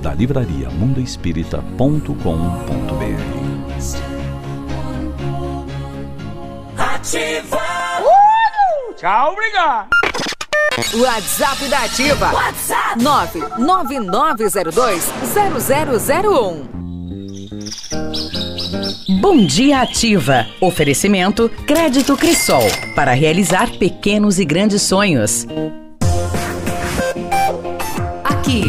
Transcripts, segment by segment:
da livraria mundoespírita.com.br. Ativa! Uh! Tchau, obrigado! WhatsApp da Ativa. WhatsApp 999020001. Bom dia Ativa. Oferecimento Crédito Crisol para realizar pequenos e grandes sonhos. Aqui,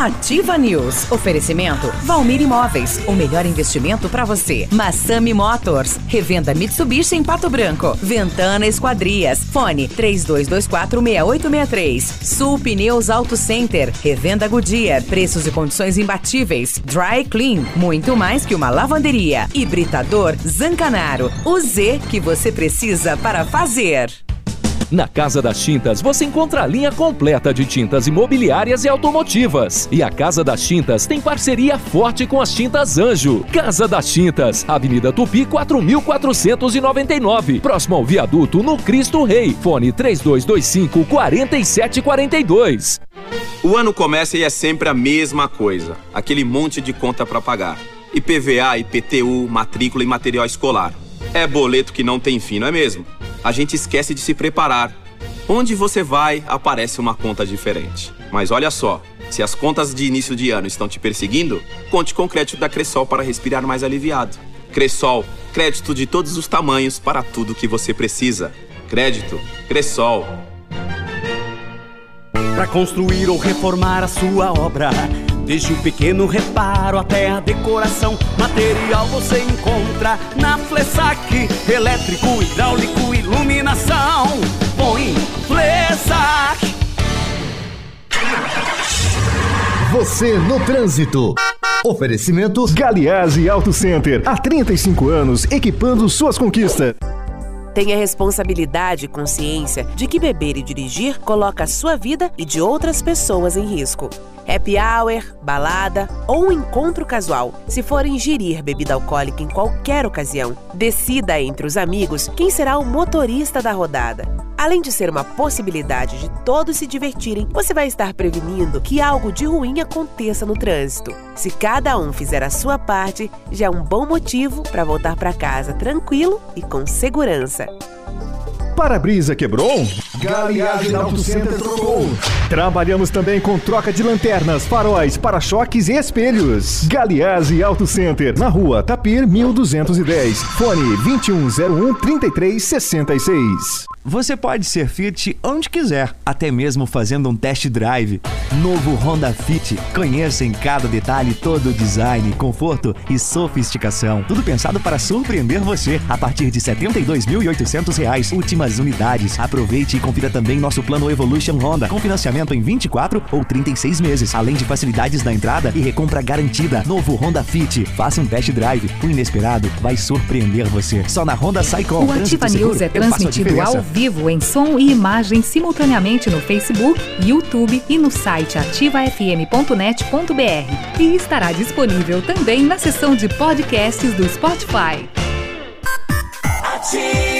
Ativa News. Oferecimento Valmir Imóveis. O melhor investimento para você. Massami Motors. Revenda Mitsubishi em Pato Branco. Ventana Esquadrias. Fone 32246863. Sul Pneus Auto Center. Revenda Goodyear. Preços e condições imbatíveis. Dry Clean. Muito mais que uma lavanderia. Hibridador Zancanaro. O Z que você precisa para fazer. Na Casa das Tintas você encontra a linha completa de tintas imobiliárias e automotivas. E a Casa das Tintas tem parceria forte com as Tintas Anjo. Casa das Tintas, Avenida Tupi 4499, próximo ao viaduto no Cristo Rei. Fone 3225 4742. O ano começa e é sempre a mesma coisa, aquele monte de conta para pagar. IPVA, IPTU, matrícula e material escolar. É boleto que não tem fim, não é mesmo? A gente esquece de se preparar. Onde você vai, aparece uma conta diferente. Mas olha só, se as contas de início de ano estão te perseguindo, conte com o crédito da Cressol para respirar mais aliviado. Cressol, crédito de todos os tamanhos para tudo que você precisa. Crédito, Cressol. Para construir ou reformar a sua obra Desde o pequeno reparo até a decoração, material você encontra na Flessac. Elétrico, hidráulico, iluminação. Põe Flessac. Você no trânsito. Oferecimento Galiase Auto Center. Há 35 anos equipando suas conquistas. Tenha responsabilidade e consciência de que beber e dirigir coloca a sua vida e de outras pessoas em risco happy hour, balada ou um encontro casual. Se for ingerir bebida alcoólica em qualquer ocasião, decida entre os amigos quem será o motorista da rodada. Além de ser uma possibilidade de todos se divertirem, você vai estar prevenindo que algo de ruim aconteça no trânsito. Se cada um fizer a sua parte, já é um bom motivo para voltar para casa tranquilo e com segurança. Thank you. Para-brisa quebrou? Galiagem Auto Center trocou. Trabalhamos também com troca de lanternas, faróis, para-choques e espelhos. Galiase Auto Center, na rua Tapir 1210. Fone 2101 3366. Você pode ser Fit onde quiser, até mesmo fazendo um test drive. Novo Honda Fit. Conheça em cada detalhe todo o design, conforto e sofisticação. Tudo pensado para surpreender você. A partir de R$ 72.800, últimas unidades. Aproveite e confira também nosso plano Evolution Honda, com financiamento em 24 ou 36 meses, além de facilidades na entrada e recompra garantida. Novo Honda Fit. Faça um test drive. O inesperado vai surpreender você. Só na Honda Saicom. O Ativa News é transmitido ao vivo em som e imagem simultaneamente no Facebook, YouTube e no site ativafm.net.br. E estará disponível também na seção de podcasts do Spotify. Ativa.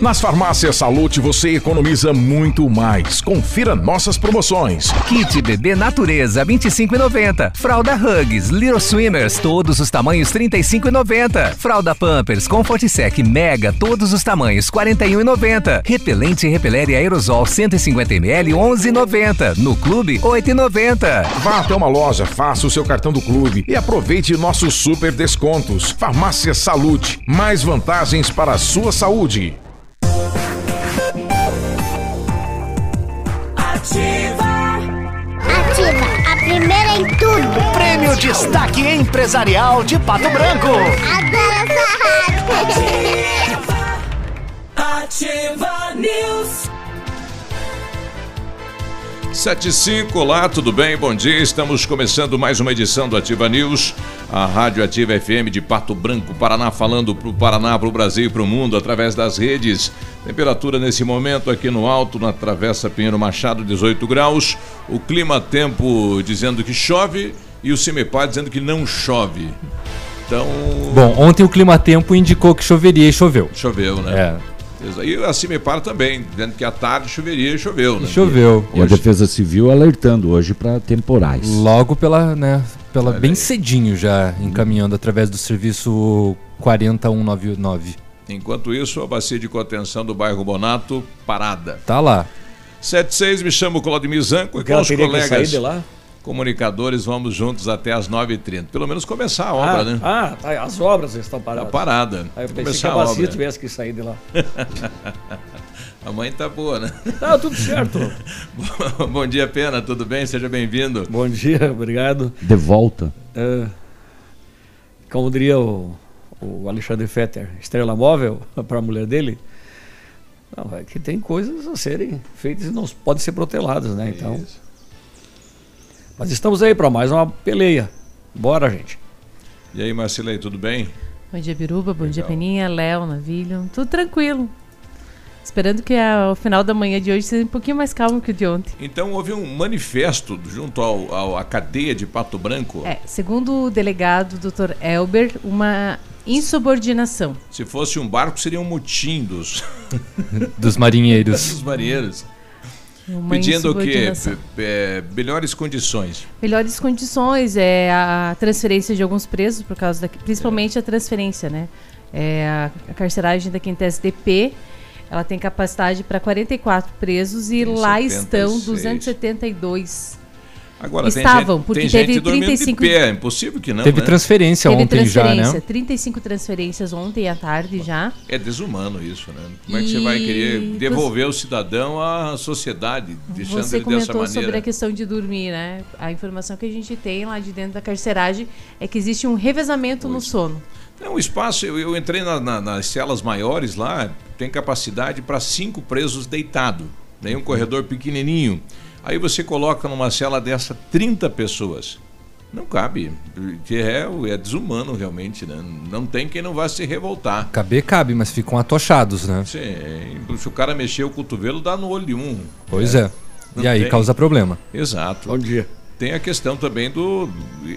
Nas farmácias Salute você economiza muito mais. Confira nossas promoções. Kit Bebê Natureza 25,90. Fralda Hugs Little Swimmers todos os tamanhos 35,90. Fralda Pampers Comfort Sec Mega todos os tamanhos 41,90. Repelente e Aerosol 150 ml 11,90. No clube 8,90. Vá até uma loja, faça o seu cartão do clube e aproveite nossos super descontos. Farmácia Salute, mais vantagens para a sua saúde. Ativa, a primeira em tudo. Prêmio Destaque Empresarial de Pato Branco. Adoro essa rádio. Ativa, Ativa News. 75, olá, tudo bem? Bom dia, estamos começando mais uma edição do Ativa News, a Rádio Ativa FM de Pato Branco, Paraná, falando para o Paraná, para o Brasil e para o mundo através das redes. Temperatura nesse momento aqui no alto, na Travessa Pinheiro Machado, 18 graus. O clima tempo dizendo que chove e o Cimepar dizendo que não chove. Então. Bom, ontem o clima tempo indicou que choveria e choveu. Choveu, né? É. E a Cimepar também, dizendo que à tarde choveria e choveu, né? Choveu. E a Defesa Civil alertando hoje para temporais. Logo pela, né, pela bem cedinho já encaminhando através do serviço 40199. Enquanto isso, a bacia de contenção do bairro Bonato parada. Tá lá. 76, me chamo Claudemir Zanco e Porque com os colegas sair de lá? comunicadores vamos juntos até as 9h30. Pelo menos começar a obra, ah, né? Ah, tá, as obras estão paradas. Tá parada. Aí eu pensei Começar que a a bacia obra. tivesse que sair de lá. a mãe tá boa, né? Tá tudo certo. Bom dia, Pena, tudo bem? Seja bem-vindo. Bom dia, obrigado. De volta. É, como diria o, o Alexandre Fetter, estrela móvel para a mulher dele, não, é que tem coisas a serem feitas e não podem ser proteladas, né? Então. Mas estamos aí para mais uma peleia. Bora, gente. E aí, Marcilei, tudo bem? Bom dia, Biruba. Bom dia, Peninha, Léo, Navilho. Tudo tranquilo. Esperando que a- o final da manhã de hoje seja um pouquinho mais calmo que o de ontem. Então houve um manifesto junto ao, ao- à cadeia de Pato Branco. É, segundo o delegado Dr. Elber, uma insubordinação. Se fosse um barco, seria um mutim dos, Dos marinheiros. dos marinheiros. Uma Pedindo o quê? é, melhores condições. Melhores condições, é a transferência de alguns presos, por causa da, principalmente a transferência, né? É, a, a carceragem da quinta SDP, ela tem capacidade para 44 presos e Tem lá estão 76. 272. Agora, Estavam, tem gente, porque tem teve gente dormindo 35 de pé. É impossível que não, Teve né? transferência Teve ontem já, transferência, né? 35 transferências ontem à tarde já. É desumano isso, né? Como é que você vai querer devolver o cidadão à sociedade, deixando Você ele dessa comentou maneira? sobre a questão de dormir, né? A informação que a gente tem lá de dentro da carceragem é que existe um revezamento no sono. Não, o espaço, eu, eu entrei na- na- nas celas maiores lá, tem capacidade para cinco presos deitado, né? um corredor pequenininho. Aí você coloca numa cela dessa 30 pessoas. Não cabe, que é, é desumano realmente, né? Não tem quem não vá se revoltar. Caber cabe, mas ficam atochados, né? Sim, se o cara mexer o cotovelo, dá no olho de um. Pois é. Não E aí tem. causa problema. Exato. Bom dia. Tem a questão também do.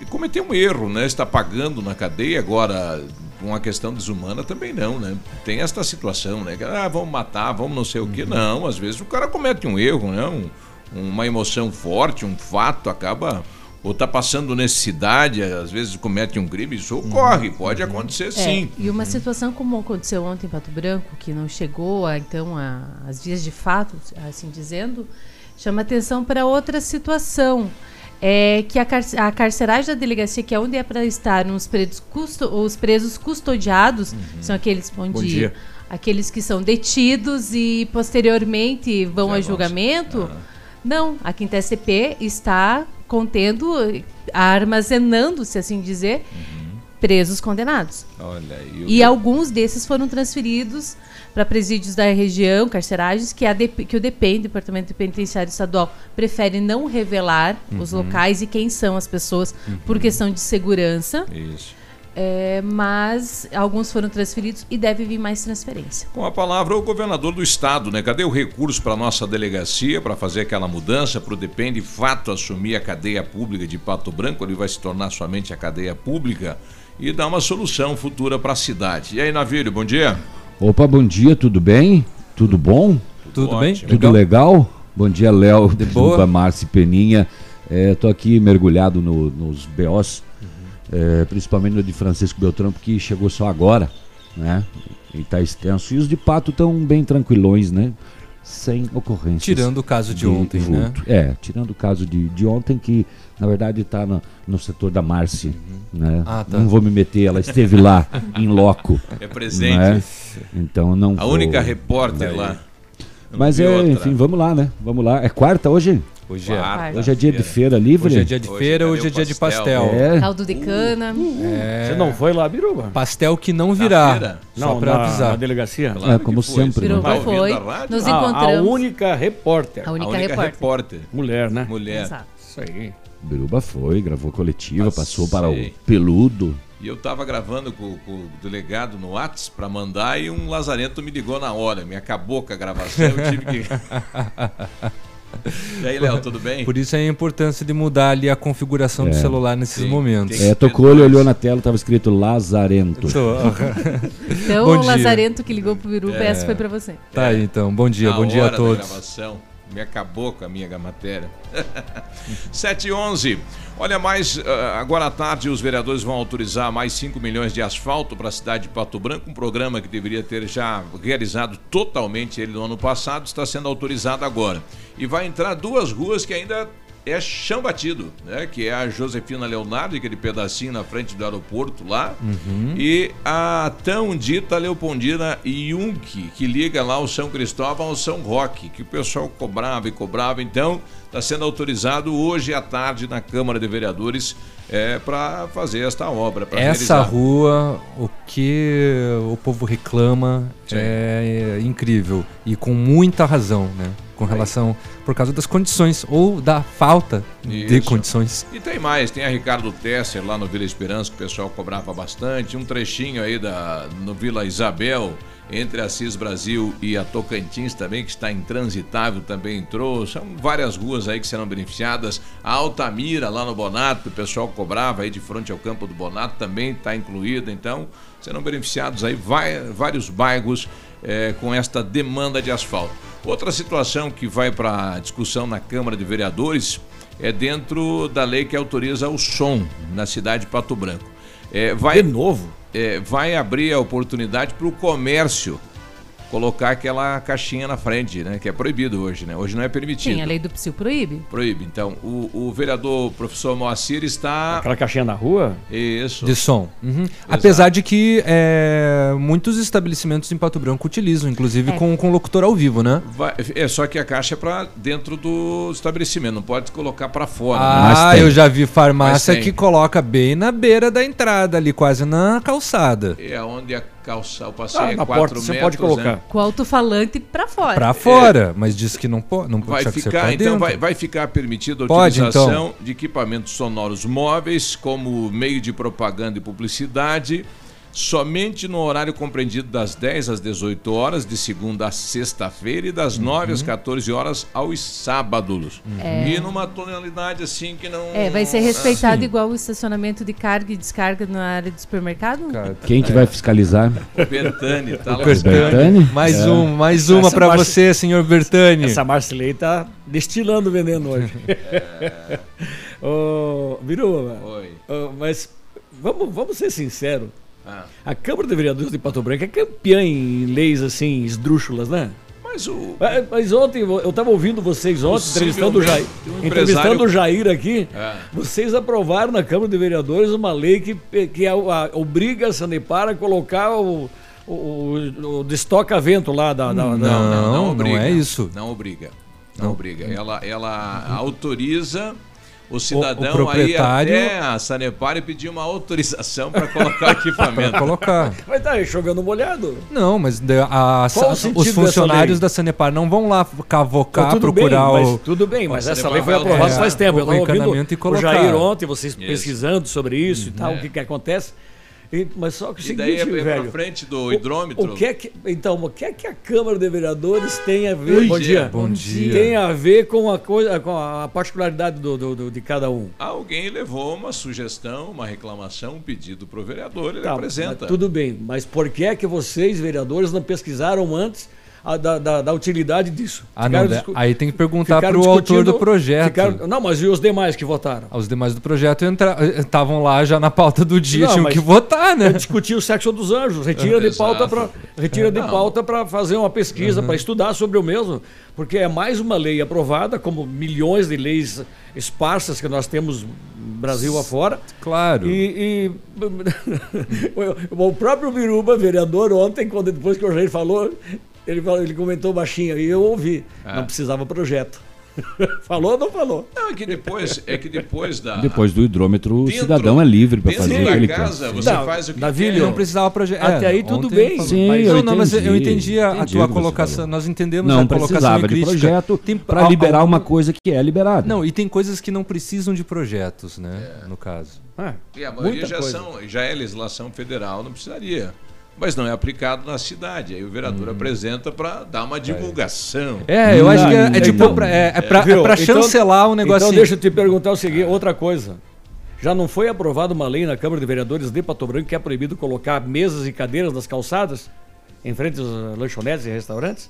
Cometer um erro, né? Está pagando na cadeia, agora uma questão desumana também não, né? Tem esta situação, né? Que, Ah, vamos matar, vamos não sei o quê. Não, às vezes o cara comete um erro, né? Um- uma emoção forte, um fato, acaba. Ou tá passando necessidade, às vezes comete um crime, isso ocorre, pode acontecer É, sim. e uma situação como aconteceu ontem em Pato Branco, que não chegou a, então a- às vias de fato, assim dizendo, chama atenção para outra situação. É que a, car a carceragem da delegacia, que é onde é para estar os presos, custo os presos custodiados, são aqueles, bom, Bom dia, dia. aqueles que são detidos e posteriormente vão a julgamento. Não, a Quinta SP está contendo, armazenando, se assim dizer, presos condenados. Olha o- E alguns desses foram transferidos para presídios da região, carceragens, que, a que o DEPEN, Departamento Penitenciário Estadual, prefere não revelar os Uhum. locais e quem são as pessoas por questão de segurança. Isso. É, mas alguns foram transferidos e deve vir mais transferência. Com a palavra o governador do estado, né? Cadê o recurso para nossa delegacia para fazer aquela mudança para o Depende de fato assumir a cadeia pública de Pato Branco? Ele vai se tornar somente a cadeia pública e dar uma solução futura para a cidade. E aí, Navírio, bom dia. Opa, bom dia, tudo bem? Tudo bom? Tudo bem? Tudo legal? Bom dia, Léo, De boa? Márcio e Peninha. É, tô aqui mergulhado no- nos BOs, é, principalmente no de Francisco Beltrão, que chegou só agora, né? E tá extenso. E os de Pato estão bem tranquilões, né? Sem ocorrências. Tirando o caso de ontem, né? É, tirando o caso de, de ontem, que na verdade está no, no setor da Márcia. Né? Ah, tá. Não vou me meter, ela esteve lá, em loco. É presente. né? Então não A vou- única repórter Daí. lá. Não Mas é, outra. enfim, vamos lá, né? Vamos lá. É quarta hoje? Hoje é. Hoje é dia de feira livre? Hoje é dia de feira, hoje é dia de pastel. É. Caldo de cana. É. Você não foi lá, Biruba? Pastel que não virá. Só Não, pra na- avisar. na delegacia? É, como sempre. né? Biruba foi. Nos Ah, A encontramos. única repórter. A única A única repórter. repórter. Mulher, né? Mulher. Exato. Isso aí. Biruba foi, gravou coletiva, passou para o peludo. E eu tava gravando com, com o delegado no Whats pra mandar e um lazarento me ligou na hora. Me acabou com a gravação, eu tive que. E aí, Léo, tudo bem? Por isso é a importância de mudar ali a configuração do É. celular nesses momentos. É, tocou, ele olhou na tela, estava escrito Lazarento. Então, Bom o dia. Lazarento que ligou pro Biruba, É. essa foi pra você. Tá aí então, bom dia, Na bom dia hora a da todos. Me acabou com a minha matéria. 7 e 11. Olha, mais ah, agora à tarde os vereadores vão autorizar mais 5 milhões de asfalto para a cidade de Pato Branco, um programa que deveria ter já realizado totalmente ele no ano passado, está sendo autorizado agora. E vai entrar duas ruas que ainda é chão batido, né? Que é a Josefina Leonardo, aquele pedacinho na frente do aeroporto lá, Uhum. e a tão dita Leopoldina Yunque, que liga lá o São Cristóvão ao São Roque, que o pessoal cobrava e cobrava. Então, está sendo autorizado hoje à tarde na Câmara de Vereadores é, para fazer esta obra. Essa realizar. rua, o que o povo reclama é, incrível e com muita razão, né? Com relação por causa das condições ou da falta de Isso. condições. E tem mais, tem a Ricardo Tesser lá no Vila Esperança, que o pessoal cobrava bastante. Um trechinho aí da, no Vila Isabel, entre Assis Brasil e a Tocantins também, que está intransitável, também entrou. São várias ruas aí que serão beneficiadas. A Altamira, lá no Bonato, o pessoal cobrava aí de frente ao campo do Bonato, também está incluída. Então, serão beneficiados aí vários bairros eh, com esta demanda de asfalto. Outra situação que vai para discussão na Câmara de Vereadores é dentro da lei que autoriza o som na cidade de Pato Branco. É, vai, De novo? É, vai abrir a oportunidade para o comércio colocar aquela caixinha na frente, né? Que é proibido hoje, né? Hoje não é permitido. Sim, a lei do psil proíbe. Proíbe. Então, o, o vereador professor Moacir está. Aquela caixinha na rua? Isso. De som. Uhum. Apesar de que é, muitos estabelecimentos em Pato Branco utilizam, inclusive É. com, com locutor ao vivo, né? Vai- é só que a caixa é para dentro do estabelecimento, não pode colocar para fora. Ah, né? eu já vi farmácia que coloca bem na beira da entrada, ali quase na calçada. É onde a calça, o passeio Ah, é na 4 porta você pode metros, colocar. né? Com o alto-falante pra fora. Pra fora, mas diz que não pode, não Vai pode ser ficar, pra então vai, vai ficar permitida a Pode, utilização então. de equipamentos sonoros móveis como meio de propaganda e publicidade somente no horário compreendido das 10 às 18 horas, de segunda a sexta-feira, e das 9 às 14 horas aos sábados. É. E numa tonalidade assim que não. É, vai ser respeitado igual o estacionamento de carga e descarga na área do supermercado? Quem que vai fiscalizar? O Bertani, tá lá. Bertani? Mais É. um, mais uma Marci- você, senhor Bertani. Essa Marcilei tá destilando veneno hoje. Ô, Biruba, Oi. ô, mas vamos, vamos ser sinceros. Ah. A Câmara de Vereadores de Pato Branco é campeã em leis assim, esdrúxulas, né? Mas o. Mas, mas ontem, eu estava ouvindo vocês ontem, entrevistando o Jair, um entrevistando empresário- o Jair aqui. É. Vocês aprovaram na Câmara de Vereadores uma lei que, que a- a- obriga a Sanepar a colocar o, o, o, o destoca-vento lá da, da- da- Não, não é isso. Não obriga. Não, Não. obriga. Ela, ela autoriza o cidadão proprietário- a ir até a Sanepar e pedir uma autorização para colocar equipamento. Pra colocar. Mas tá aí chovendo molhado. Não, mas a- o os funcionários da Sanepar não vão lá cavocar, procurar bem, o. mas, tudo bem, mas essa lei foi aprovada é, faz tempo. Eu o estava ouvindo encanamento e o colocar. Jair ontem, vocês Isso. pesquisando sobre isso e tal, É. o que, que acontece. E- mas só que o E seguinte, daí é pra velho. frente do o- hidrômetro. O, que é que, então, o que é que a Câmara de Vereadores tem a ver? Bom Bom dia. Bom dia. Tem a ver com a coisa, com a particularidade do, do- do- de cada um. Alguém levou uma sugestão, uma reclamação, um pedido para o vereador, ele Tá, apresenta. tudo bem, mas por que é que vocês, vereadores, não pesquisaram antes a- da, da- da utilidade disso? Ah, não, Ficaram de- discu- aí tem que perguntar ficaram pro autor do projeto. ficaram- não, mas e os demais que votaram? Os demais do projeto estavam lá já na pauta do dia, Não, tinham que votar, né? Discutir o sexo dos anjos, retira de pauta para retira de Não. pauta para fazer uma pesquisa, para estudar sobre o mesmo, porque é mais uma lei aprovada, como milhões de leis esparsas que nós temos Brasil afora. Claro. E, e- o o próprio Biruba, vereador, ontem, quando depois que o Jair falou, ele, falou- ele comentou baixinho e eu ouvi. Ah. Não precisava projeto. falou ou não falou? Não, é que depois, é que depois da. Depois do hidrômetro, o Dentro- cidadão é livre para fazer o da que ele casa, quer. você faz o que Davi, quer. Não precisava projetar. Até aí tudo bem. Sim, mas, eu não, não, mas eu entendi. entendi a, a Entendi tua o que você colocação. falou. Nós entendemos Não a colocação precisava de projeto para liberar alguma- uma coisa que é liberada. Não, e tem coisas que não precisam de projetos, né? No caso. E a maioria Muita já, coisa. são, já é legislação federal, não precisaria. Mas não é aplicado na cidade. Aí o vereador apresenta para dar uma divulgação. É, eu acho que é, é tipo pra, é, é pra, Viu? é pra chancelar o então, negocinho. Então deixa eu te perguntar o seguinte, outra coisa. Já não foi aprovada uma lei na Câmara de Vereadores de Pato Branco que é proibido colocar mesas e cadeiras nas calçadas em frente às lanchonetes e restaurantes?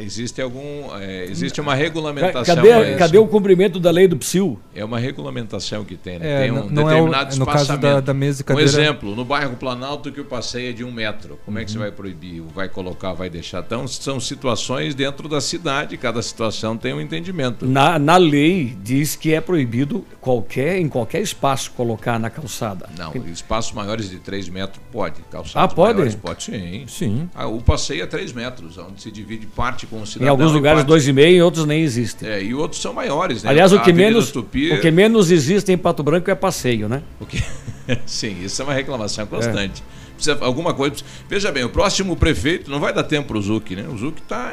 Existe algum. é, existe uma regulamentação. Cadê, mas cadê o cumprimento da lei do PSIL? É uma regulamentação que tem, né? É, tem um não- não é o- determinado no caso da- espaçamento. da mesa e Um cadeira- exemplo, no bairro Planalto que o passeio é de um metro. Como é que você Uhum. vai proibir? Vai colocar, vai deixar? Então, são situações dentro da cidade, cada situação tem um entendimento. Na, na lei diz que é proibido qualquer, em qualquer espaço colocar na calçada. Não, espaços maiores de 3 metros pode. Ah, Calçados pode? maiores pode sim. Sim. Ah, o passeio é 3 metros, onde se divide parte com o Em cidadão. alguns e lugares parte- dois e meio, em outros nem existem. É, e outros são maiores, né? Aliás, o que, menos, Tupi- o que menos existe em Pato Branco é passeio, né? O que... Sim, isso é uma reclamação constante. Precisa alguma coisa. Veja bem, o próximo prefeito não vai dar tempo para o Zuc, né? O Zuc está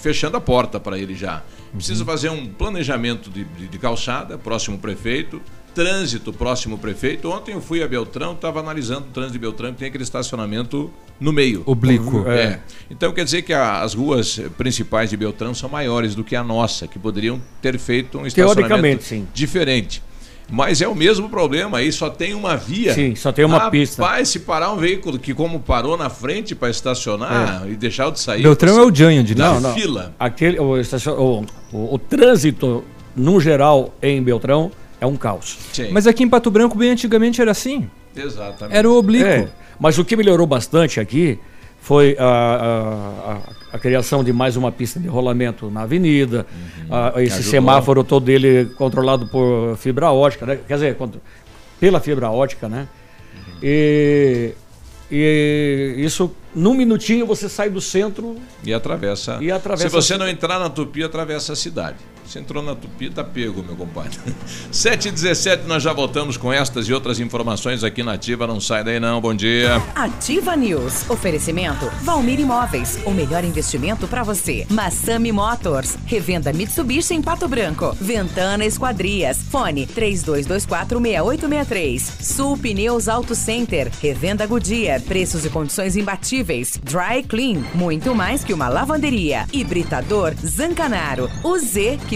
fechando a porta para ele já. Precisa fazer um planejamento de, de- de calçada, próximo prefeito, trânsito, próximo prefeito. Ontem eu fui a Beltrão, estava analisando o trânsito de Beltrão, que tem aquele estacionamento no meio. Oblíquo. É. É. Então quer dizer que a- as ruas principais de Beltrão são maiores do que a nossa, que poderiam ter feito um estacionamento sim. diferente. Mas é o mesmo problema, aí só tem uma via. Sim, só tem uma Rapaz, pista. se parar um veículo que como parou na frente para estacionar e deixar de sair. Beltrão é o Janho de Não, não. fila. Aquele, o, o- o- o trânsito, no geral, em Beltrão, é um caos. Sim. Mas aqui em Pato Branco, bem antigamente, era assim. Exatamente. Era o oblíquo. É, mas o que melhorou bastante aqui foi a, a- a- a criação de mais uma pista de rolamento na avenida, a- esse Ajudou. semáforo todo ele controlado por fibra ótica, né? quer dizer, pela fibra ótica, né? E, e isso, num minutinho, você sai do centro E atravessa. E atravessa Se você a não entrar na Tupi, atravessa a cidade. Se entrou na Tupi, tá pego, meu compadre. 7 e 17 nós já voltamos com estas e outras informações aqui na Ativa. Não sai daí não, bom dia. Ativa News. Oferecimento Valmir Imóveis. O melhor investimento para você. Massami Motors. Revenda Mitsubishi em Pato Branco. Ventana Esquadrias. Fone 32246863. Sul Pneus Auto Center. Revenda Goodyear. Preços e condições imbatíveis. Dry Clean. Muito mais que uma lavanderia. Hibridador Zancanaro. O Z que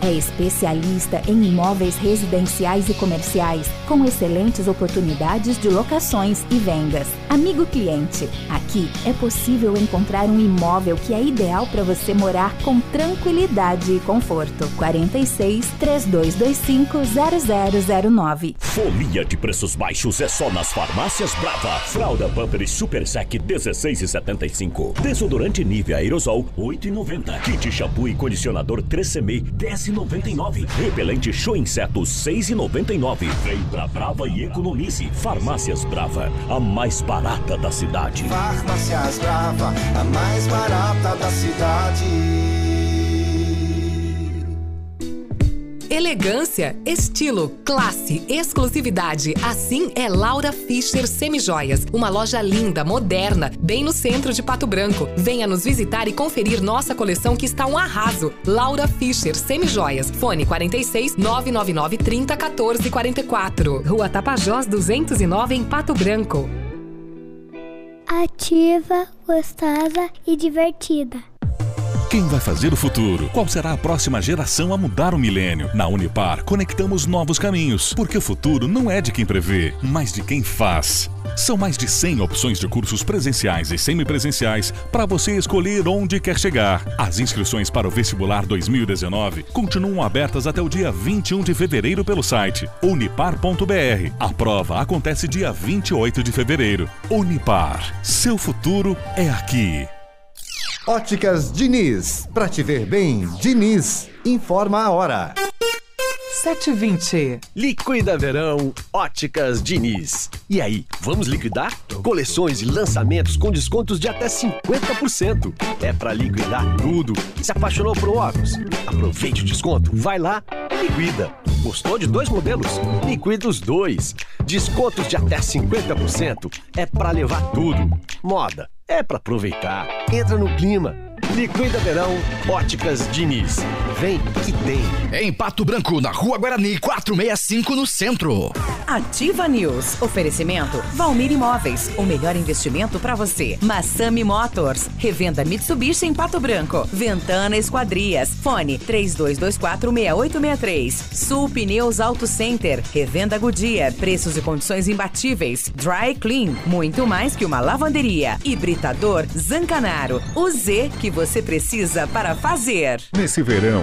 É especialista em imóveis residenciais e comerciais, com excelentes oportunidades de locações e vendas. Amigo cliente, aqui é possível encontrar um imóvel que é ideal para você morar com tranquilidade e conforto. 46 3225 0009. Folia de preços baixos é só nas farmácias Brava. Fralda Pampers Super Sec 16,75. Desodorante Nivea Aerosol 8,90. Kit shampoo e condicionador 3CM 10,99. Repelente Show Insetos 6,99. Vem pra Brava e economize. Farmácias Brava, a mais barata da cidade. Farmácias Brava, a mais barata da cidade. Elegância, estilo, classe, exclusividade. Assim é Laura Fischer Semijoias. Uma loja linda, moderna, bem no centro de Pato Branco. Venha nos visitar e conferir nossa coleção que está um arraso. Laura Fischer Semijoias. Fone 46 999 30 14 44. Rua Tapajós 209 em Pato Branco. Ativa, gostosa e divertida. Quem vai fazer o futuro? Qual será a próxima geração a mudar o milênio? Na Unipar, conectamos novos caminhos, porque o futuro não é de quem prevê, mas de quem faz. São mais de 100 opções de cursos presenciais e semipresenciais para você escolher onde quer chegar. As inscrições para o vestibular 2019 continuam abertas até o dia 21 de fevereiro pelo site unipar.br. A prova acontece dia 28 de fevereiro. Unipar, seu futuro é aqui. Óticas Diniz. Pra te ver bem, Diniz. Informa a hora. 720. Liquida Verão Óticas Diniz. E aí, vamos liquidar? Coleções e lançamentos com descontos de até 50%. É para liquidar tudo. Se apaixonou por óculos? Aproveite o desconto, vai lá e liquida. Gostou de dois modelos? Liquida os dois. Descontos de até 50%. É para levar tudo. Moda é para aproveitar. Entra no clima. Liquida Verão Óticas Diniz. Vem que tem. Em Pato Branco, na Rua Guarani, 465 no centro. Ativa News. Oferecimento Valmir Imóveis. O melhor investimento para você. Massami Motors. Revenda Mitsubishi em Pato Branco. Ventana Esquadrias. Fone 32246863. Sul Pneus Auto Center. Revenda Goodyear. Preços e condições imbatíveis. Dry Clean. Muito mais que uma lavanderia. Hibridador Zancanaro. O Z que você precisa para fazer. Nesse verão,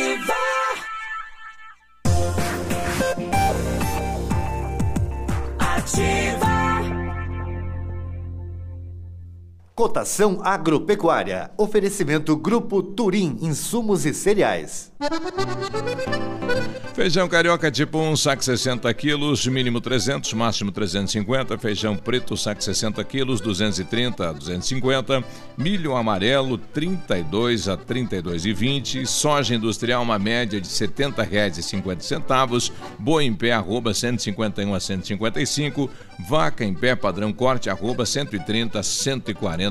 Cotação agropecuária. Oferecimento Grupo Turim, insumos e cereais. Feijão carioca tipo 1, saco 60 quilos, mínimo 300, máximo 350. Feijão preto, saco 60 quilos, 230 a 250. Milho amarelo, 32 a 32,20. Soja industrial, uma média de R$ 70,50. Boi em pé, arroba 151 a 155. Vaca em pé, padrão corte, arroba 130 a 140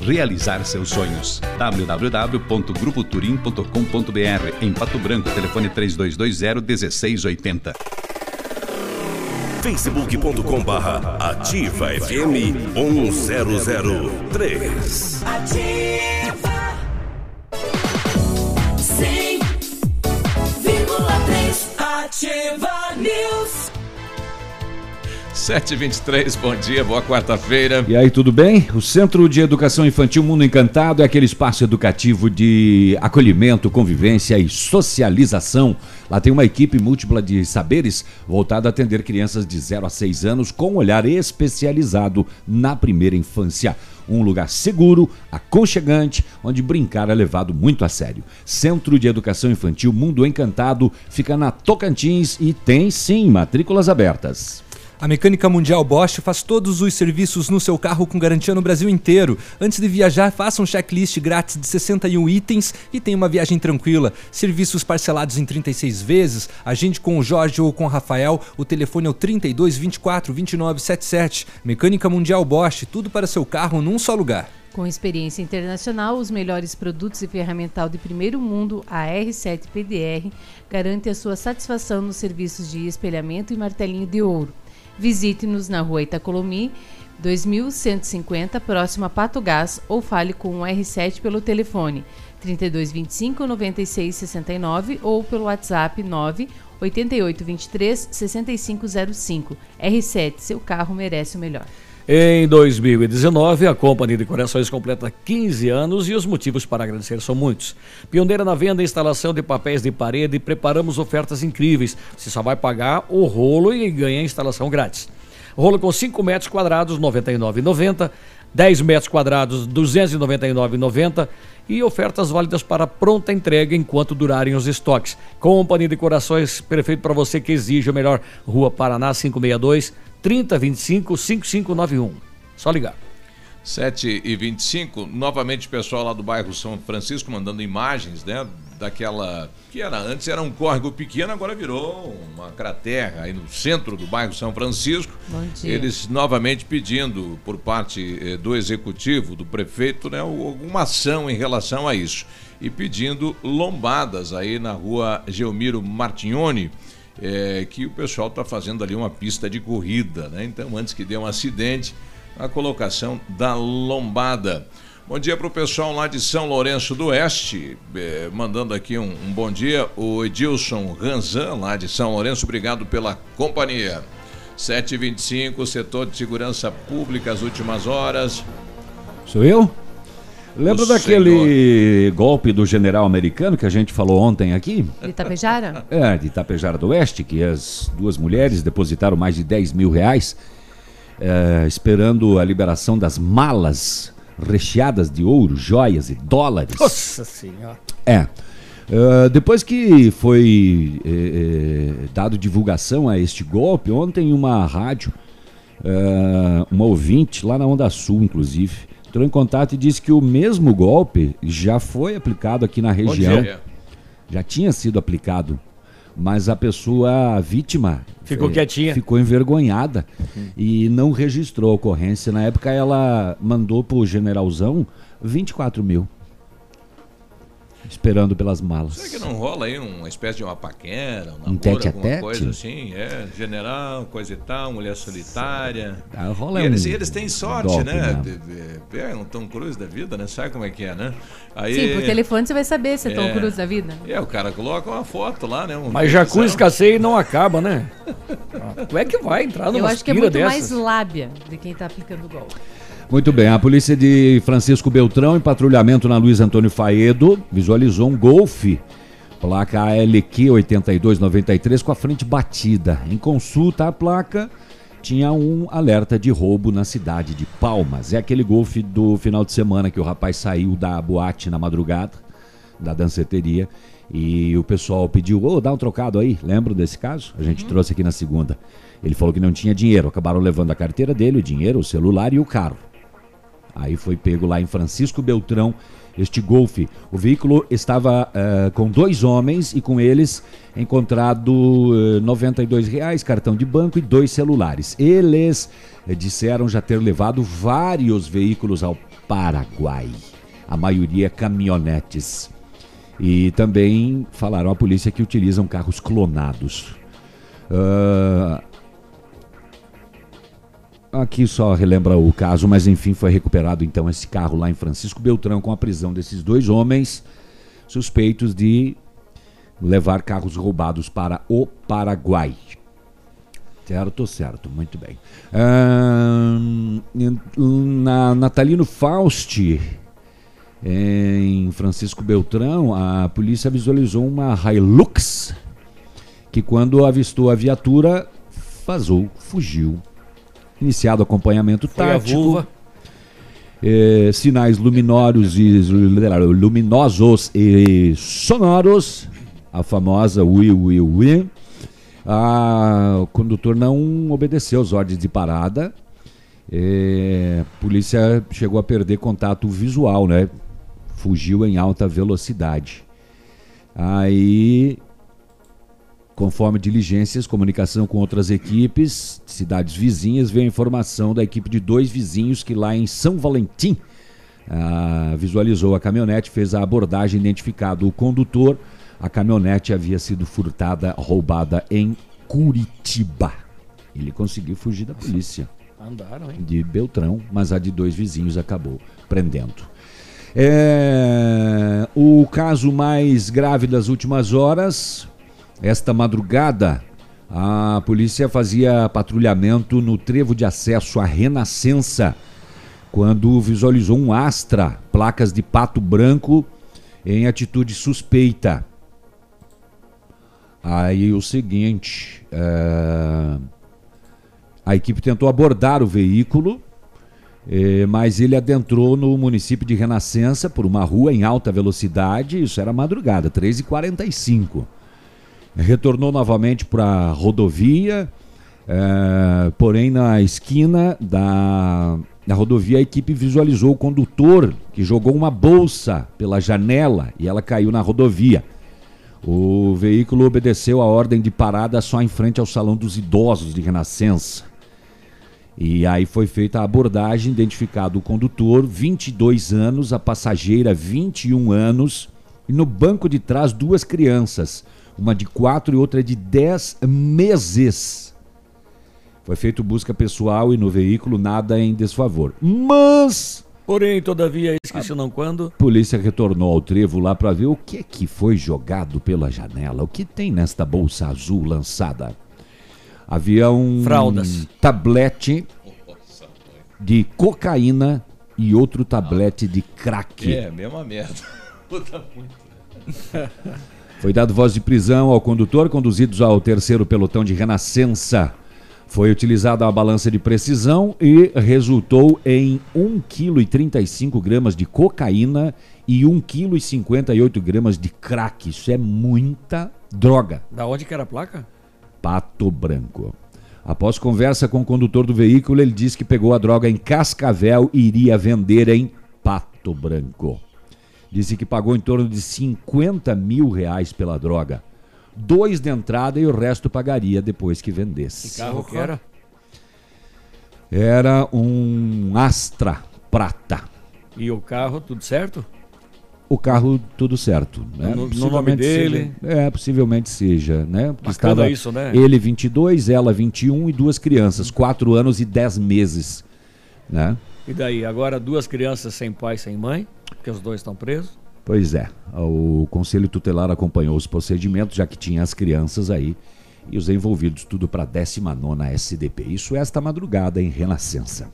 realizar seus sonhos. www.grupoturim.com.br Em Pato Branco, telefone 3220-1680. facebook.com barra ativa FM 1003 Ativa. 100,3 Ativa News. 723, bom dia, boa quarta-feira. E aí, tudo bem? O Centro de Educação Infantil Mundo Encantado é aquele espaço educativo de acolhimento, convivência e socialização. Lá tem uma equipe múltipla de saberes voltada a atender crianças de 0 a 6 anos com um olhar especializado na primeira infância. Um lugar seguro, aconchegante, onde brincar é levado muito a sério. Centro de Educação Infantil Mundo Encantado fica na Tocantins e tem sim matrículas abertas. A Mecânica Mundial Bosch faz todos os serviços no seu carro com garantia no Brasil inteiro. Antes de viajar, faça um checklist grátis de 61 itens e tenha uma viagem tranquila. Serviços parcelados em 36 vezes. Agende com o Jorge ou com o Rafael. O telefone é o 32 24 29 77. Mecânica Mundial Bosch, tudo para seu carro num só lugar. Com experiência internacional, os melhores produtos e ferramental de primeiro mundo, a R7 PDR garante a sua satisfação nos serviços de espelhamento e martelinho de ouro. Visite-nos na rua Itacolomi, 2150, próximo a Pato Gás, ou fale com o R7 pelo telefone 3225 9669 ou pelo WhatsApp 9 8823 6505. R7, seu carro merece o melhor. Em 2019, a Companhia de Corações completa 15 anos e os motivos para agradecer são muitos. Pioneira na venda e instalação de papéis de parede, preparamos ofertas incríveis. Você só vai pagar o rolo e ganha a instalação grátis. Rolo com 5 metros quadrados, R$ 99,90. 10 metros quadrados, R$ 299,90 e ofertas válidas para pronta entrega enquanto durarem os estoques. Companhia de Corações, perfeito para você que exige o melhor. Rua Paraná 562, 3025 5591. Só ligar. 7 e 25 novamente o pessoal lá do bairro São Francisco mandando imagens, né? Daquela. que era antes era um córrego pequeno, agora virou uma cratera aí no centro do bairro São Francisco. Bom dia. Eles novamente pedindo por parte eh, do executivo, do prefeito, né, alguma ação em relação a isso. E pedindo lombadas aí na rua Geomiro Martignoni. Eh, que o pessoal está fazendo ali uma pista de corrida, né? Então, antes que dê um acidente, a colocação da lombada. Bom dia para o pessoal lá de São Lourenço do Oeste, eh, mandando aqui um, um bom dia. O Edilson Ranzan, lá de São Lourenço, obrigado pela companhia. 7h25, setor de segurança pública, as últimas horas. Sou eu? Lembra O daquele golpe do general americano que a gente falou ontem aqui? De Itapejara? É, de Itapejara do Oeste, que as duas mulheres depositaram mais de 10 mil reais, é, esperando a liberação das malas recheadas de ouro, joias e dólares. Nossa senhora. É. Uh, depois que foi eh, eh, dado divulgação a este golpe, ontem uma rádio, uh, uma ouvinte lá na Onda Sul, inclusive, entrou em contato e disse que o mesmo golpe já foi aplicado aqui na região. Já tinha sido aplicado, mas a pessoa, a vítima, Ficou eh, quietinha. Ficou envergonhada e não registrou a ocorrência. Na época ela mandou pro generalzão 24 mil. Esperando pelas malas. Será que não rola aí uma espécie de uma paquera, um Um namoro, tete a alguma tete? coisa assim? É, general, coisa e tal, mulher solitária. Ah, rola e eles, um eles têm sorte, golpe né? de- É um Tom Cruise da vida, né? Sabe como é que é, né? Aí, Sim, por telefone você vai saber se é Tom É. Cruise da vida. É, o cara coloca uma foto lá, né? Um Mas jacuzzi escasseia e não acaba, né? Como é que vai entrar numa Eu acho que é muito mais dessas? lábia de quem tá aplicando o golpe. Muito bem, a polícia de Francisco Beltrão, em patrulhamento na Luiz Antônio Faedo, visualizou um Golfe, placa ALQ 8293, com a frente batida. Em consulta, a placa tinha um alerta de roubo na cidade de Palmas. É aquele Golfe do final de semana que o rapaz saiu da boate na madrugada, da danceteria, e o pessoal pediu, ô, dá um trocado aí. Lembram desse caso? A gente trouxe aqui na segunda. Ele falou que não tinha dinheiro, acabaram levando a carteira dele, o dinheiro, o celular e o carro. Aí foi pego lá em Francisco Beltrão este Golfe. O veículo estava eh, com dois homens e com eles encontrado eh, 92 reais, cartão de banco e dois celulares. Eles eh, disseram já ter levado vários veículos ao Paraguai, a maioria caminhonetes. E também falaram à polícia que utilizam carros clonados. Ah, Aqui só relembra o caso, mas enfim, foi recuperado então esse carro lá em Francisco Beltrão com a prisão desses dois homens suspeitos de levar carros roubados para o Paraguai. Certo, certo, muito bem. Na Natalino Fausti, em Francisco Beltrão, a polícia visualizou uma Hilux que, quando avistou a viatura, vazou, fugiu. Iniciado o acompanhamento Foi tático. eh, sinais luminosos e, luminosos e sonoros. A famosa Ui Ui Ui. Ah, o condutor não obedeceu as ordens de parada. Eh, a polícia chegou a perder contato visual, né? Fugiu em alta velocidade. Aí Conforme diligências, comunicação com outras equipes, cidades vizinhas, veio a informação da equipe de dois vizinhos que lá em São Valentim ah, visualizou a caminhonete, fez a abordagem, identificado o condutor. A caminhonete havia sido furtada, roubada em Curitiba. Ele conseguiu fugir da polícia Andaram, hein? de Beltrão, mas a de dois vizinhos acabou prendendo. É, o caso mais grave das últimas horas, esta madrugada, a polícia fazia patrulhamento no trevo de acesso à Renascença, quando visualizou um Astra, placas de pato branco, em atitude suspeita. Aí o seguinte, é, a equipe tentou abordar o veículo, eh, mas ele adentrou no município de Renascença por uma rua em alta velocidade, isso era madrugada, 3h45. Retornou novamente para a rodovia, eh, porém na esquina da Na rodovia, a equipe visualizou o condutor que jogou uma bolsa pela janela e ela caiu na rodovia. O veículo obedeceu a ordem de parada só em frente ao Salão dos Idosos de Renascença. E aí foi feita a abordagem, identificado o condutor, 22 anos, a passageira, 21 anos, e no banco de trás duas crianças, uma de 4 e outra de 10 meses. Foi feito busca pessoal e no veículo nada em desfavor. Mas Porém, todavia, esqueci não quando. a polícia retornou ao trevo lá para ver o que é que foi jogado pela janela, o que tem nesta bolsa azul lançada. Havia um Fraldas. tablete de cocaína e outro tablete de crack. É, mesma merda. Puta muito. Foi dado voz de prisão ao condutor, conduzidos ao terceiro pelotão de Renascença. Foi utilizada a balança de precisão e resultou em 1,35 kg de cocaína e 1,58 kg de crack. Isso é muita droga. Da onde que era a placa? Pato Branco. Após conversa com o condutor do veículo, ele disse que pegou a droga em Cascavel e iria vender em Pato Branco. Disse que pagou em torno de 50 mil reais pela droga. Dois de entrada e o resto pagaria depois que vendesse. Que carro que era? Era um Astra prata. E o carro, tudo certo? O carro, tudo certo. Né? No- no nome dele? seja- é, possivelmente seja, né? Porque Bacana isso, né? Ele 22, ela 21 e duas crianças, 4 anos e 10 meses, né? E daí? Agora duas crianças sem pai, sem mãe, porque os dois estão presos. Pois é, o Conselho Tutelar acompanhou os procedimentos, já que tinha as crianças aí e os envolvidos, tudo para a 19 SDP. Isso esta madrugada em Renascença.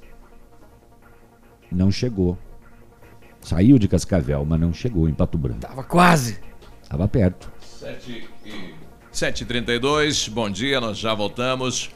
Não chegou. Saiu de Cascavel, mas não chegou em Pato Branco. Tava quase. Tava perto. 7 e 7h32, bom dia, nós já voltamos.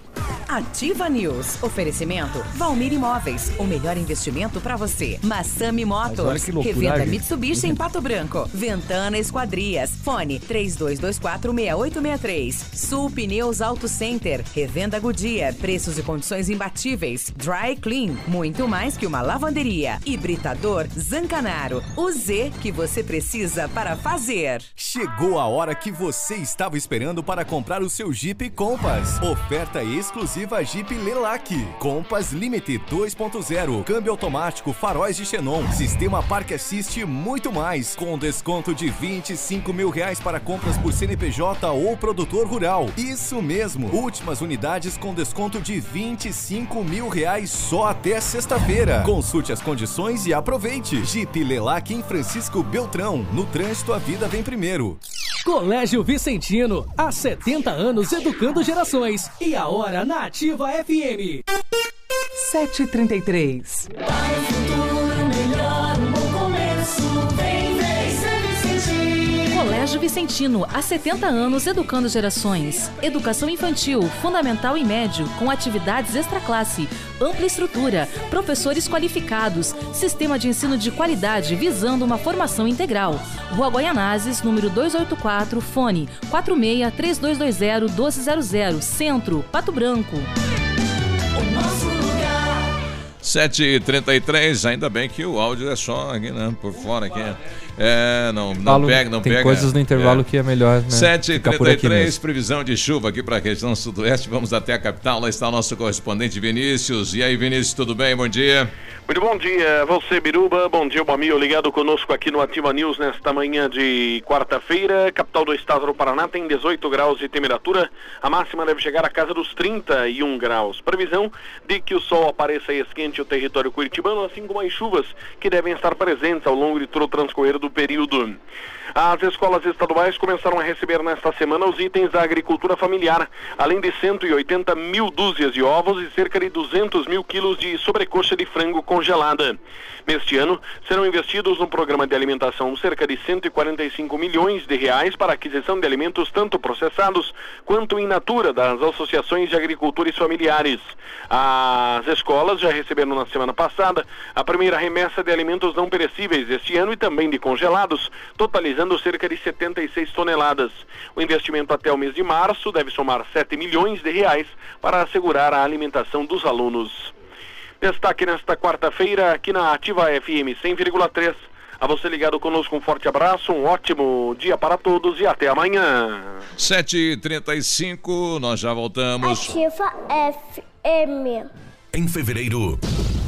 Ativa News. Oferecimento Valmir Imóveis. O melhor investimento para você. Massami Mas olha Motors. que loucura, Revenda gente. Mitsubishi em Pato Branco. Ventana Esquadrias. Fone 32246863. Sul Pneus Auto Center. Revenda Goodyear. Preços e condições imbatíveis. Dry Clean. Muito mais que uma lavanderia. Hibridador Zancanaro. O Z que você precisa para fazer. Chegou a hora que você estava esperando para comprar o seu Jeep Compass. Oferta exclusiva Jeep Lelac. Compass Limited 2.0. Câmbio automático, faróis de Xenon, sistema Park Assist e muito mais. Com desconto de 25 mil reais para compras por CNPJ ou produtor rural. Isso mesmo. Últimas unidades com desconto de 25 mil reais só até sexta-feira. Consulte as condições e aproveite. Jeep Lelac em Francisco Beltrão. No trânsito, a vida vem primeiro. Colégio Vicentino, há 70 anos educando gerações. E a hora na Ativa FM. 733. Colégio Vicentino, há 70 anos educando gerações. Educação infantil, fundamental e médio, com atividades extraclasse, ampla estrutura, professores qualificados, sistema de ensino de qualidade visando uma formação integral. Rua Guaianazes, número 284, fone 46 3220 1200, Centro, Pato Branco. O nosso lugar. 7h33, ainda bem que o áudio é só aqui, né? Por fora aqui. É, não, não pega, não tem pega. coisas no intervalo que é melhor, né, ficar por aqui 7h33, mesmo. previsão de chuva aqui para a região sudoeste. Vamos até a capital, lá está o nosso correspondente Vinícius. E aí, Vinícius, tudo bem? Bom dia. Muito bom dia, você Biruba, bom dia amigo ligado conosco aqui no Ativa News nesta manhã de quarta-feira. Capital do estado do Paraná tem 18 graus de temperatura, a máxima deve chegar à casa dos 31 graus. Previsão de que o sol apareça e esquente o território curitibano, assim como as chuvas que devem estar presentes ao longo de todo o transcorrer do período. As escolas estaduais começaram a receber nesta semana os itens da agricultura familiar, além de 180 mil dúzias de ovos e cerca de 200 mil quilos de sobrecoxa de frango congelada. Neste ano, serão investidos no programa de alimentação cerca de 145 milhões de reais para aquisição de alimentos tanto processados quanto in natura das associações de agricultores familiares. As escolas já receberam na semana passada a primeira remessa de alimentos não perecíveis deste ano e também de congelados, totalizando cerca de 76 toneladas. O investimento até o mês de março deve somar 7 milhões de reais para assegurar a alimentação dos alunos. Destaque nesta quarta-feira aqui na Ativa FM 100,3. A você ligado conosco, um forte abraço, um ótimo dia para todos e até amanhã. 7h35, nós já voltamos. Ativa FM. Em fevereiro,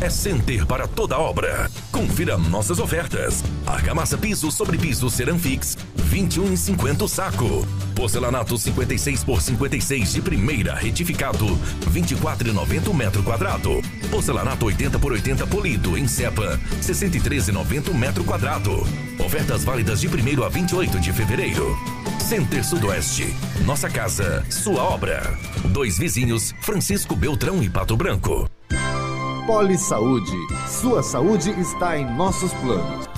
é Center para toda obra. Confira nossas ofertas. Argamassa piso sobre piso Ceramfix, 21,50 o saco. Porcelanato 56 por 56 de primeira retificado, 24,90 o metro quadrado. Porcelanato 80 por 80 polido em cepa, 63,90 o metro quadrado. Ofertas válidas de 1 a 28 de fevereiro. Center Sudoeste. Nossa casa, sua obra. Dois vizinhos, Francisco Beltrão e Pato Branco. Poli Saúde. Sua saúde está em nossos planos.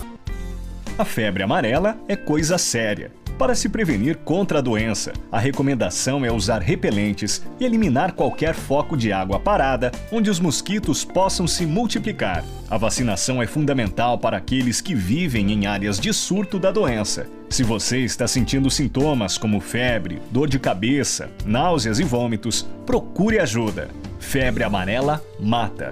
A febre amarela é coisa séria. Para se prevenir contra a doença, a recomendação é usar repelentes e eliminar qualquer foco de água parada onde os mosquitos possam se multiplicar. A vacinação é fundamental para aqueles que vivem em áreas de surto da doença. Se você está sentindo sintomas como febre, dor de cabeça, náuseas e vômitos, procure ajuda. Febre amarela mata.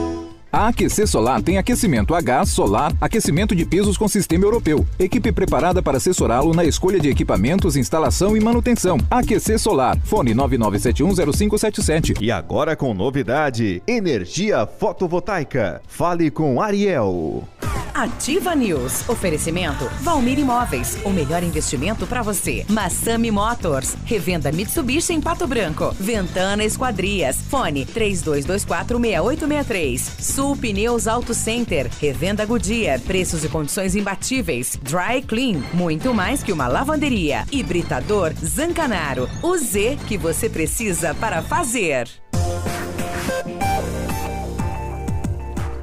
A AQC Solar tem aquecimento a gás, solar, aquecimento de pisos com sistema europeu. Equipe preparada para assessorá-lo na escolha de equipamentos, instalação e manutenção. AQC Solar. Fone 99710577. E agora com novidade: energia fotovoltaica. Fale com Ariel. Ativa News. Oferecimento Valmir Imóveis. O melhor investimento para você. Massami Motors. Revenda Mitsubishi em Pato Branco. Ventana Esquadrias. Fone 32246863. Sul Pneus Auto Center. Revenda Goodyear. Preços e condições imbatíveis. Dry Clean. Muito mais que uma lavanderia. Hibridador Zancanaro. O Z que você precisa para fazer.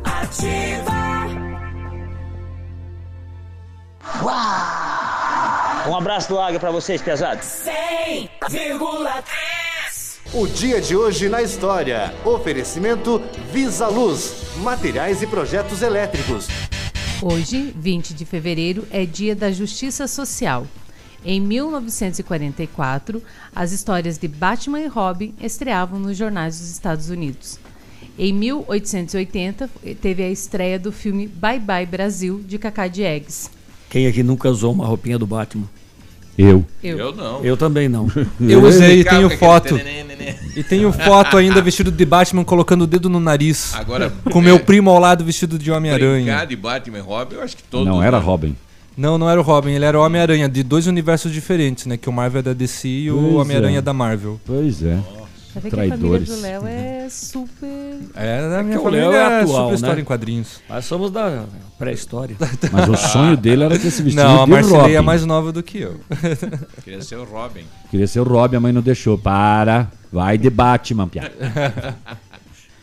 Ativa. Um abraço do Águia pra vocês, pesados. 100,3. O dia de hoje na história. Oferecimento Visa Luz. Materiais e projetos elétricos. Hoje, 20 de fevereiro, é Dia da Justiça Social. Em 1944, as histórias de Batman e Robin estreavam nos jornais dos Estados Unidos. Em 1880, teve a estreia do filme Bye Bye Brasil, de Cacá Diegues. Quem aqui nunca usou uma roupinha do Batman? Eu. Eu. Eu não. Eu também não. Eu usei e tenho foto. E tenho foto ainda vestido de Batman colocando o dedo no nariz. Agora, com é, meu primo ao lado vestido de Homem-Aranha. de Batman e Robin, eu acho que todos. Não era Robin. Não, não era o Robin, ele era o Homem-Aranha, de dois universos diferentes, né? Que o Marvel é da DC e o Pois Homem-Aranha é. é da Marvel. Pois é. Você vê que a família Traidores. do Léo é super. É, da minha que o família Léo é é atual, super história né? em quadrinhos. Nós somos da pré-história. Mas o sonho dele era ter se vestido Não, a Robin. é mais nova do que eu. Queria ser o Robin. Queria ser o Robin, a mãe não deixou. Para. Vai de Batman, piada.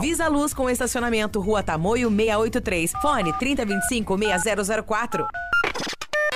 Visa Luz com estacionamento Rua Tamoio 683. Fone 3025 6004.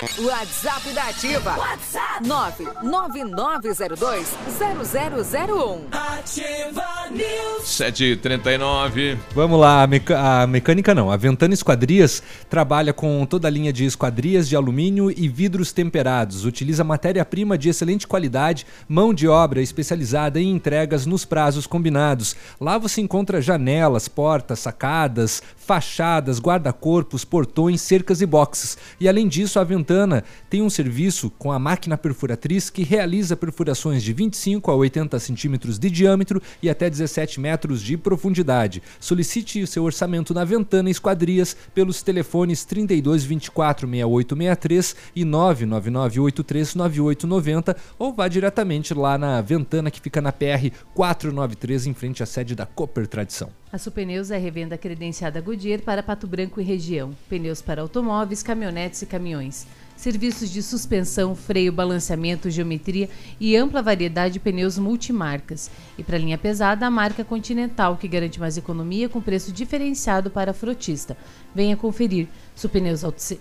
WhatsApp da Ativa. WhatsApp 999020001. Ativa News. 7h39. Vamos lá, a, meca- a mecânica não. A Ventana Esquadrias trabalha com toda a linha de esquadrias de alumínio e vidros temperados. Utiliza matéria-prima de excelente qualidade, mão de obra especializada em entregas nos prazos combinados. Lá você encontra janelas, portas, sacadas, fachadas, guarda-corpos, portões, cercas e boxes. E além disso, a Ventana Ventana tem um serviço com a máquina perfuratriz que realiza perfurações de 25 a 80 centímetros de diâmetro e até 17 metros de profundidade. Solicite o seu orçamento na Ventana Esquadrias pelos telefones 32 24 6863 e 999 83 9890 ou vá diretamente lá na Ventana que fica na PR 493 em frente à sede da Cooper Tradição. A Supneus é revenda credenciada Goodyear para Pato Branco e região. Pneus para automóveis, caminhonetes e caminhões. Serviços de suspensão, freio, balanceamento, geometria e ampla variedade de pneus multimarcas. E para linha pesada, a marca Continental, que garante mais economia com preço diferenciado para frotista. Venha conferir. Supneus Auto Ce-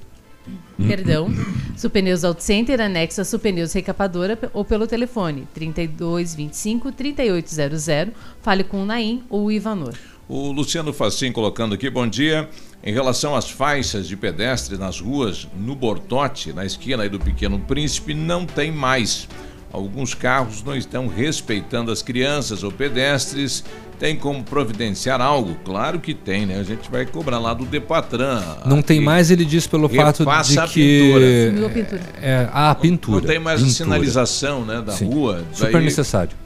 Perdão. Supneus Auto Center, anexo a Supneus Recapadora ou pelo telefone 3225 3800. Fale com o Naim ou o Ivanor. O Luciano Facim colocando aqui, bom dia. Em relação às faixas de pedestre nas ruas, no Bortote, na esquina aí do Pequeno Príncipe, não tem mais. Alguns carros não estão respeitando as crianças ou pedestres. Tem como providenciar algo? Claro que tem, né? A gente vai cobrar lá do Depatran. Não tem mais, ele diz pelo fato de a que. a pintura. É, ah, a pintura. Não tem mais a pintura. sinalização né, da Sim. rua. Super Daí- necessário.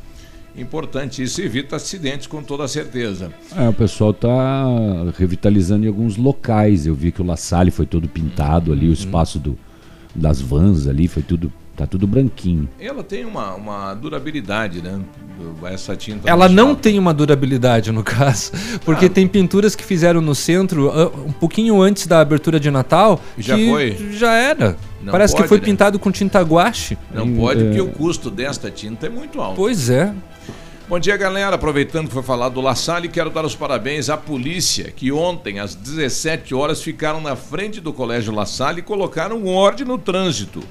Importante, isso evita acidentes com toda certeza. É, o pessoal tá revitalizando em alguns locais. Eu vi que o La Salle foi todo pintado ali, o espaço do, das vans ali foi tudo, tá tudo branquinho. Ela tem uma, uma durabilidade, né? Essa tinta. Ela não tem uma durabilidade no caso, porque Ah. tem pinturas que fizeram no centro ah, um pouquinho antes da abertura de Natal Já que foi? já era. Não Parece que pode, foi né? pintado com tinta guache. Não pode, porque o custo desta tinta é muito alto. Pois é. Bom dia, galera. Aproveitando que foi falado do La Salle, quero dar os parabéns à polícia, que ontem, às 17 horas, ficaram na frente do Colégio La Salle e colocaram ordem no trânsito.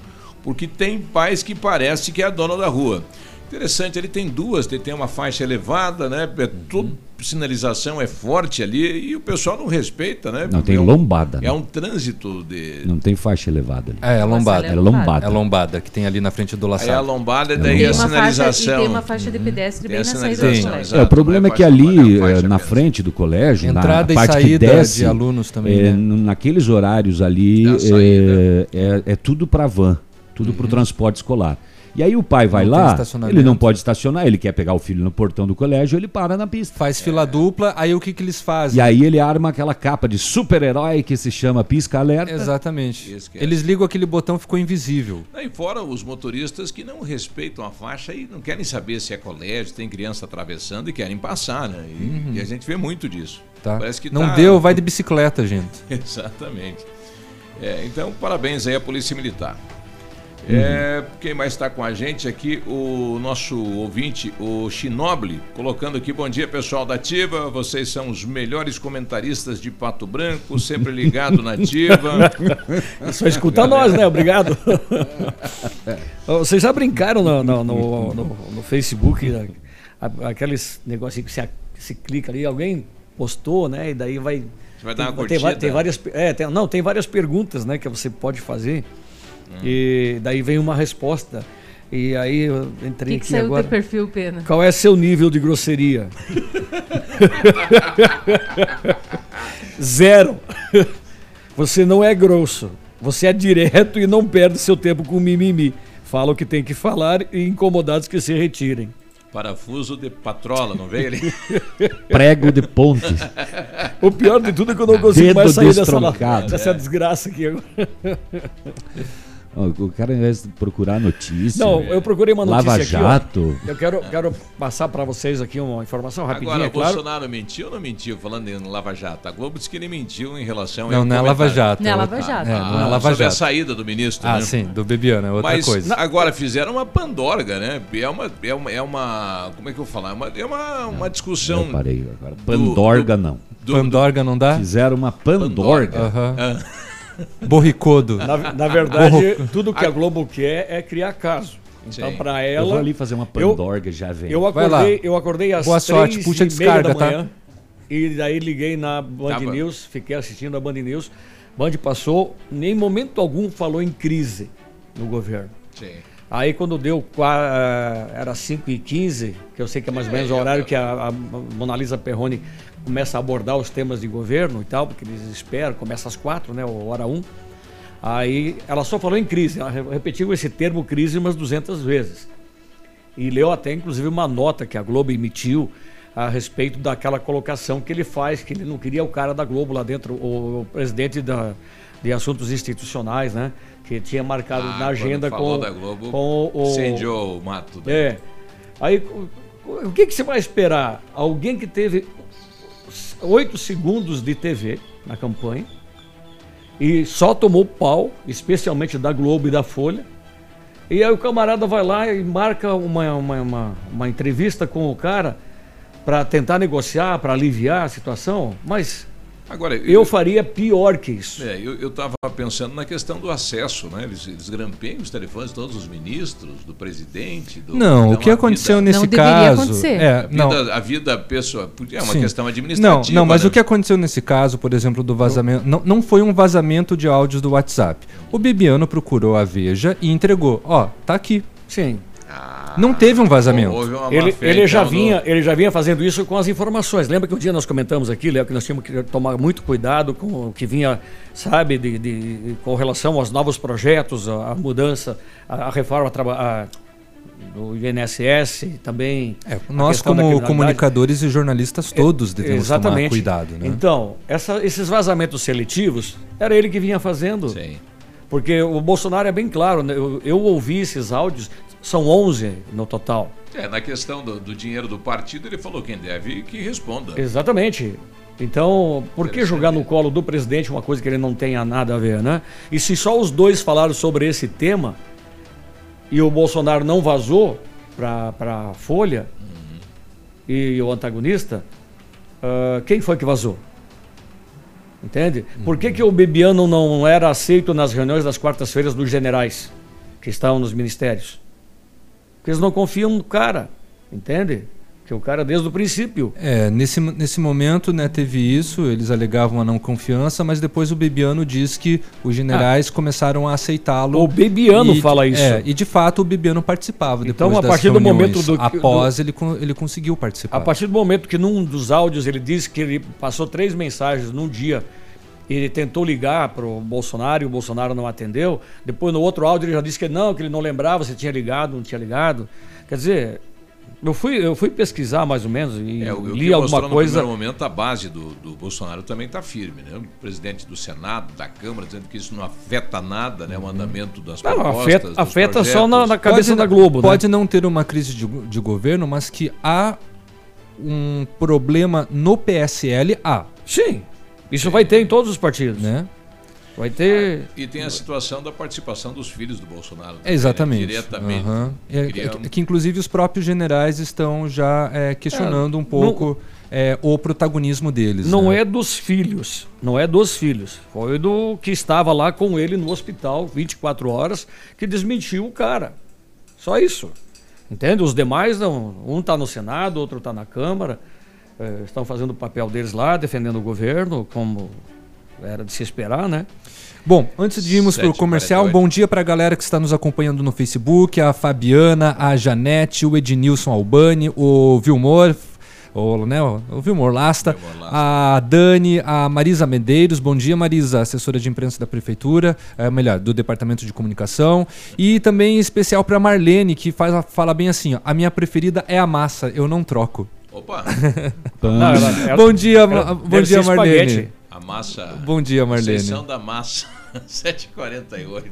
Porque tem pais que parece que é a dona da rua. Interessante, ele tem duas, ele tem uma faixa elevada, né? É tudo, sinalização é forte ali e o pessoal não respeita, né? Não, tem é um, lombada, né? É um trânsito de. Não tem faixa elevada ali. É, a lombada. É lombada. É a lombada que tem ali na frente do La Aí Salle. a lombada e É daí a uma faixa, e sinalização. tem uma faixa de pedestre Tem bem na saída do sinalização, colégio. exato. É, o problema é que é ali, eh, na frente do colégio, Entrada na e parte saída que desce, de alunos também, eh, né? naqueles horários ali, eh, é, é tudo para van, tudo para o transporte escolar. E aí o pai vai Uhum. Não lá, ele não pode estacionar, ele quer pegar o filho no portão do colégio, ele para na pista. Faz fila dupla, aí o que, que eles fazem? E aí ele arma aquela capa de super-herói que se chama pisca-alerta. Exatamente. Esquece. Eles ligam aquele botão, ficou invisível. Aí fora os motoristas que não respeitam a faixa e não querem saber se é colégio, tem criança atravessando e querem passar, né? E, e a gente vê muito disso. Uhum. Tá? Parece que não tá- deu, vai de bicicleta, gente. Exatamente. É, então, parabéns aí à Polícia Militar. Uhum. É, quem mais está com a gente aqui? O nosso ouvinte, o Chinoble, colocando aqui: bom dia pessoal da Ativa, vocês são os melhores comentaristas de Pato Branco, sempre ligado na Ativa. É só escuta nós, né? Obrigado. Vocês já brincaram no, no, no, no- Facebook, né? Aqueles negocinhos que você, você clica ali, alguém postou, né? E daí vai. Você vai dar uma tem, curtida? tem várias, é, tem- não, tem várias perguntas, né, que você pode fazer. E daí vem uma resposta. E aí eu O entrei que, que aqui saiu do agora. teu perfil, Pena? Qual é seu nível de grosseria? Zero. Você não é grosso. Você é direto e não perde seu tempo com mimimi. Fala o que tem que falar e incomodados que se retirem. Parafuso de patrola, não veio ali? Prego de ponte. O pior de tudo é que eu não consigo Dedo mais sair dessa, dessa desgraça aqui agora. O cara, ao invés de procurar notícia. Não, eu procurei uma notícia Lava aqui. ó. Jato. Eu quero, quero passar para vocês aqui uma informação rapidinha, Agora, é claro. Bolsonaro mentiu ou não mentiu falando em Lava Jato? A Globo disse que ele mentiu em relação Não, não é. Lava Jato. Não é Lava Jato. É, não é Ah, Lava sobre a Jato. saída do ministro, Ah, né? sim, do Bebiano, é outra Mas coisa. agora fizeram uma pandorga, né? É uma, é uma, é uma como é que eu vou falar? É uma, é uma, uma discussão. Eu parei agora. Pandorga não. do- Pandorga não dá? Fizeram uma pandorga. Aham. Ah, Borricodo. Na, na verdade, tudo que a Globo quer é criar caso. Então, para Eu vou ela. ali fazer uma eu- pandorga já vem. Eu Vai lá. acordei, eu acordei às Boa sorte, três puxa a e meia descarga, da tá? manhã. E daí liguei na Band Tava. News, fiquei assistindo a Band News. Band passou, nem momento algum falou em crise no governo. sim. Aí quando deu, qua- era 5 e 15 que eu sei que é mais ou menos o horário que a, a Mona Lisa Perrone começa a abordar os temas de governo e tal, porque eles esperam, começa às quatro, né, ou hora 1. Um. Aí ela só falou em crise, ela re- repetiu esse termo crise umas 200 vezes. E leu até inclusive uma nota que a Globo emitiu a respeito daquela colocação que ele faz, que ele não queria o cara da Globo lá dentro, o, o presidente da, de assuntos institucionais, né? Que tinha marcado Ah, na agenda com, da Globo, com o. incendiou o mato. É. Aí, o, o que, que você vai esperar? Alguém que teve oito segundos de TV na campanha e só tomou pau, especialmente da Globo e da Folha. E aí o camarada vai lá e marca uma, uma, uma, uma entrevista com o cara para tentar negociar, para aliviar a situação. Mas Agora, eu faria pior que isso. É, eu, eu tava pensando na questão do acesso, né? Eles, eles grampeiam os telefones de todos os ministros, do presidente. Do, Não, o que aconteceu vida- nesse Não deveria caso- acontecer. é, a, vida, não. a vida pessoal. É uma Sim. questão administrativa. Não, não, mas né? o que aconteceu nesse caso, por exemplo, do vazamento, não, não foi um vazamento de áudios do WhatsApp. O Bibiano procurou a Veja e entregou. Ó, tá aqui. Sim. Não teve um vazamento. Ele, ele já então, vinha, ele já vinha fazendo isso com as informações. Lembra que um dia nós comentamos aqui, Léo, que nós tínhamos que tomar muito cuidado com o que vinha, sabe, de, de- com relação aos novos projetos, a, a mudança, a, a reforma a- do INSS, também. É, Nós, como comunicadores e jornalistas, todos devemos Exatamente. tomar cuidado. Né? Então, essa- esses vazamentos seletivos, era ele que vinha fazendo. Sim. Porque o Bolsonaro é bem claro, né? eu, eu ouvi esses áudios, são 11 no total. É, na questão do, do dinheiro do partido, ele falou quem deve que responda. Exatamente. Então, por que jogar no colo do presidente uma coisa que ele não tenha nada a ver, né? E se só os dois falaram sobre esse tema e o Bolsonaro não vazou para a Folha e o antagonista, ah, quem foi que vazou? Entende? Por que, que o Bebiano não era aceito nas reuniões das quartas-feiras dos generais que estavam nos ministérios? Porque eles não confiam no cara, entende? Que o cara desde o princípio. É, nesse, nesse momento né, teve isso, eles alegavam a não confiança, mas depois o Bebiano diz que os generais começaram a aceitá-lo. O Bebiano E- fala isso. É, e de fato o Bebiano participava Então, depois a partir do reuniões. momento do- Após do- ele, ele conseguiu participar. A partir do momento que num dos áudios ele disse que ele passou três mensagens num dia, ele tentou ligar para o Bolsonaro e o Bolsonaro não atendeu. Depois no outro áudio ele já disse que não, que ele não lembrava se tinha ligado, não tinha ligado. Quer dizer, eu fui, eu fui pesquisar mais ou menos e É, o, o li que alguma mostrou coisa. no primeiro momento, a base do, do Bolsonaro também está firme, né? O presidente do Senado, da Câmara, dizendo que isso não afeta nada, né? O andamento das Não, propostas, afeta- dos afeta só na- na cabeça Pode- da Globo, né? Pode não ter uma crise de, de governo, mas que há um problema no PSL, há. Sim, isso vai ter em todos os partidos. Né? Vai ter. E tem a situação da participação dos filhos do Bolsonaro. também, né? Exatamente. Diretamente. Aham. É, Queria- é que inclusive os próprios generais estão já é, questionando É, um pouco é, o protagonismo deles. Não né? é dos filhos, não é dos filhos. Foi do que estava lá com ele no hospital 24 horas que desmentiu o cara. Só isso. Entende? Os demais não. Um está no Senado, outro está na Câmara. Eh, estão fazendo o papel deles lá, defendendo o governo, como era de se esperar, né? Bom, antes de irmos para o 7h48. comercial, um bom dia para a galera que está nos acompanhando no Facebook, a Fabiana, a Janete, o Ednilson Albani, o Vilmor, o, né, o Vilmor Lasta, a Dani, a Marisa Medeiros, bom dia Marisa, assessora de imprensa da Prefeitura, é, melhor, do Departamento de Comunicação, e também em especial para Marlene, que faz, fala bem assim, ó, a minha preferida é a massa, eu não troco. Opa! Não, ela- ela- bom dia, ela Ma- bom deve dia ser Marlene. espaguete. A massa. Bom dia, Marlene. Sessão da massa. 7h48.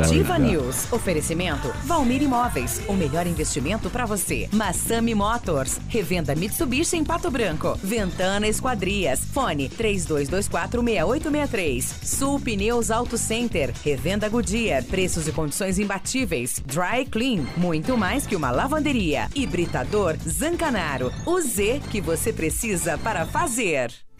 Ativa News. Oferecimento Valmir Imóveis. O melhor investimento para você. Massami Motors. Revenda Mitsubishi em Pato Branco. Ventana Esquadrias. Fone 32246863. Sul Pneus Auto Center. Revenda Goodyear. Preços e condições imbatíveis. Dry Clean. Muito mais que uma lavanderia. Hibridador Zancanaro. O Z que você precisa para fazer.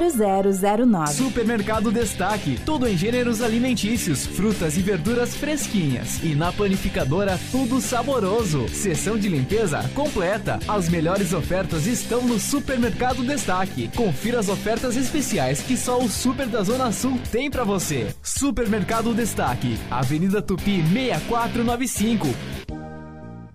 0009. Supermercado Destaque, tudo em gêneros alimentícios, frutas e verduras fresquinhas. E na panificadora, tudo saboroso. Seção de limpeza completa. As melhores ofertas estão no Supermercado Destaque. Confira as ofertas especiais que só o Super da Zona Sul tem para você. Supermercado Destaque, Avenida Tupi 6495.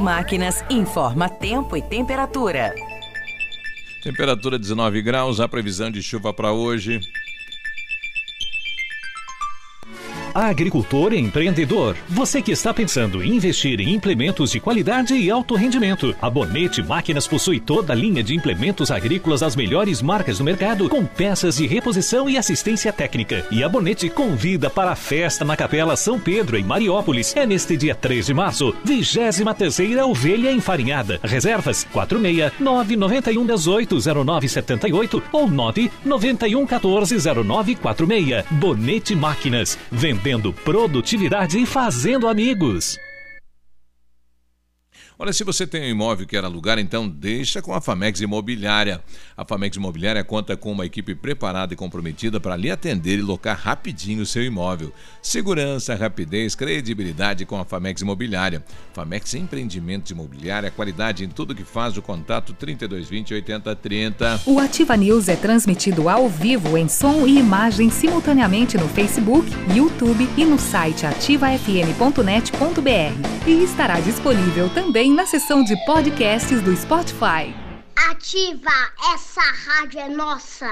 Máquinas informa tempo e temperatura. Temperatura 19 graus, a previsão de chuva para hoje. Agricultor empreendedor, você que está pensando em investir em implementos de qualidade e alto rendimento, a Bonete Máquinas possui toda a linha de implementos agrícolas das melhores marcas do mercado, com peças de reposição e assistência técnica. E a Bonete convida para a festa na Capela São Pedro, em Mariópolis. É neste dia 3 de março, 23 Ovelha Enfarinhada. Reservas 46 991 18 0978 ou 991 14 0946. Bonete Máquinas. Vendendo produtividade e fazendo amigos. Olha, se você tem um imóvel que quer alugar, então deixa com a Famex Imobiliária. A Famex Imobiliária conta com uma equipe preparada e comprometida para lhe atender e locar rapidinho o seu imóvel. Segurança, rapidez, credibilidade com a Famex Imobiliária. Famex Empreendimentos Imobiliária, qualidade em tudo que faz o contato 3220 8030. O Ativa News é transmitido ao vivo em som e imagem simultaneamente no Facebook, YouTube e no site ativafm.net.br. E estará disponível também na seção de podcasts do Spotify. Ativa, essa rádio é nossa.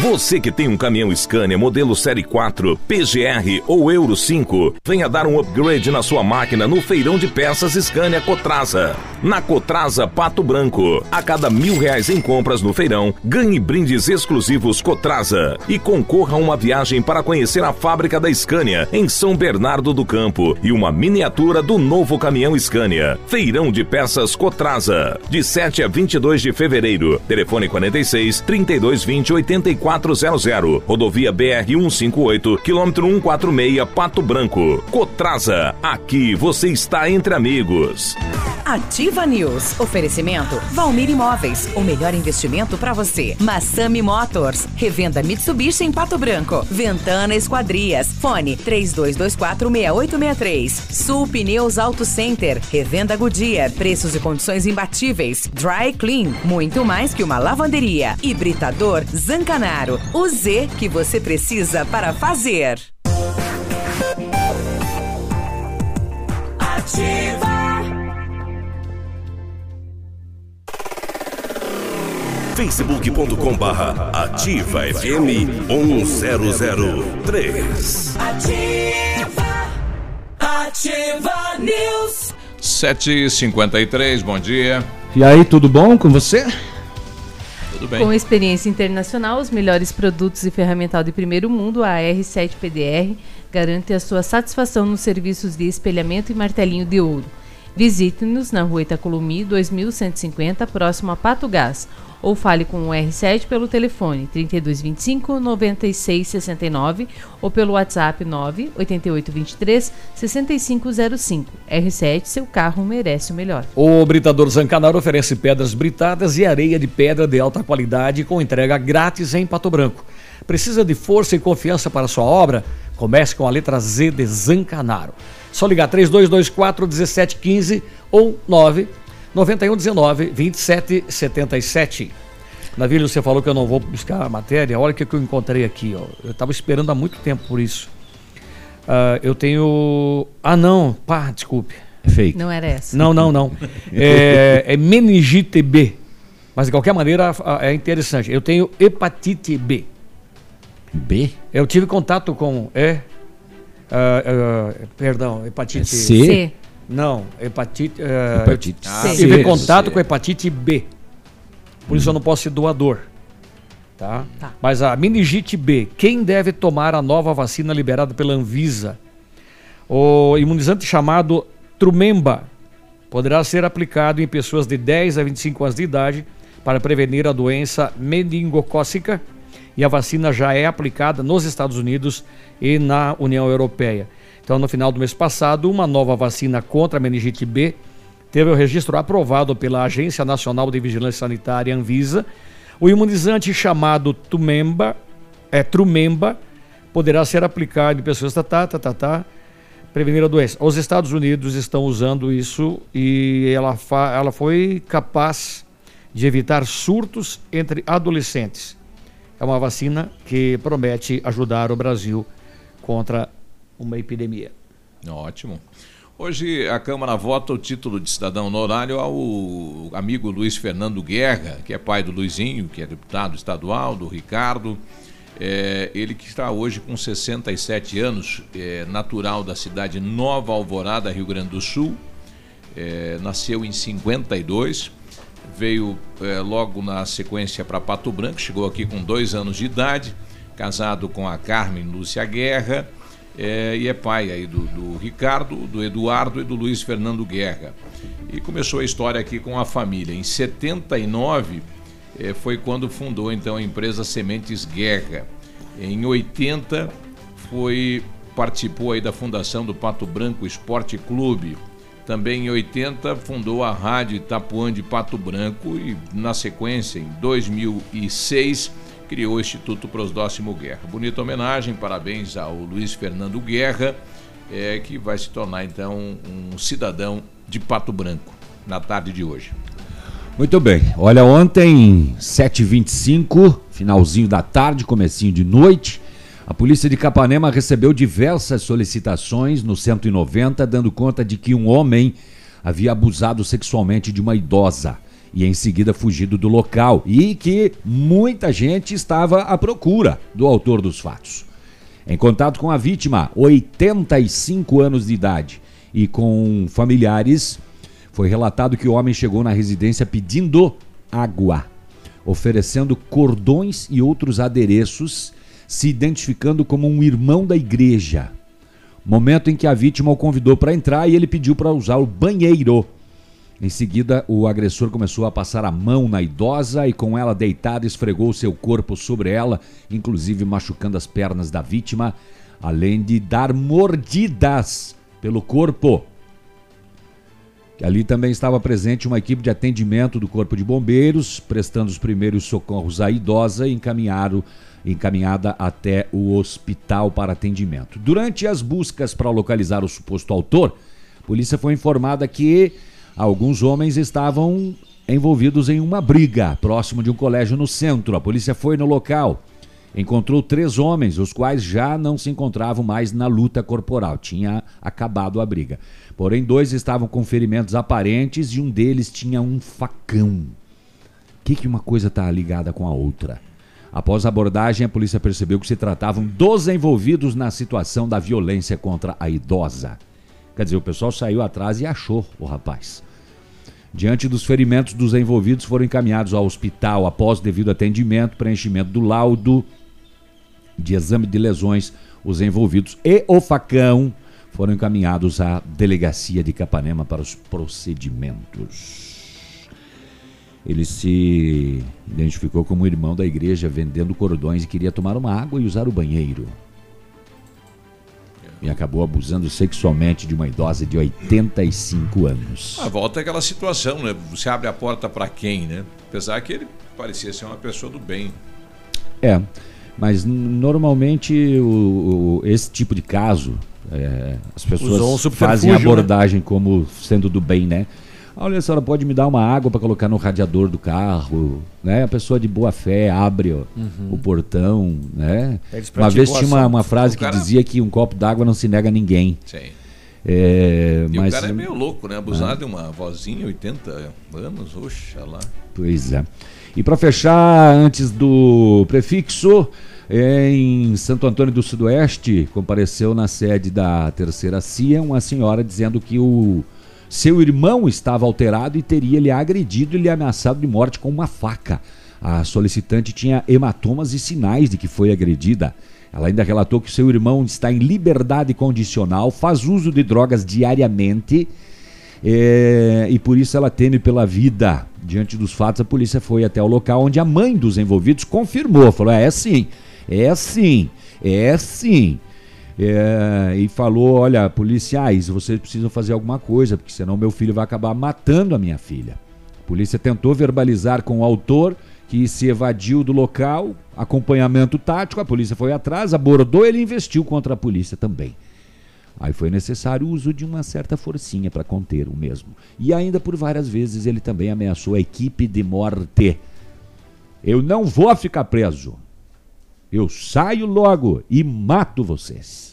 Você que tem um caminhão Scania modelo Série 4, PGR ou Euro 5, venha dar um upgrade na sua máquina no feirão de peças Scania Cotraza. Na Cotraza Pato Branco, a cada mil reais em compras no feirão, ganhe brindes exclusivos Cotraza e concorra a uma viagem para conhecer a fábrica da Scania em São Bernardo do Campo e uma miniatura do novo caminhão Scania. Feirão de peças Cotraza, de 7 a 22 de fevereiro. Telefone 46 3220 8400. Rodovia BR 158, quilômetro 146, Pato Branco. Cotraza, aqui você está entre amigos. Ativa News. Oferecimento Valmir Imóveis. O melhor investimento para você. Massami Motors. Revenda Mitsubishi em Pato Branco. Ventana Esquadrias. Fone 32246863. Sul Pneus Auto Center. Revenda Goodyear. Preços e condições imbatíveis. Dry Clean. Muito mais que uma lavanderia. Hibridador Zancanaro. O Z que você precisa para fazer. Ativa. facebook.com barra ativa FM 1003. Ativa. Ativa News. 7h53, bom dia. E aí, tudo bom com você? Tudo bem. Com experiência internacional, os melhores produtos e ferramental de primeiro mundo, a R7 PDR garante a sua satisfação nos serviços de espelhamento e martelinho de ouro. Visite-nos na rua Itacolomi 2150, próximo a Pato Gás, ou fale com o R7 pelo telefone 3225 9669 ou pelo WhatsApp 98823 6505. R7, seu carro merece o melhor. O Britador Zancanaro oferece pedras britadas e areia de pedra de alta qualidade com entrega grátis em Pato Branco. Precisa de força e confiança para sua obra? Comece com a letra Z de Zancanaro. Só ligar 3224 1715 ou 9 9119 2777. Navilho, você falou que eu não vou buscar a matéria. Olha o que eu encontrei aqui. Ó. Eu estava esperando há muito tempo por isso. Ah, eu tenho. Ah, não. Pá, desculpe. É fake. Não era essa. Não, não, não. É, é meningite B. Mas de qualquer maneira é interessante. Eu tenho hepatite B. B? Eu tive contato com. É. ah, ah, perdão, hepatite É C? C. Não, hepatite. ah, Hepatite C. Tive C. contato C. com hepatite B. Por isso eu não posso ser doador. Tá? Mas a meningite B, quem deve tomar a nova vacina liberada pela Anvisa? O imunizante chamado Trumemba poderá ser aplicado em pessoas de 10 a 25 anos de idade para prevenir a doença meningocócica e a vacina já é aplicada nos Estados Unidos e na União Europeia. Então, no final do mês passado, uma nova vacina contra a meningite B teve o registro aprovado pela Agência Nacional de Vigilância Sanitária, Anvisa. O imunizante chamado Tumemba, é Trumemba, poderá ser aplicado em pessoas tá, tá, tá, tá, tá, prevenir a doença. Os Estados Unidos estão usando isso e ela, fa- ela foi capaz de evitar surtos entre adolescentes. É uma vacina que promete ajudar o Brasil contra uma epidemia. Ótimo. Hoje a Câmara vota o título de cidadão honorário ao amigo Luiz Fernando Guerra, que é pai do Luizinho, que é deputado estadual, do Ricardo. É, ele que está hoje com 67 anos, é, natural da cidade Nova Alvorada, Rio Grande do Sul. É, nasceu em 52, veio é, logo na sequência para Pato Branco, chegou aqui com dois anos de idade, casado com a Carmen Lúcia Guerra. É, e é pai aí do, do Ricardo, do Eduardo e do Luiz Fernando Guerra. E começou a história aqui com a família. Em 79 eh, foi quando fundou então a empresa Sementes Guerra. Em 80 foi participou aí da fundação do Pato Branco Esporte Clube. Também em 80 fundou a Rádio Itapuã de Pato Branco e na sequência em 2006 criou o Instituto Prosdóximo Guerra. Bonita homenagem, parabéns ao Luiz Fernando Guerra, é, que vai se tornar então um cidadão de Pato Branco na tarde de hoje. Muito bem. Olha, ontem, 7h25, finalzinho da tarde, comecinho de noite, a polícia de Capanema recebeu diversas solicitações no 190, dando conta de que um homem havia abusado sexualmente de uma idosa e em seguida fugido do local e que muita gente estava à procura do autor dos fatos. Em contato com a vítima, 85 anos de idade, e com familiares, foi relatado que o homem chegou na residência pedindo água, oferecendo cordões e outros adereços, se identificando como um irmão da igreja. Momento em que a vítima o convidou para entrar e ele pediu para usar o banheiro. Em seguida, o agressor começou a passar a mão na idosa e, com ela deitada, esfregou seu corpo sobre ela, inclusive machucando as pernas da vítima, além de dar mordidas pelo corpo. Ali também estava presente uma equipe de atendimento do Corpo de Bombeiros, prestando os primeiros socorros à idosa e encaminharam, encaminhada até o hospital para atendimento. Durante as buscas para localizar o suposto autor, a polícia foi informada que alguns homens estavam envolvidos em uma briga próximo de um colégio no centro. A polícia foi no local. Encontrou três homens, os quais já não se encontravam mais na luta corporal. Tinha acabado a briga. Porém, dois estavam com ferimentos aparentes e um deles tinha um facão. O que, que uma coisa está ligada com a outra? Após a abordagem, a polícia percebeu que se tratavam dos envolvidos na situação da violência contra a idosa. Quer dizer, o pessoal saiu atrás e achou o rapaz. Diante dos ferimentos dos envolvidos, foram encaminhados ao hospital após devido atendimento, preenchimento do laudo de exame de lesões. Os envolvidos e o facão foram encaminhados à delegacia de Capanema para os procedimentos. Ele se identificou como irmão da igreja vendendo cordões e queria tomar uma água e usar o banheiro. E acabou abusando sexualmente de uma idosa de 85 anos. A volta é aquela situação, né? Você abre a porta para quem, né? Apesar que ele parecia ser uma pessoa do bem. É, mas normalmente o, o- esse tipo de caso, é, as um pessoas subterfúgio, fazem né? abordagem como sendo do bem, né? Olha, a senhora pode me dar uma água para colocar no radiador do carro, né? A pessoa de boa fé abre ó, Uhum. o portão, né? Uma vez tinha uma, uma frase O que cara- dizia que um copo d'água não se nega a ninguém. Sim. É, E mas, o cara é meio louco, né? Abusar Ah. de uma vozinha, 80 anos, oxalá. Pois é. E para fechar, antes do prefixo, em Santo Antônio do Sudoeste, compareceu na sede da terceira CIA uma senhora dizendo que o seu irmão estava alterado e teria lhe agredido e lhe ameaçado de morte com uma faca. A solicitante tinha hematomas e sinais de que foi agredida. Ela ainda relatou que seu irmão está em liberdade condicional, faz uso de drogas diariamente é, e por isso ela teme pela vida. Diante dos fatos, a polícia foi até o local onde a mãe dos envolvidos confirmou, falou: é sim, é sim, é sim. É, e falou: olha, policiais, vocês precisam fazer alguma coisa, porque senão meu filho vai acabar matando a minha filha. A polícia tentou verbalizar com o autor que se evadiu do local, acompanhamento tático, a polícia foi atrás, abordou, ele investiu contra a polícia também. Aí foi necessário o uso de uma certa forcinha para conter o mesmo. E ainda por várias vezes ele também ameaçou a equipe de morte. Eu não vou ficar preso. Eu saio logo e mato vocês.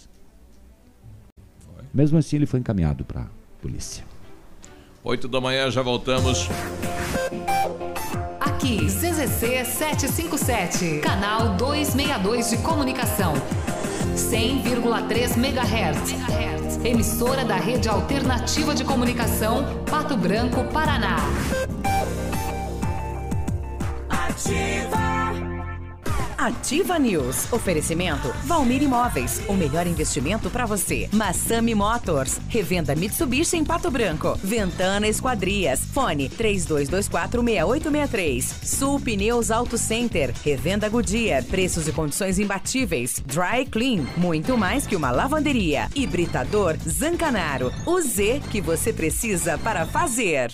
Mesmo assim, ele foi encaminhado para a polícia. 8 da manhã, já voltamos. Aqui, CZC 757, canal 262 de comunicação. 100,3 MHz. Emissora da Rede Alternativa de Comunicação, Pato Branco, Paraná. Ativa. Ativa News. Oferecimento Valmir Imóveis. O melhor investimento para você. Massami Motors. Revenda Mitsubishi em Pato Branco. Ventana Esquadrias. Fone 32246863. Sul Pneus Auto Center. Revenda Goodyear. Preços e condições imbatíveis. Dry Clean. Muito mais que uma lavanderia. Hibridador Zancanaro. O Z que você precisa para fazer.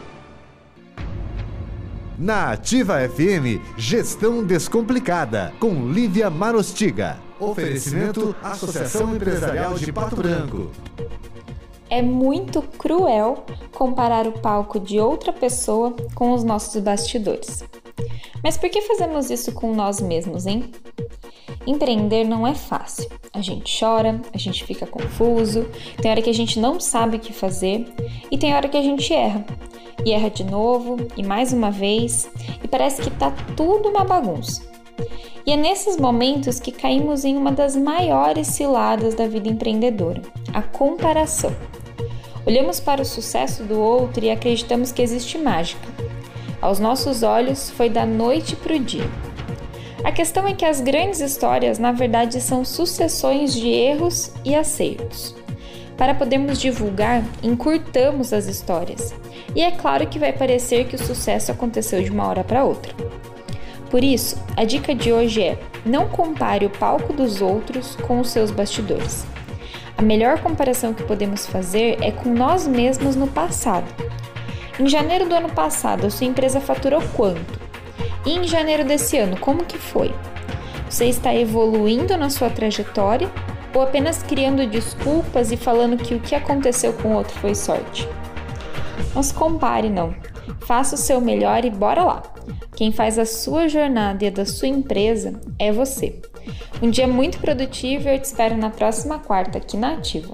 Na Ativa FM, Gestão Descomplicada, com Lívia Marostiga. Oferecimento Associação Empresarial de Pato Branco. É muito cruel comparar o palco de outra pessoa com os nossos bastidores. Mas por que fazemos isso com nós mesmos, hein? Empreender não é fácil. A gente chora, a gente fica confuso, tem hora que a gente não sabe o que fazer e tem hora que a gente erra. E erra de novo, e mais uma vez, e parece que tá tudo uma bagunça. E é nesses momentos que caímos em uma das maiores ciladas da vida empreendedora, a comparação. Olhamos para o sucesso do outro e acreditamos que existe mágica. Aos nossos olhos, foi da noite para o dia. A questão é que as grandes histórias, na verdade, são sucessões de erros e acertos. Para podermos divulgar, encurtamos as histórias. E é claro que vai parecer que o sucesso aconteceu de uma hora para outra. Por isso, a dica de hoje é: não compare o palco dos outros com os seus bastidores. A melhor comparação que podemos fazer é com nós mesmos no passado. Em janeiro do ano passado, a sua empresa faturou quanto? E em janeiro desse ano, como que foi? Você está evoluindo na sua trajetória ou apenas criando desculpas e falando que o que aconteceu com o outro foi sorte? Não se compare, não. Faça o seu melhor e bora lá. Quem faz a sua jornada e a da sua empresa é você. Um dia muito produtivo e eu te espero na próxima quarta aqui na Ativa.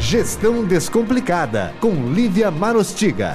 Gestão Descomplicada, com Lívia Marostiga.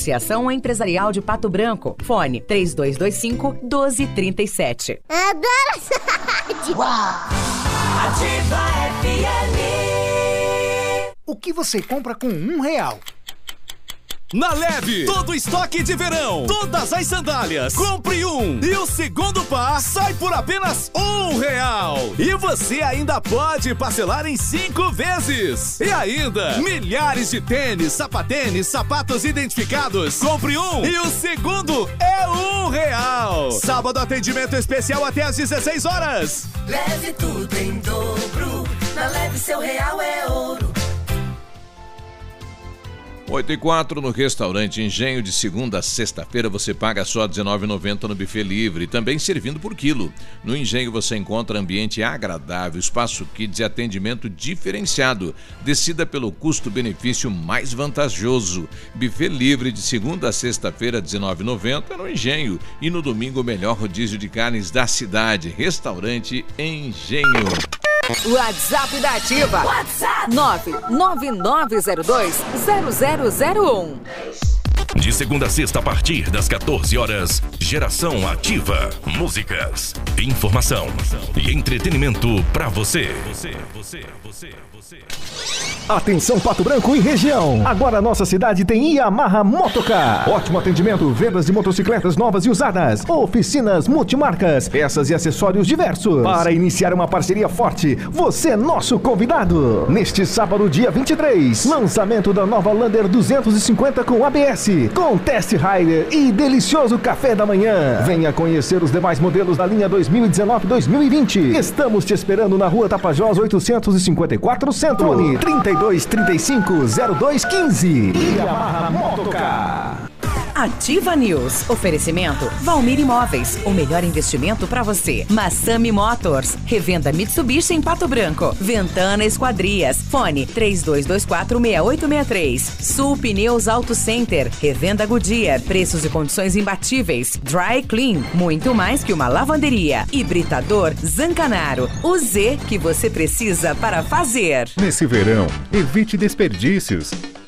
Associação Empresarial de Pato Branco. Fone 3225 1237. Adoro essa rádio. Ativa FM. O que você compra com um real? Na Leve, todo estoque de verão, todas as sandálias. Compre um e o segundo par sai por apenas um real. E você ainda pode parcelar em cinco vezes. E ainda, milhares de tênis, sapatênis, sapatos identificados. Compre um e o segundo é um real. Sábado atendimento especial até às 16 horas. Leve tudo em dobro. Na leve seu real é ouro. 8 e 4 no restaurante Engenho, de segunda a sexta-feira você paga só R$19,90 no buffet livre, também servindo por quilo. No Engenho você encontra ambiente agradável, espaço kids e atendimento diferenciado. Decida pelo custo-benefício mais vantajoso. Buffet livre de segunda a sexta-feira, R$19,90 no Engenho. E no domingo, o melhor rodízio de carnes da cidade. Restaurante Engenho. WhatsApp da Ativa. WhatsApp 999020001. De segunda a sexta, a partir das 14 horas, Geração Ativa. Músicas, informação e entretenimento pra você. Atenção Pato Branco e região. Agora nossa cidade tem Yamaha Motocar. Ótimo atendimento, vendas de motocicletas novas e usadas, oficinas multimarcas, peças e acessórios diversos. Para iniciar uma parceria forte, você é nosso convidado. Neste sábado, dia 23, lançamento da nova Lander 250 com ABS, com test rider e delicioso café da manhã. Venha conhecer os demais modelos da linha 2019-2020. Estamos te esperando na rua Tapajós 854 Centro. Fone 3235 0215. Yamaha Motocar. Ativa News. Oferecimento Valmir Imóveis. O melhor investimento para você. Massami Motors. Revenda Mitsubishi em Pato Branco. Ventana Esquadrias. Fone 32246863. Sul Pneus Auto Center. Revenda Goodyear. Preços e condições imbatíveis. Dry Clean. Muito mais que uma lavanderia. Hibridador Zancanaro. O Z que você precisa para fazer. Nesse verão, evite desperdícios.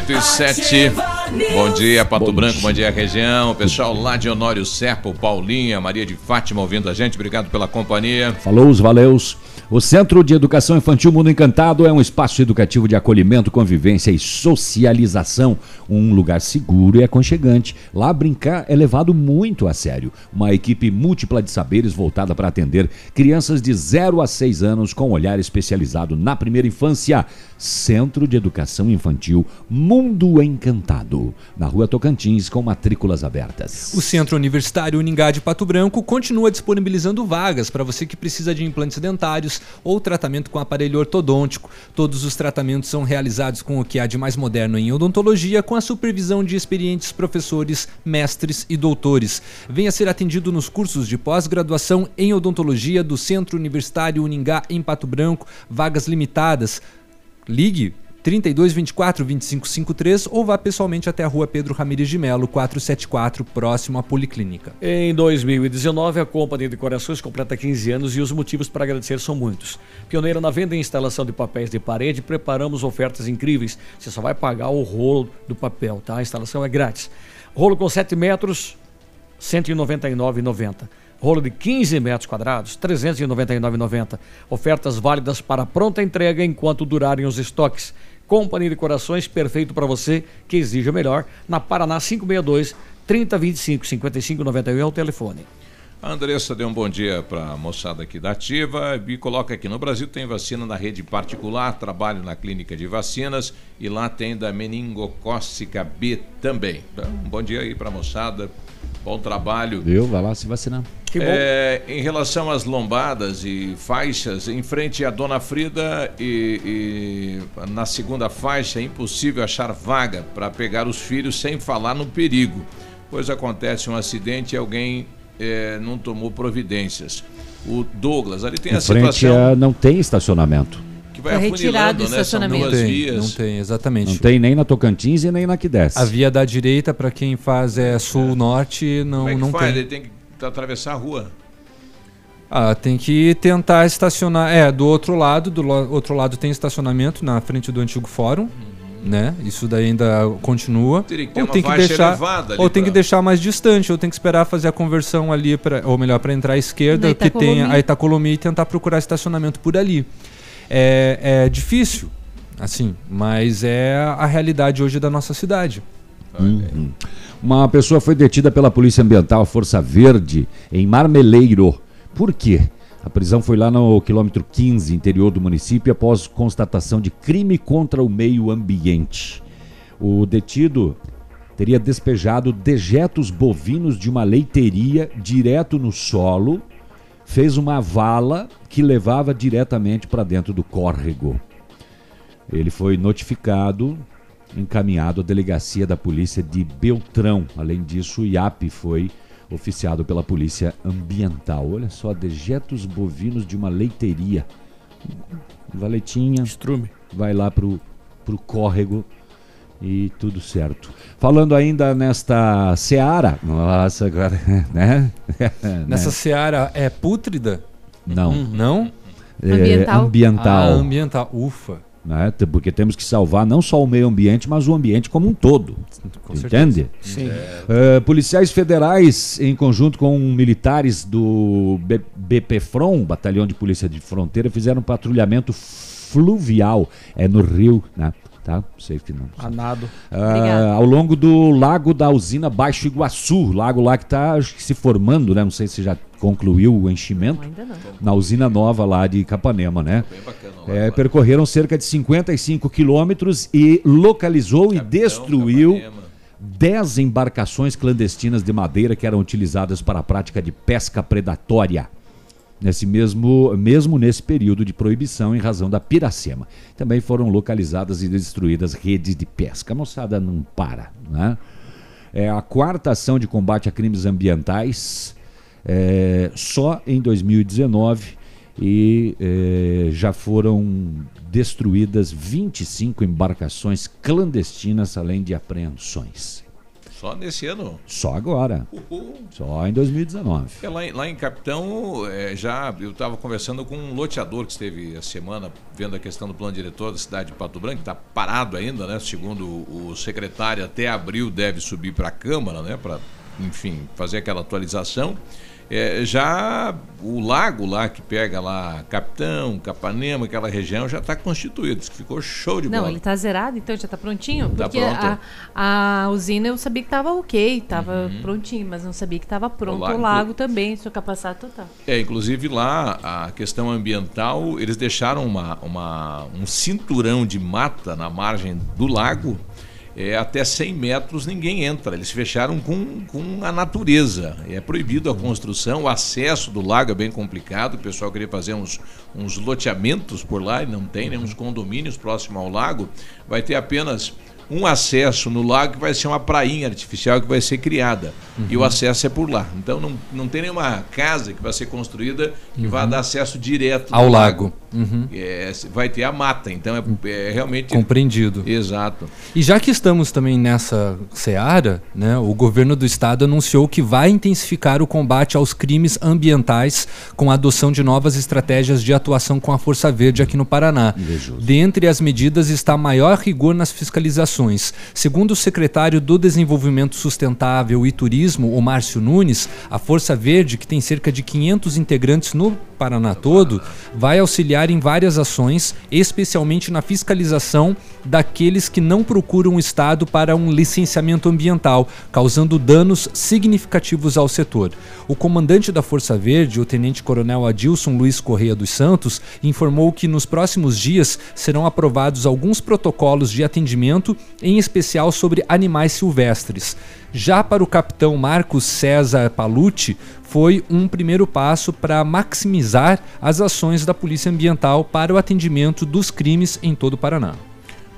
8 e 7. Bom dia, Pato Branco, bom dia, região. Pessoal lá de Honório Serpo, Paulinha, Maria de Fátima ouvindo a gente. Obrigado pela companhia. Falou os valeus. O Centro de Educação Infantil Mundo Encantado é um espaço educativo de acolhimento, convivência e socialização. Um lugar seguro e aconchegante. Lá brincar é levado muito a sério. Uma equipe múltipla de saberes voltada para atender crianças de 0 a 6 anos com olhar especializado na primeira infância. Centro de Educação Infantil Mundo Encantado. Na rua Tocantins, com matrículas abertas. O Centro Universitário Uningá de Pato Branco continua disponibilizando vagas para você que precisa de implantes dentários ou tratamento com aparelho ortodôntico. Todos os tratamentos são realizados com o que há de mais moderno em odontologia, com a supervisão de experientes professores, mestres e doutores. Venha ser atendido nos cursos de pós-graduação em odontologia do Centro Universitário Uningá em Pato Branco, vagas limitadas. Ligue 32 24 25 53 ou vá pessoalmente até a rua Pedro Ramires de Melo, 474, próximo à Policlínica. Em 2019, a Companhia de Decorações completa 15 anos e os motivos para agradecer são muitos. Pioneira na venda e instalação de papéis de parede, preparamos ofertas incríveis. Você só vai pagar o rolo do papel, tá? A instalação é grátis. Rolo com 7 metros, R$ 199,90. Rolo de 15 metros quadrados, R$ 399,90. Ofertas válidas para pronta entrega enquanto durarem os estoques. Companhia de Corações, perfeito para você que exige o melhor. Na Paraná 562 3025 5591 é o telefone. A Andressa deu um bom dia para a moçada aqui da Ativa e coloca aqui: no Brasil tem vacina na rede particular, trabalho na clínica de vacinas e lá tem da meningocócica B também. Então, um bom dia aí para a moçada, bom trabalho. Viu? Vai lá se vacinar. É, em relação às lombadas e faixas, em frente à Dona Frida e, e na segunda faixa é impossível achar vaga para pegar os filhos sem falar no perigo, pois acontece um acidente e alguém é, não tomou providências. O Douglas, ali tem em a frente situação a, não tem estacionamento. Que vai Foi retirado afunilando, o né? São estacionamento. duas Não tem, vias. não tem, exatamente. Não tem nem na Tocantins e nem na que desce. A via da direita, para quem faz é sul-norte, não, Como é que não faz? tem. Ele tem que atravessar a rua. Ah, tem que tentar estacionar. É, do outro lado, do lo- outro lado tem estacionamento na frente do antigo fórum, né? Isso daí ainda continua. Teria que ter ou tem que deixar, ou tem pra- que deixar mais distante, ou tem que esperar fazer a conversão ali para, ou melhor, para entrar à esquerda, que tem a Itacolomi e tentar procurar estacionamento por ali. É, é difícil, assim, mas é a realidade hoje da nossa cidade. Uhum. Uma pessoa foi detida pela Polícia Ambiental Força Verde em Marmeleiro. Por quê? A prisão foi lá no quilômetro 15, interior do município, após constatação de crime contra o meio ambiente. O detido teria despejado dejetos bovinos de uma leiteria direto no solo, fez uma vala que levava diretamente para dentro do córrego. Ele foi notificado, encaminhado à delegacia da polícia de Beltrão. Além disso, o IAP foi oficiado pela polícia ambiental. Olha só, dejetos bovinos de uma leiteria. Valetinha. Estrume. Vai lá pro, pro córrego e tudo certo. Falando ainda nesta seara, nossa, agora, né? Nessa Né? seara é pútrida? Não. Não? É, Ambiental? ambiental. Ah, ambiental. Ufa. né? Porque temos que salvar não só o meio ambiente, mas o ambiente como um todo. Entende? Sim. Eh, policiais federais, em conjunto com militares do B- BPFRON, Batalhão de Polícia de Fronteira, fizeram um patrulhamento fluvial. É no Rio, né? Tá? Sei que não. A nado. Ah, ao longo do lago da usina Baixo Iguaçu, lago lá que está se formando, né? Não sei se já concluiu o enchimento. Ainda não. Na usina nova lá de Capanema, né? É, percorreram cerca de 55 quilômetros e localizou e destruiu 10 embarcações clandestinas de madeira que eram utilizadas para a prática de pesca predatória. Nesse mesmo, mesmo nesse período de proibição em razão da piracema. Também foram localizadas e destruídas redes de pesca. A moçada não para, né? É a quarta ação de combate a crimes ambientais é, só em 2019 e é, já foram destruídas 25 embarcações clandestinas, além de apreensões. Só nesse ano. Só agora. Só em 2019. É, lá, em, lá em Capitão, é, já eu estava conversando com um loteador que esteve a semana vendo a questão do plano diretor da cidade de Pato Branco, que está parado ainda, né? Segundo o, o secretário, até abril deve subir para a Câmara, né? Para, enfim, fazer aquela atualização. É, já o lago lá que pega lá Capitão, Capanema, aquela região já está constituído, ficou show de Não, bola. ele tá zerado, então já tá prontinho? Tá Porque a, a usina eu sabia que tava ok, tava prontinho, mas não sabia que tava pronto o Uhum. lago- lago, também, sua capacidade total. É, inclusive lá a questão ambiental, eles deixaram uma, uma- um cinturão de mata na margem do lago. É, até 100 metros ninguém entra. Eles fecharam com, com a natureza. É proibido a construção, o acesso do lago é bem complicado. O pessoal queria fazer uns, uns loteamentos por lá e não tem, né? uns condomínios próximos ao lago. Vai ter apenas um acesso no lago que vai ser uma prainha artificial que vai ser criada. E o Uhum. acesso é por lá. Então não, não tem nenhuma casa que vai ser construída que vai dar acesso direto Ao lago. Uhum. É, vai ter a mata. Então é, é realmente. Compreendido. Exato. E já que estamos também nessa seara, né, o governo do estado anunciou que vai intensificar o combate aos crimes ambientais com a adoção de novas estratégias de atuação com a Força Verde aqui no Paraná. Dentre as medidas está maior rigor nas fiscalizações. Segundo o secretário do Desenvolvimento Sustentável e Turismo, o Márcio Nunes, a Força Verde, que tem cerca de 500 integrantes no Paraná todo, vai auxiliar em várias ações, especialmente na fiscalização daqueles que não procuram o Estado para um licenciamento ambiental, causando danos significativos ao setor. O comandante da Força Verde, o tenente-coronel Adilson Luiz Correia dos Santos, informou que nos próximos dias serão aprovados alguns protocolos de atendimento, em especial sobre animais silvestres. Já para o capitão Marcos César Palucci, foi um primeiro passo para maximizar as ações da Polícia Ambiental para o atendimento dos crimes em todo o Paraná.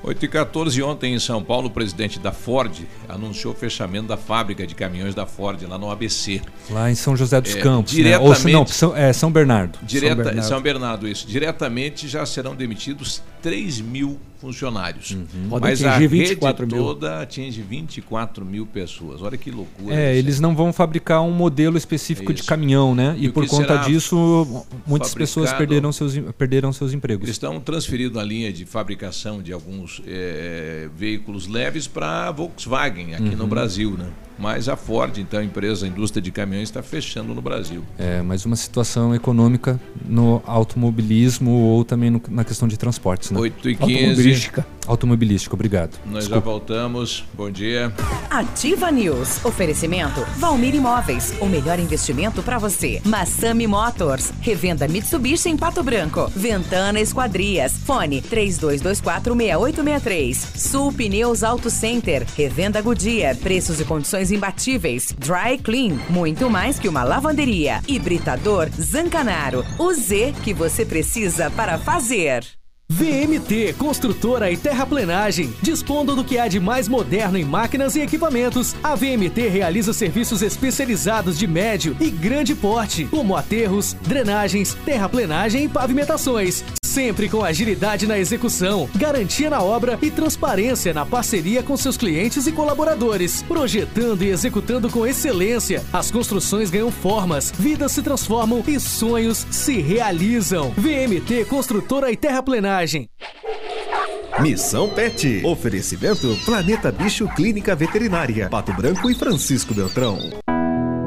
8 e 14 ontem em São Paulo, o presidente da Ford anunciou o fechamento da fábrica de caminhões da Ford lá no ABC. Lá em São José dos É, Campos, né? diretamente- Ou, não, São, é, São Bernardo. Direta, São Bernardo. São Bernardo, isso. Diretamente já serão demitidos 3 mil funcionários. Pode Mas a atingir rede 24 mil. toda atinge 24 mil pessoas. Olha que loucura. É, isso. eles não vão fabricar um modelo específico de caminhão, né? E, E por conta disso, muitas pessoas perderam seus, perderam seus empregos. Eles estão transferindo a linha de fabricação de alguns eh, veículos leves para a Volkswagen aqui no Uhum. Brasil, né? Mas a Ford, então, a empresa, a indústria de caminhões, está fechando no Brasil. É, mas uma situação econômica no automobilismo ou também no- na questão de transportes, né? 8 e 15. Automobilística. Automobilística, obrigado. Nós já voltamos. Bom dia. Ativa News. Oferecimento Valmir Imóveis. O melhor investimento para você. Massami Motors. Revenda Mitsubishi em Pato Branco. Ventana Esquadrias. Fone 32246863. Sul Pneus Auto Center. Revenda Goodyear. Preços e condições imbatíveis. Dry Clean. Muito mais que uma lavanderia. Hibridador Zancanaro. O Z que você precisa para fazer. VMT Construtora e Terraplenagem. Dispondo do que há de mais moderno em máquinas e equipamentos, a VMT realiza serviços especializados de médio e grande porte, como aterros, drenagens, terraplenagem e pavimentações. Sempre com agilidade na execução, garantia na obra e transparência na parceria com seus clientes e colaboradores. Projetando e executando com excelência, as construções ganham formas, vidas se transformam e sonhos se realizam. VMT Construtora e Terraplenagem. Missão Pet. Oferecimento Planeta Bicho Clínica Veterinária. Pato Branco e Francisco Beltrão.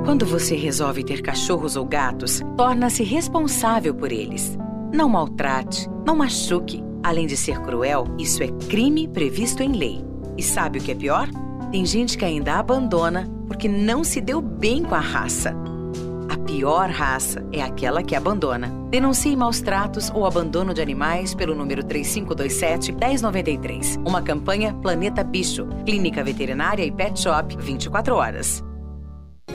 Quando você resolve ter cachorros ou gatos, torna-se responsável por eles. Não maltrate, não machuque. Além de ser cruel, isso é crime previsto em lei. E sabe o que é pior? Tem gente que ainda abandona porque não se deu bem com a raça. A pior raça é aquela que abandona. Denuncie maus tratos ou abandono de animais pelo número 3527-1093. Uma campanha Planeta Bicho, Clínica Veterinária e Pet Shop 24 horas.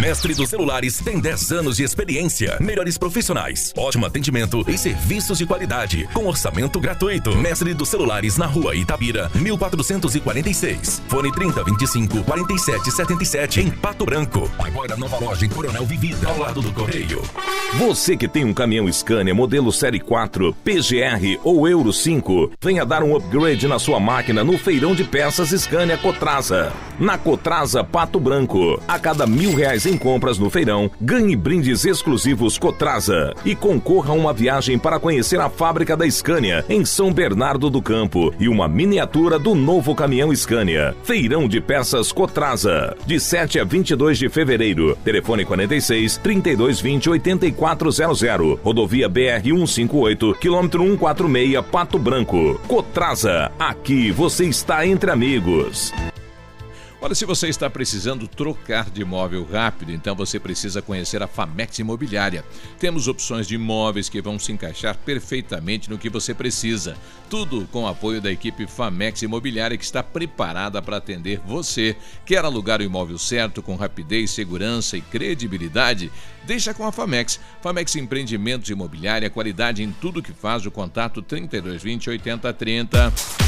Mestre dos Celulares tem 10 anos de experiência, melhores profissionais, ótimo atendimento e serviços de qualidade, com orçamento gratuito. Mestre dos Celulares na rua Itabira, 1446. Fone 3025 4777 em Pato Branco. Agora nova loja em Coronel Vivida, ao lado do Correio. Você que tem um caminhão Scania modelo Série 4, PGR ou Euro 5, venha dar um upgrade na sua máquina no feirão de peças Scania Cotrasa. Na Cotrasa Pato Branco, a cada mil reais em compras no feirão, ganhe brindes exclusivos Cotrasa e concorra a uma viagem para conhecer a fábrica da Scania em São Bernardo do Campo e uma miniatura do novo caminhão Scania. Feirão de peças Cotrasa, de 7 a 22 de fevereiro. Telefone 46 3220 8400. Rodovia BR 158, quilômetro 146, Pato Branco. Cotrasa, aqui você está entre amigos. Olha, se você está precisando trocar de imóvel rápido, então você precisa conhecer a Famex Imobiliária. Temos opções de imóveis que vão se encaixar perfeitamente no que você precisa. Tudo com o apoio da equipe Famex Imobiliária que está preparada para atender você. Quer alugar o imóvel certo com rapidez, segurança e credibilidade? Deixa com a Famex. Famex Empreendimentos Imobiliária, qualidade em tudo que faz. O contato 3220 8030.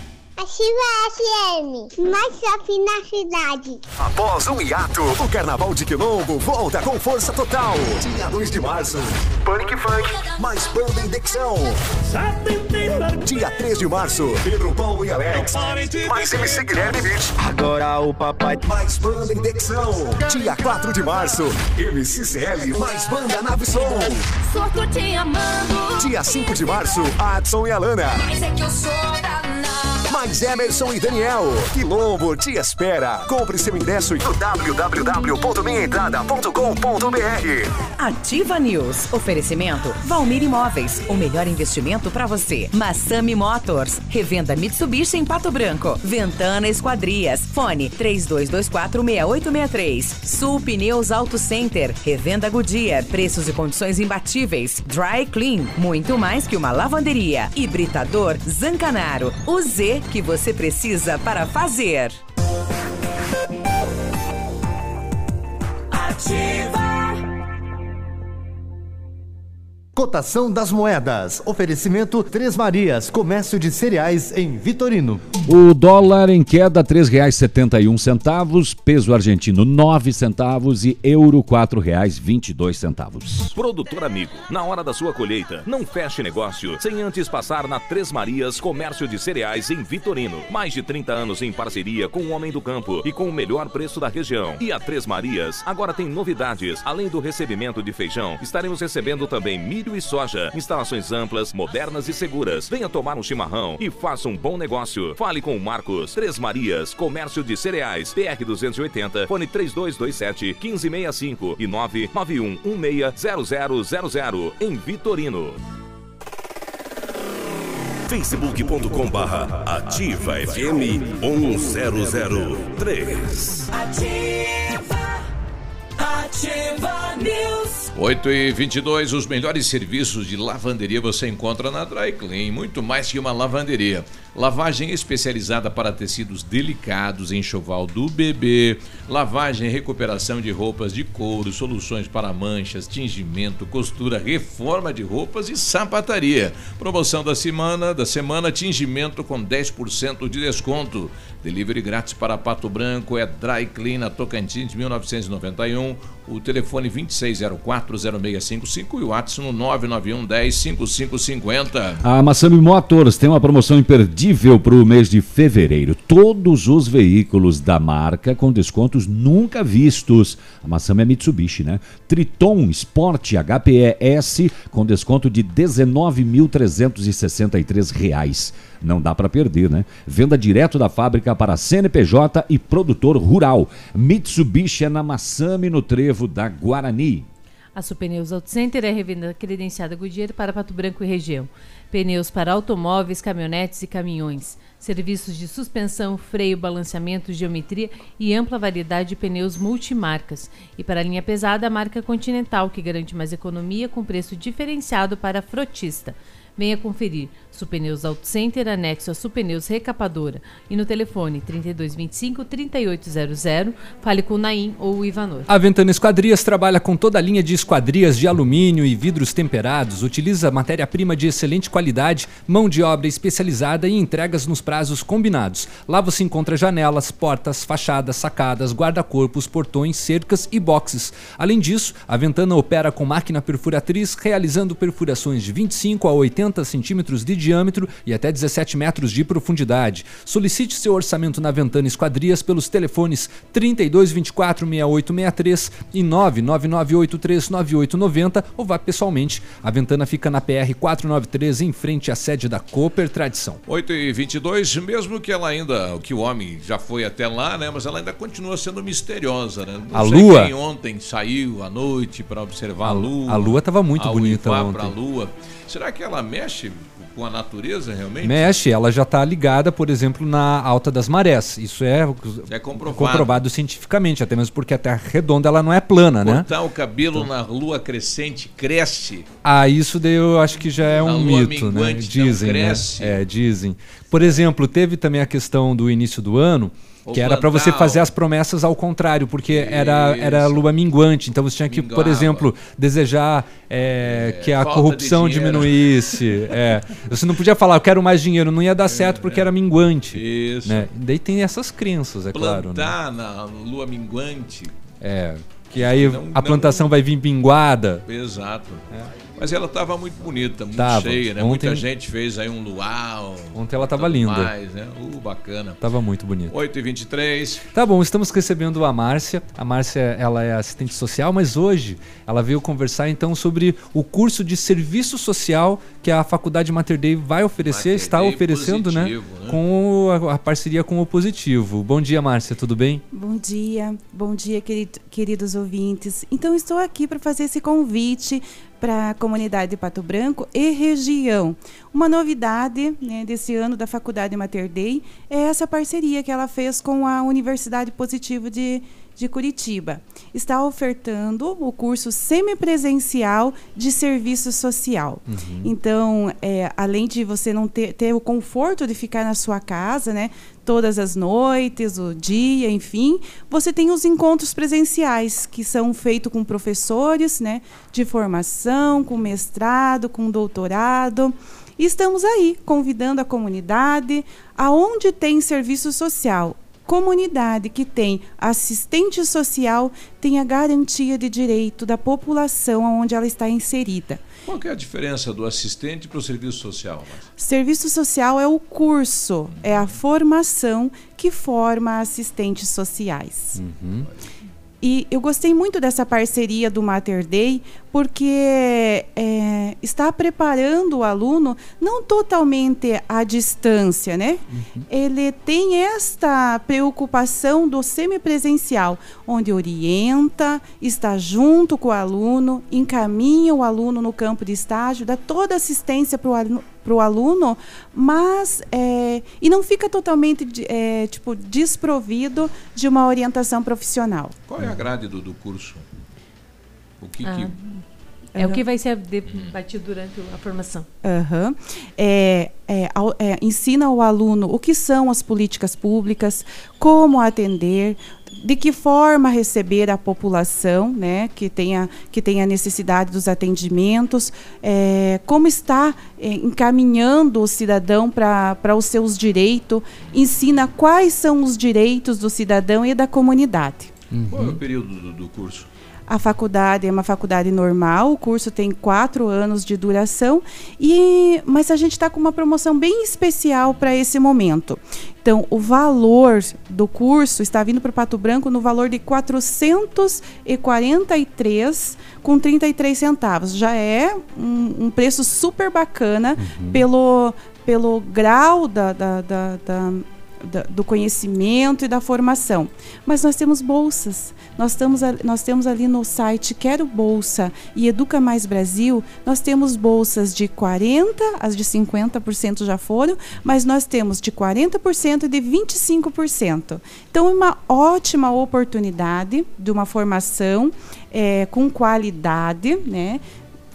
Ativa FM, mais shopping na cidade. Após um hiato, o Carnaval de Quilombo volta com força total. Dia 2 de março, Panic Funk, mais banda Indexão. Dia 3 de março, Pedro Paulo e Alex, mais MC Guilherme Beach. Agora o papai, mais banda Indexão. Dia 4 de março, MC CL, mais banda Nave Som. Dia 5 de março, Adson e Alana. Mas é que eu sou danada. Mais Emerson e Daniel. Quilombo te espera. Compre seu ingresso no www.minhaentrada.com.br. Ativa News. Oferecimento Valmir Imóveis. O melhor investimento para você. Massami Motors. Revenda Mitsubishi em Pato Branco. Ventana Esquadrias. Fone 32246863. Sul Pneus Auto Center. Revenda Goodyear. Preços e condições imbatíveis. Dry Clean. Muito mais que uma lavanderia. Hibridador Zancanaro. O Z que você precisa para fazer. Ativa. Cotação das moedas. Oferecimento Três Marias, comércio de cereais em Vitorino. O dólar em queda R$ 3,71 centavos, peso argentino 9 centavos e euro R$ 4,22 centavos. Produtor amigo, na hora da sua colheita, não feche negócio sem antes passar na Três Marias Comércio de Cereais em Vitorino. Mais de 30 anos em parceria com o Homem do Campo e com o melhor preço da região. E a Três Marias agora tem novidades. Além do recebimento de feijão, estaremos recebendo também milho e soja. Instalações amplas, modernas e seguras. Venha tomar um chimarrão e faça um bom negócio. Fale com o Marcos. Três Marias, Comércio de Cereais. PR 280, fone 3227 1565 e 991 160000 em Vitorino. facebook.com barra ativa FM 1003. Ativa. Ativa News. 8 e 22 os melhores serviços de lavanderia você encontra na Dry Clean, muito mais que uma lavanderia. Lavagem especializada para tecidos delicados, enxoval do bebê, lavagem e recuperação de roupas de couro, soluções para manchas, tingimento, costura, reforma de roupas e sapataria. Promoção da semana, da semana tingimento com 10% de desconto. Delivery grátis para Pato Branco é Dry Clean na Tocantins 1991. O telefone 26040655 e o WhatsApp no 991 10 5550. A Massami Motors tem uma promoção imperdível para o mês de fevereiro. Todos os veículos da marca com descontos nunca vistos. A Massami é Mitsubishi, né? Triton Sport HPE-S com desconto de 19.363 reais. Não dá para perder, né? Venda direto da fábrica para CNPJ e produtor rural. Mitsubishi é na Massami no Trevo da Guarani. A Supneus Auto Center é revenda credenciada Goodyear para Pato Branco e região. Pneus para automóveis, caminhonetes e caminhões. Serviços de suspensão, freio, balanceamento, geometria e ampla variedade de pneus multimarcas. E para a linha pesada, a marca Continental, que garante mais economia com preço diferenciado para frotista. Venha conferir. Supneus Auto Center, anexo a Supneus Recapadora. E no telefone 3225-3800, fale com o Naim ou o Ivanor. A Ventana Esquadrias trabalha com toda a linha de esquadrias de alumínio e vidros temperados, utiliza matéria-prima de excelente qualidade, mão de obra especializada e entregas nos prazos combinados. Lá você encontra janelas, portas, fachadas, sacadas, guarda-corpos, portões, cercas e boxes. Além disso, a Ventana opera com máquina perfuratriz, realizando perfurações de 25 a 80 centímetros de diâmetro e até 17 metros de profundidade. Solicite seu orçamento na Ventana Esquadrias pelos telefones 3224 6863 e 99983 9890 ou vá pessoalmente. A Ventana fica na PR 493 em frente à sede da Cooper Tradição. 8 e 22 mesmo que ela ainda, que o homem já foi até lá, né? Mas ela ainda continua sendo misteriosa, né? Não A lua? ontem saiu à noite para observar a, lua. a lua estava muito a bonita ontem. pra lua. Será que ela mexe com a natureza realmente? Mexe, ela já está ligada, por exemplo, na alta das marés. Isso é, É comprovado. comprovado cientificamente, até mesmo porque a Terra redonda ela não é plana, né? Cortar o cabelo na lua crescente cresce. Ah, isso daí eu acho que já é A um mito, né? Dizem, né? É, dizem. Por exemplo, teve também a questão do início do ano, Ou que era para você plantar, fazer as promessas ao contrário, porque era, era lua minguante. Então você tinha que, por Minguava. exemplo, desejar é, que a corrupção diminuísse. é. Você não podia falar, eu quero mais dinheiro, não ia dar certo porque era minguante. Isso. Né? Daí tem essas crenças, é claro. né? Plantar na lua minguante. É. Que aí Não- a plantação vai vir pinguada. Exato. Mas ela estava muito bonita, muito Tava. cheia, né? Ontem- Muita gente fez aí um luau. Ontem ela tava tudo linda. Mais, né? Uh, bacana. Tava muito bonito. 8 e 23 Tá bom, estamos recebendo a Márcia. A Márcia, ela é assistente social, mas hoje ela veio conversar então sobre o curso de serviço social que a Faculdade Mater Dei vai oferecer, está Dei oferecendo, né? Positivo, né? Com a, a parceria com o Positivo. Bom dia, Márcia, tudo bem? Bom dia, bom dia, querido- queridos ouvintes. Então, estou aqui para fazer esse convite para a comunidade de Pato Branco e região. Uma novidade né, desse ano da Faculdade Mater Dei é essa parceria que ela fez com a Universidade Positivo de, de Curitiba. Está ofertando o curso semipresencial de serviço social. Então, é, além de você não ter, ter o conforto de ficar na sua casa, né, todas as noites, o dia, enfim, você tem os encontros presenciais que são feitos com professores, né, de formação, com mestrado, com doutorado. E estamos aí convidando a comunidade, aonde tem serviço social, comunidade que tem assistente social tem a garantia de direito da população onde ela está inserida. Qual é a diferença do assistente para o serviço social? Serviço social é o curso, é a formação que forma assistentes sociais. E eu gostei muito dessa parceria do Mater Dei, porque é, está preparando o aluno não totalmente à distância, né? Ele tem esta preocupação do semipresencial, onde orienta, está junto com o aluno, encaminha o aluno no campo de estágio, dá toda assistência para o aluno para o aluno, mas é, e não fica totalmente de- é, tipo desprovido de uma orientação profissional. Qual é a grade do, do curso? O que, Ah, que É o que vai ser debatido durante a formação. Aham. É, é, é, ensina ao aluno o que são as políticas públicas, como atender, de que forma receber a população, né, que tenha que tenha necessidade dos atendimentos, é, como está é, encaminhando o cidadão para os seus direitos, ensina quais são os direitos do cidadão e da comunidade. Qual é o período do, do curso? A faculdade é uma faculdade normal, o curso tem quatro anos de duração, e mas a gente está com uma promoção bem especial para esse momento. Então, o valor do curso está vindo para Pato Branco no valor de R$ 443 com 33 centavos. Já é um, um preço super bacana pelo, pelo grau da, da- da- da- do conhecimento e da formação. Mas nós temos bolsas. Nós, estamos, a- nós temos ali no site Quero Bolsa e Educa Mais Brasil, nós temos bolsas de 40%, as de 50% já foram, mas nós temos de 40% e de 25%. Então é uma ótima oportunidade de uma formação eh, com qualidade, né?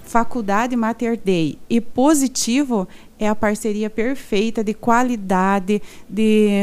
Faculdade Mater Dei e Positivo é a parceria perfeita de qualidade, de,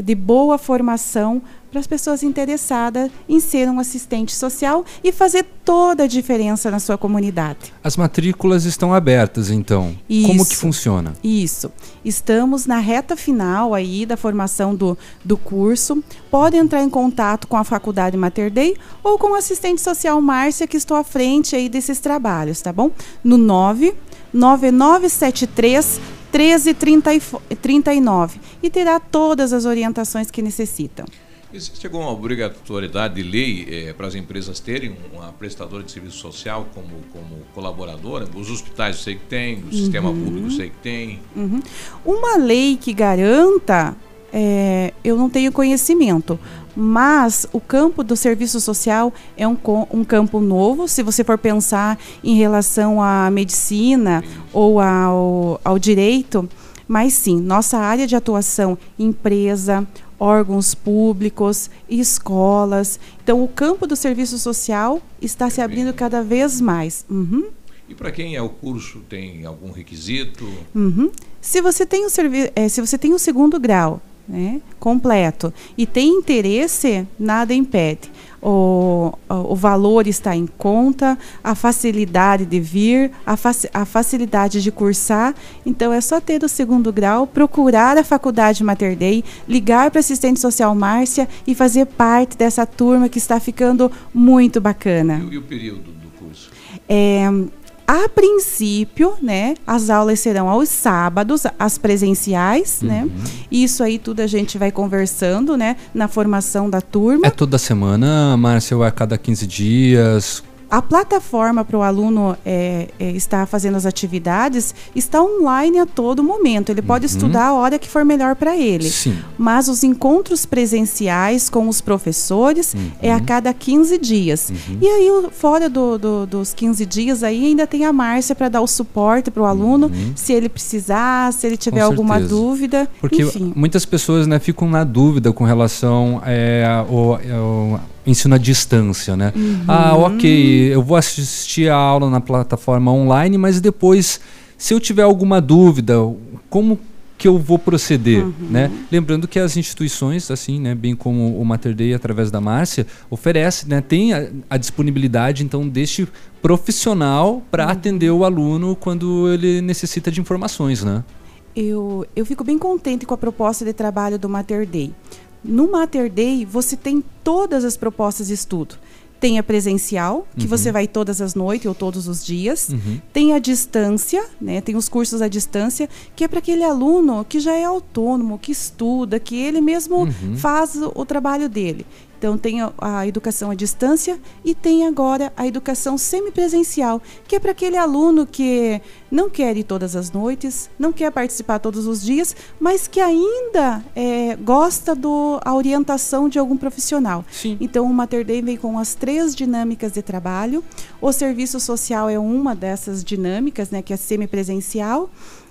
de boa formação para as pessoas interessadas em ser um assistente social e fazer toda a diferença na sua comunidade. As matrículas estão abertas, então. Como que Isso. funciona? Isso. Estamos na reta final aí da formação do, do curso. Pode entrar em contato com a Faculdade Mater Dei ou com o assistente social Márcia, que estou à frente aí desses trabalhos, tá bom? No 9 9973 1339 e terá todas as orientações que necessitam. Existe alguma obrigatoriedade de lei eh, para as empresas terem uma prestadora de serviço social como, como colaboradora? Os hospitais eu sei que tem, o sistema Uhum. público eu sei que tem. Uhum. Uma lei que garanta, é, eu não tenho conhecimento, mas o campo do serviço social é um, um campo novo. Se você for pensar em relação à medicina ou ao, ao direito, mas sim, nossa área de atuação, empresa, órgãos públicos, escolas. Então, o campo do serviço social está se abrindo cada vez mais. Uhum. E para quem é o curso, tem algum requisito? Uhum. Se você tem o eh, se você tem o segundo grau né, completo e tem interesse, nada impede. O, o valor está em conta, a facilidade de vir, a, faci- a facilidade de cursar. Então é só ter o segundo grau, procurar a faculdade Mater Dei, ligar para a assistente social Márcia e fazer parte dessa turma que está ficando muito bacana. E, o período do curso? É, A princípio, né, as aulas serão aos sábados, as presenciais, né? Uhum. Isso aí tudo a gente vai conversando, né, na formação da turma. É toda semana, Márcia, ou é a cada 15 dias? A plataforma para o aluno é, é, estar fazendo as atividades está online a todo momento. Ele pode Uhum. estudar a hora que for melhor para ele. Sim. Mas os encontros presenciais com os professores é Uhum. a cada 15 dias. E aí, fora do- do- dos 15 dias, aí ainda tem a Márcia para dar o suporte para o aluno, se ele precisar, se ele tiver Uhum. Alguma dúvida. Porque Enfim. muitas pessoas né, ficam na dúvida com relação é, ao, ao ensino à distância, né? Uhum. Ah, ok, eu vou assistir a aula na plataforma online, mas depois, se eu tiver alguma dúvida, como que eu vou proceder, Uhum. né? Lembrando que as instituições, assim, né, bem como o Mater Dei através da Márcia, oferece, né, tem a, a disponibilidade então deste profissional para Uhum. atender o aluno quando ele necessita de informações, né? Eu, eu fico bem contente com a proposta de trabalho do Mater Day. No Mater Day, você tem todas as propostas de estudo. Tem a presencial, que Uhum. você vai todas as noites ou todos os dias. Uhum. Tem a distância, né? Tem os cursos à distância, que é para aquele aluno que já é autônomo, que estuda, que ele mesmo Uhum. faz o, o trabalho dele. Então tem a, educação à distância e tem agora a educação semipresencial, que é para aquele aluno que não quer ir todas as noites, não quer participar todos os dias, mas que ainda é, gosta da orientação de algum profissional. Então o Mater Dei vem com as três dinâmicas de trabalho. O serviço social é uma dessas dinâmicas, né, que é semipresencial.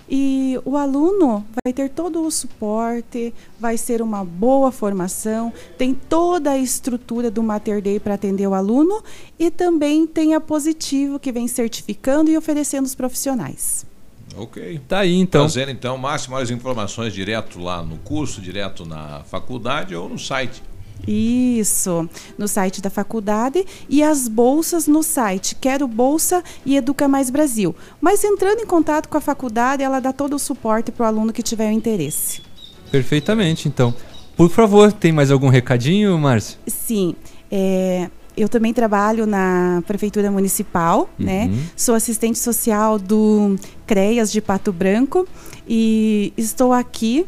E o aluno vai ter todo o suporte, vai ser uma boa formação, tem toda a estrutura do Mater Dei para atender o aluno e também tem a Positivo que vem certificando e oferecendo os profissionais. Ok. Tá aí então. Trazendo então máximas informações direto lá no curso, direto na faculdade ou no site. Isso, no site da faculdade e as bolsas no site Quero Bolsa e Educa Mais Brasil. Mas entrando em contato com a faculdade, ela dá todo o suporte para o aluno que tiver o interesse. Perfeitamente, então. Por favor, tem mais algum recadinho, Márcio? Sim, é, eu também trabalho na Prefeitura Municipal, né? Uhum. Sou assistente social do CREAS de Pato Branco e estou aqui.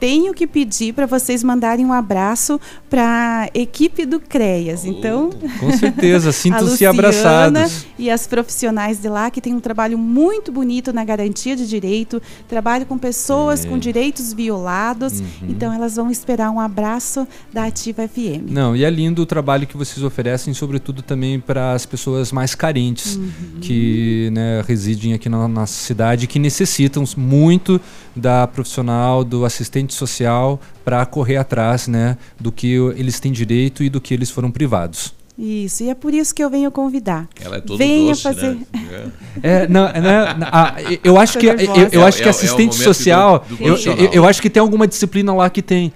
Tenho que pedir para vocês mandarem um abraço para a equipe do CREAS. Então, Com certeza, sintam-se abraçados. E as profissionais de lá que têm um trabalho muito bonito na garantia de direito, trabalho com pessoas É. com direitos violados. Uhum. Então, elas vão esperar um abraço da Ativa FM. Não, e é lindo o trabalho que vocês oferecem, sobretudo também para as pessoas mais carentes Uhum. que né, residem aqui na nossa cidade, que necessitam muito da profissional, do assistente social para correr atrás né, do que eles têm direito e do que eles foram privados. Isso, e é por isso que eu venho convidar. Ela é todo Venha doce, fazer. né? É, não, né, a- eu acho que eu, eu acho É- que é assistente momento social, do- do eu, eu, eu acho que tem alguma disciplina lá que tem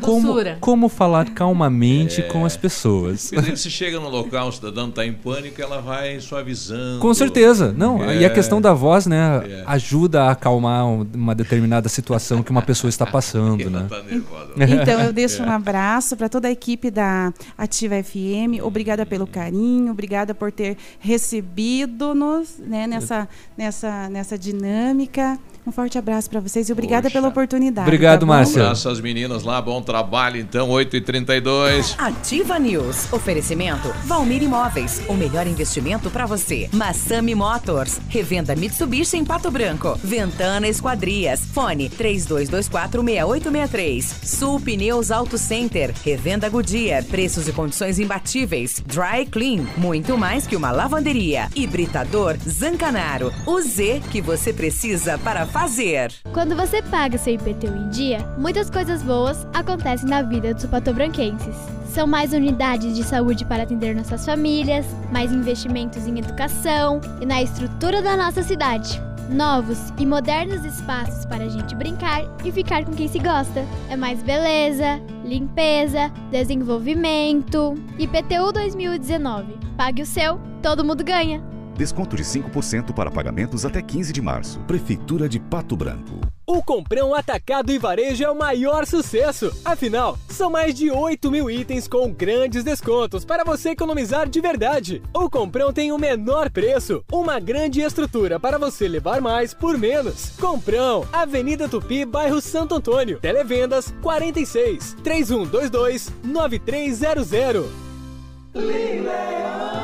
como, Doçura. como falar calmamente com as pessoas. Você chega no local, o cidadão está em pânico, ela vai suavizando. Com certeza. Não, e a É. questão da voz, né, É. ajuda a acalmar um- uma determinada situação que uma pessoa está passando, né? tá nervosa. Então eu deixo É. um abraço para toda a equipe da Ativa FM. Obrigada pelo carinho, obrigada por ter recebido-nos né, nessa, nessa, nessa dinâmica. Um forte abraço para vocês e obrigada pela oportunidade. tá bom? Um abraço às meninas lá, bom trabalho então, 8h32. Ativa News. Oferecimento Valmir Imóveis. O melhor investimento para você. Massami Motors. Revenda Mitsubishi em Pato Branco. Ventana Esquadrias. Fone 32246863. Sul Pneus Auto Center. Revenda Goodyear. Preços e condições imbatíveis. Dry Clean. Muito mais que uma lavanderia. Hibridador Zancanaro. O Z que você precisa para fazer. Quando você paga seu IPTU em dia, muitas coisas boas acontecem na vida dos patobranquenses. São mais unidades de saúde para atender nossas famílias, mais investimentos em educação e na estrutura da nossa cidade. Novos e modernos espaços para a gente brincar e ficar com quem se gosta. É mais beleza, limpeza, desenvolvimento. IPTU 2019. Pague o seu, todo mundo ganha. Desconto de 5% para pagamentos até 15 de março. Prefeitura de Pato Branco. O Comprão Atacado e Varejo é o maior sucesso. Afinal, são mais de 8 mil itens com grandes descontos para você economizar de verdade. O Comprão tem o menor preço, uma grande estrutura para você levar mais por menos. Comprão, Avenida Tupi, bairro Santo Antônio. Televendas 46 3122 9300.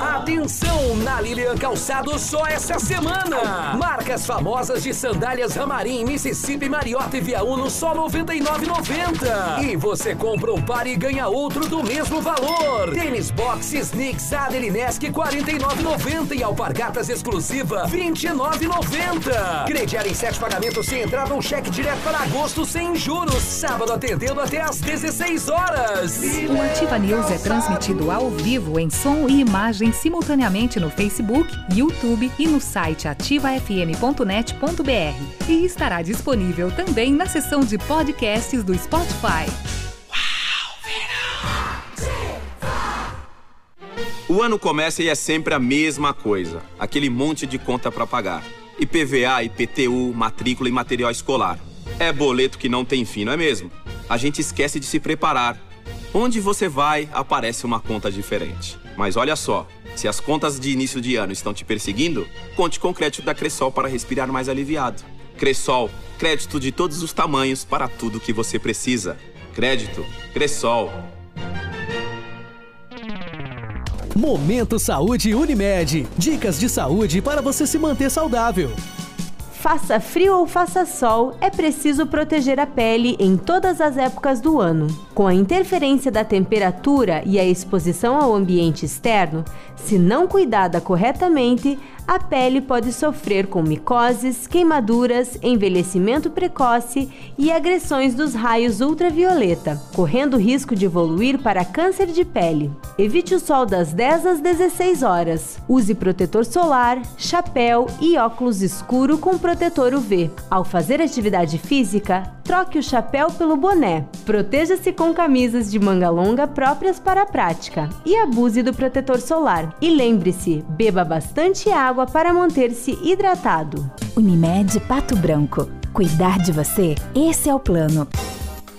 Atenção na Lilian Calçados só essa semana. Marcas famosas de sandálias Ramarim, Mississippi, Mariota e Via Uno só R$ 99,90. E você compra um par e ganha outro do mesmo valor. Tênis Box Sneaks Adelinesk R$ 49,90 e Alpargatas exclusiva R$ 29,90. Crediar em sete pagamentos sem entrada ou cheque direto para agosto sem juros. Sábado atendendo até às 16 horas. O Ativa News é transmitido ao vivo em som e imagem simultaneamente no Facebook, YouTube e no site ativafm.net.br. E estará disponível também na seção de podcasts do Spotify. O ano começa e é sempre a mesma coisa, aquele monte de conta para pagar. IPVA, IPTU, matrícula e material escolar. É boleto que não tem fim, não é mesmo? A gente esquece de se preparar. Onde você vai, aparece uma conta diferente. Mas olha só, se as contas de início de ano estão te perseguindo, conte com o crédito da Cressol para respirar mais aliviado. Cressol, crédito de todos os tamanhos para tudo que você precisa. Crédito, Cressol. Momento Saúde Unimed. Dicas de saúde para você se manter saudável. Faça frio ou faça sol, é preciso proteger a pele em todas as épocas do ano. Com a interferência da temperatura e a exposição ao ambiente externo, se não cuidada corretamente, a pele pode sofrer com micoses, queimaduras, envelhecimento precoce e agressões dos raios ultravioleta, correndo o risco de evoluir para câncer de pele. Evite o sol das 10 às 16 horas. Use protetor solar, chapéu e óculos escuro com protetor UV. Ao fazer atividade física, troque o chapéu pelo boné. Proteja-se com camisas de manga longa próprias para a prática e abuse do protetor solar. E lembre-se, beba bastante água para manter-se hidratado. Unimed Pato Branco. Cuidar de você, esse é o plano.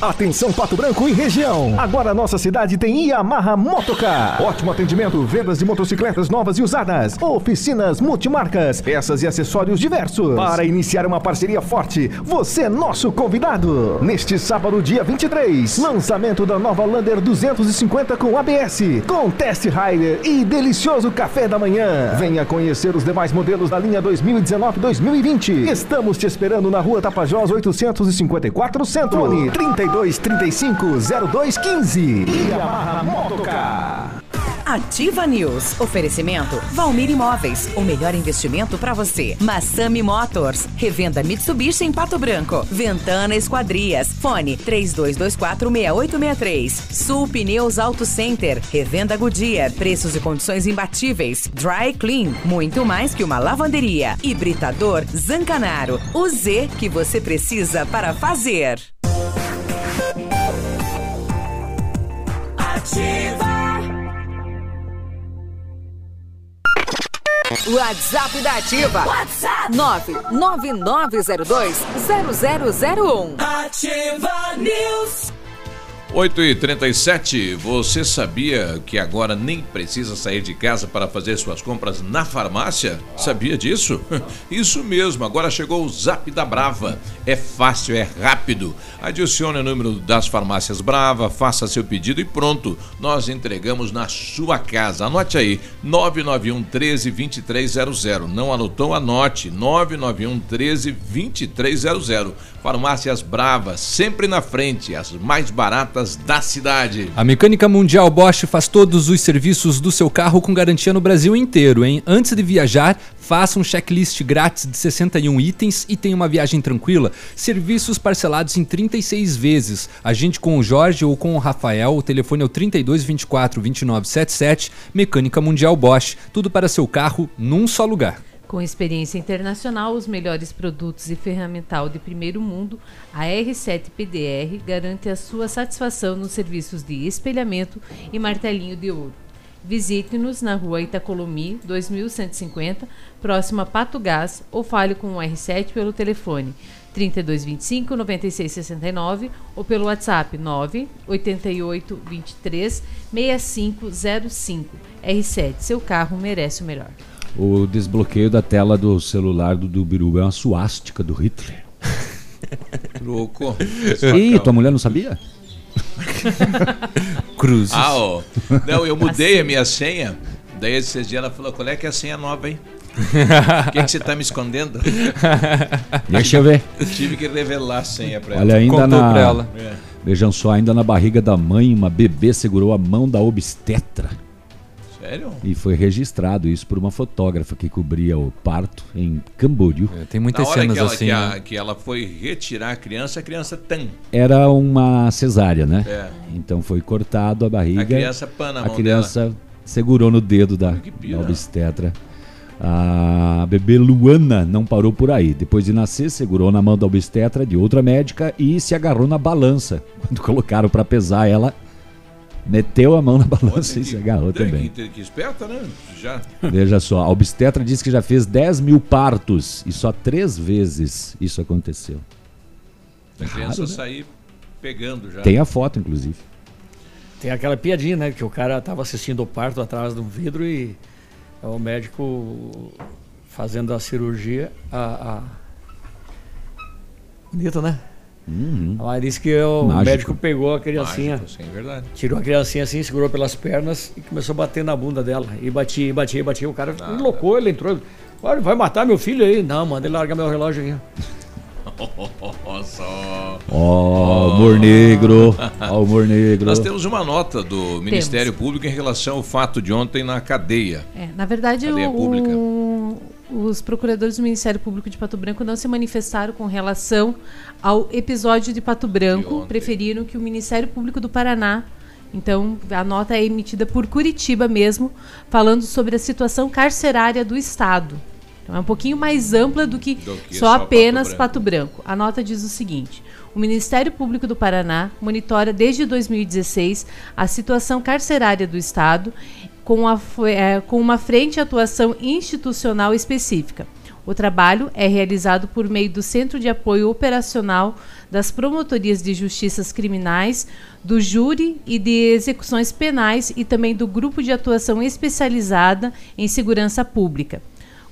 Atenção Pato Branco e região. Agora nossa cidade tem Yamaha Motocar. Ótimo atendimento, vendas de motocicletas novas e usadas, oficinas multimarcas, peças e acessórios diversos. Para iniciar uma parceria forte, você é nosso convidado. Neste sábado, dia 23, lançamento da nova Lander 250 com ABS, com test rider e delicioso café da manhã. Venha conhecer os demais modelos da linha 2019-2020. Estamos te esperando na rua Tapajós 854 Centro. 30 3235 0215. Yamaha Motocar. Ativa News. Oferecimento Valmir Imóveis. O melhor investimento para você. Massami Motors. Revenda Mitsubishi em Pato Branco. Ventana Esquadrias. Fone 32246863. Sul Pneus Auto Center. Revenda Goodyear. Preços e condições imbatíveis. Dry Clean. Muito mais que uma lavanderia. Hibridador Zancanaro. O Z que você precisa para fazer. Ativa. WhatsApp da Ativa. WhatsApp. 999020001. Ativa News. 8 e 37 você sabia que agora nem precisa sair de casa para fazer suas compras na farmácia? Sabia disso? Isso mesmo, agora chegou o Zap da Brava. É fácil, é rápido. Adicione o número das farmácias Brava, faça seu pedido e pronto. Nós entregamos na sua casa. Anote aí, 991 13 2300. Não anotou? Anote, 991 13 2300. Farmácias Brava, sempre na frente, as mais baratas da cidade. A Mecânica Mundial Bosch faz todos os serviços do seu carro com garantia no Brasil inteiro, hein? Antes de viajar, faça um checklist grátis de 61 itens e tenha uma viagem tranquila. Serviços parcelados em 36 vezes. Agende com o Jorge ou com o Rafael. O telefone é o 32 24 29 77. Mecânica Mundial Bosch. Tudo para seu carro num só lugar. Com experiência internacional, os melhores produtos e ferramental de primeiro mundo, a R7 PDR garante a sua satisfação nos serviços de espelhamento e martelinho de ouro. Visite-nos na rua Itacolomi, 2150, próximo a Pato Gás, ou fale com o R7 pelo telefone 3225 9669 ou pelo WhatsApp 988 23 6505. R7, seu carro merece o melhor. O desbloqueio da tela do celular do, do Biruba é uma suástica do Hitler. Louco. Ih, tua mulher não sabia? Cruzes. Ah, ó. Não, eu mudei a minha senha. Daí esses dias ela falou: qual é que é a senha nova, hein? O que, que você tá me escondendo? Deixa eu ver. Tive que revelar a senha pra Olha, ela. ainda na. É. Vejam só, ainda na barriga da mãe, uma bebê segurou a mão da obstetra. Sério? E foi registrado isso por uma fotógrafa que cobria o parto em Camboriú. tem Na hora que ela, assim, que, a- né? que ela foi retirar a criança, a criança tan. Era uma cesárea, né? É. Então foi cortado a barriga. A criança pã na A mão criança segurou no dedo da, pira. da obstetra. A bebê Luana não parou por aí. Depois de nascer, segurou na mão da obstetra de outra médica e se agarrou na balança. Quando colocaram para pesar ela, meteu a mão na balança e se agarrou também. Que, que esperta, né? Já. Veja só, a obstetra disse que já fez 10 mil partos e só três vezes isso aconteceu. A criança Raro, né? sair pegando já. Tem a foto, inclusive. Tem aquela piadinha, né? Que o cara tava assistindo o parto atrás de um vidro e o médico fazendo a cirurgia. A, a... Bonito, né? Uhum. Ela disse que o Mágico. médico pegou a criancinha, Mágico, sim, verdade. tirou a criancinha assim, segurou pelas pernas e começou a bater na bunda dela. E batia, e batia, e batia. O cara enloucou, ele entrou. Olha, vai matar meu filho aí? Não, manda ele largar meu relógio aí. Só. Ó, humor negro. Ó, humor negro. Nós temos uma nota do Ministério Público em relação ao fato de ontem na cadeia. É, na verdade, Cadeia o- pública. o- os procuradores do Ministério Público de Pato Branco não se manifestaram com relação ao episódio de Pato Branco, preferiram que o Ministério Público do Paraná. Então, a nota é emitida por Curitiba mesmo, falando sobre a situação carcerária do Estado. Então, é um pouquinho mais ampla do que, Do que só só Pato apenas Branco. Pato Branco. A nota diz o seguinte: o Ministério Público do Paraná monitora desde 2016 a situação carcerária do Estado com, a eh, com uma frente atuação institucional específica. O trabalho é realizado por meio do Centro de Apoio Operacional das Promotorias de Justiças Criminais, do Júri e de Execuções Penais e também do Grupo de Atuação Especializada em Segurança Pública.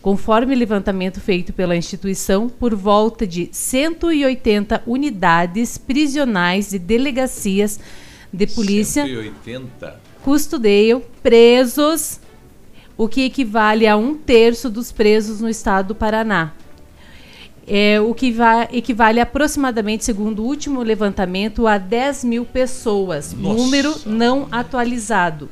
Conforme o levantamento feito pela instituição, por volta de 180 unidades prisionais de delegacias de polícia 180. Custodiam presos, o que equivale a um terço dos presos no estado do Paraná. É, o que va- equivale aproximadamente, segundo o último levantamento, a 10 mil pessoas, Nossa. número não atualizado.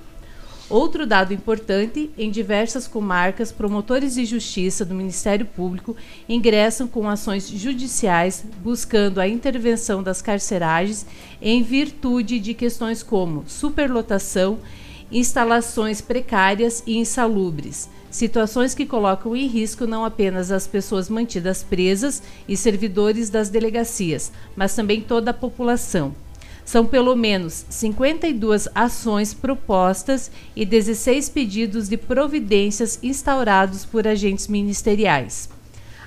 Outro dado importante: em diversas comarcas, promotores de justiça do Ministério Público ingressam com ações judiciais buscando a intervenção das carceragens em virtude de questões como superlotação, instalações precárias e insalubres, situações que colocam em risco não apenas as pessoas mantidas presas e servidores das delegacias, mas também toda a população. São pelo menos 52 ações propostas e 16 pedidos de providências instaurados por agentes ministeriais.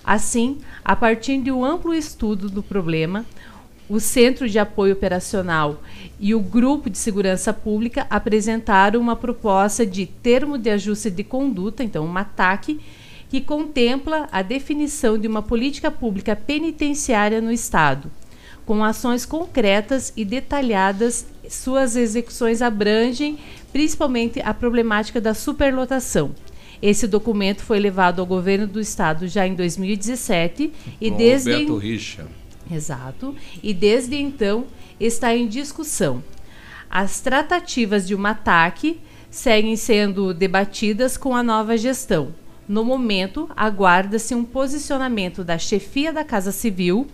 Assim, a partir de um amplo estudo do problema, o Centro de Apoio Operacional e o Grupo de Segurança Pública apresentaram uma proposta de termo de ajuste de conduta, então uma TAC, que contempla a definição de uma política pública penitenciária no Estado. Com ações concretas e detalhadas, suas execuções abrangem principalmente a problemática da superlotação. Esse documento foi levado ao governo do estado já em 2017 e desde Roberto Richa. Exato. E desde então está em discussão. As tratativas de um ataque seguem sendo debatidas com a nova gestão. No momento, aguarda-se um posicionamento da chefia da Casa Civil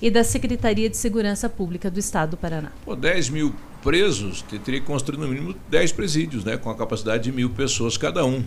e da Secretaria de Segurança Pública do Estado do Paraná. Pô, 10 mil presos, te- teria que construir no mínimo 10 presídios, né? Com a capacidade de mil pessoas cada um.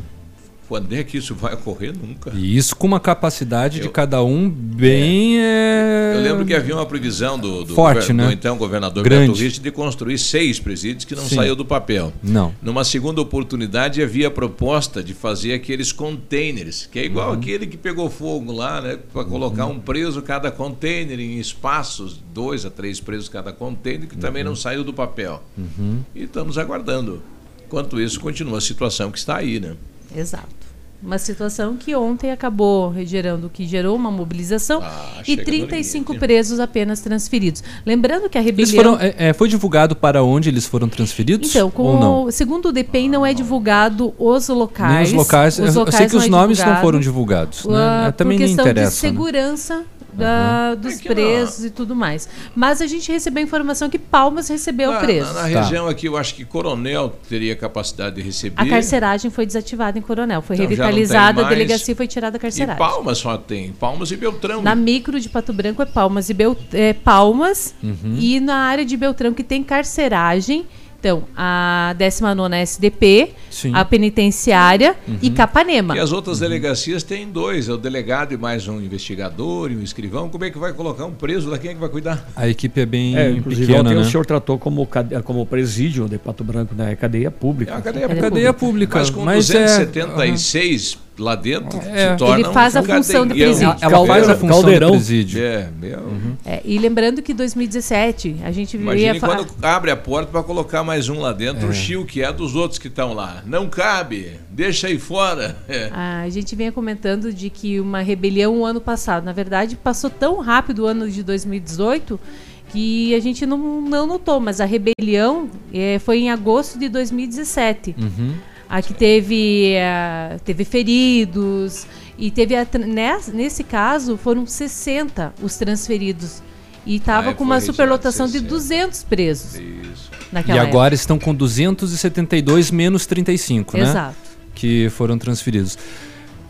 Quando é que isso vai ocorrer? Nunca. E isso com uma capacidade de cada um bem. é, Eu lembro que havia uma previsão do, do, Forte, gover- do né? então governador Grande. Beto de construir seis presídios que não Sim. saiu do papel. Não. Numa segunda oportunidade havia a proposta de fazer aqueles containers, que é igual Uhum. aquele que pegou fogo lá, né? Para colocar um preso cada container em espaços, dois a três presos cada container, que também não saiu do papel. Uhum. E estamos aguardando. Enquanto isso, continua a situação que está aí, né? Exato. Uma situação que ontem acabou gerando, que gerou uma mobilização e chega no 35 presos apenas transferidos. Lembrando que a Eles rebelião. foram, é, é, foi divulgado para onde eles foram transferidos? Então, o- segundo o DPEM, não é divulgado os locais. Nem os locais. eu- eu sei que os é nomes não foram divulgados. Né? ah, É, Também por nem questão interessa. de né? Da- dos presos e tudo mais. Mas a gente recebeu a informação que Palmas recebeu Na, presos. na- na região aqui, eu acho que Coronel teria capacidade de receber. A carceragem foi desativada em Coronel, foi Então, revitalizada, a delegacia foi tirada da E carceragem. Palmas só tem. Palmas e Beltrão. Na micro de Pato Branco é Palmas e Bel, é, Palmas Uhum. e na área de Beltrão que tem carceragem. Então, a 19 SDP, Sim. a penitenciária e Uhum. Capanema. E as outras delegacias têm dois, é o delegado e mais um investigador e um escrivão. Como é que vai colocar um preso lá? Quem é que vai cuidar? A equipe é bem É, inclusive, pequena, ontem né? o senhor tratou como, como presídio de Pato Branco, né? É cadeia pública. É uma cadeia, Cadeia pública, Mas com mas é- 276 lá dentro, É. se torna Ele faz um a função do cadeião. presídio. Ela faz a função Caldeirão. do presídio. É, meu. É, e lembrando que 2017 a gente Imagine ia fa- quando abre a porta para colocar mais um lá dentro, É. o Chio, que é dos outros que estão lá. Não cabe, deixa aí fora. É. A gente vinha comentando de que uma rebelião o ano passado, na verdade, passou tão rápido o ano de 2018 que a gente não, não notou, mas a rebelião eh, foi em agosto de 2017. Uhum. Aqui teve, eh, teve feridos e teve a nes- nesse caso foram 60 os transferidos e estava Ah, é, com uma superlotação de 60. 200 presos. Isso. E Naquela agora estão com 272 menos 35, né? Exato. Que foram transferidos.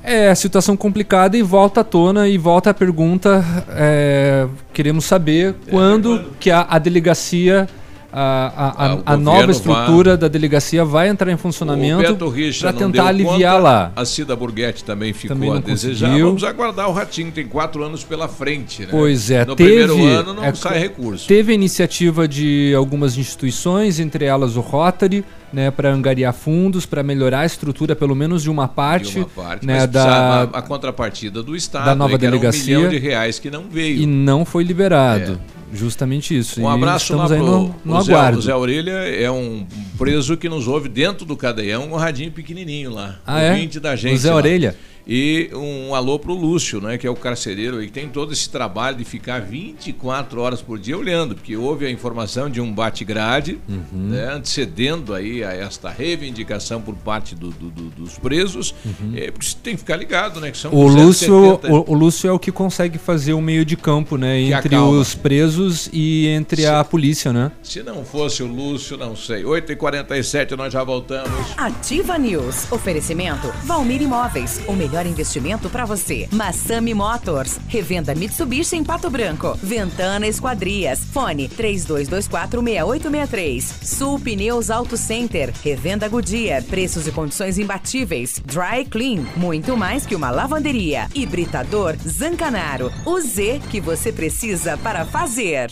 É a situação complicada e volta à tona e volta a pergunta. é, queremos saber quando que a, a delegacia, a, a, a- Ah, nova estrutura da delegacia vai entrar em funcionamento para tentar aliviar conta, lá. A Cida Burguetti também ficou Também a desejar. conseguiu. Vamos aguardar o Ratinho, tem quatro anos pela frente. Né? Pois é, No teve, primeiro ano não é, sai recurso. Teve a iniciativa de algumas instituições, entre elas o Rotary, né, para angariar fundos, para melhorar a estrutura, pelo menos de uma parte, de uma parte, né, da, a, a contrapartida do Estado, da nova né, delegacia. um milhão de reais que não veio. e não foi liberado. Justamente isso. Um abraço lá pro no, no o Zé, aguardo. o Zé Orelha é um preso que nos ouve dentro do cadeião, um radinho pequenininho lá. Ah, é? da O gente. Zé lá. Orelha? E um alô pro Lúcio, né, que é o carcereiro aí, que tem todo esse trabalho de ficar 24 horas por dia olhando, porque houve a informação de um bate-grade, Uhum. né, antecedendo aí a esta reivindicação por parte do- do- do- dos presos. É, porque você tem que ficar ligado, né, que são Uhum. O Lúcio, 270 o, o Lúcio é o que consegue fazer o meio de campo, né? Que Entre acalma. os presos e entre a polícia, né? Se não fosse o Lúcio, não sei. 8h47, nós já voltamos. Ativa News. Oferecimento Valmir Imóveis. O melhor investimento para você. Massami Motors. Revenda Mitsubishi em Pato Branco. Ventana Esquadrias. Fone 32246863. Sul Pneus Auto Center. Revenda Goodyear. Preços e condições imbatíveis. Dry Clean. Muito mais que uma lavanderia. Hibridador Zancanaro. O Z que você precisa para fazer.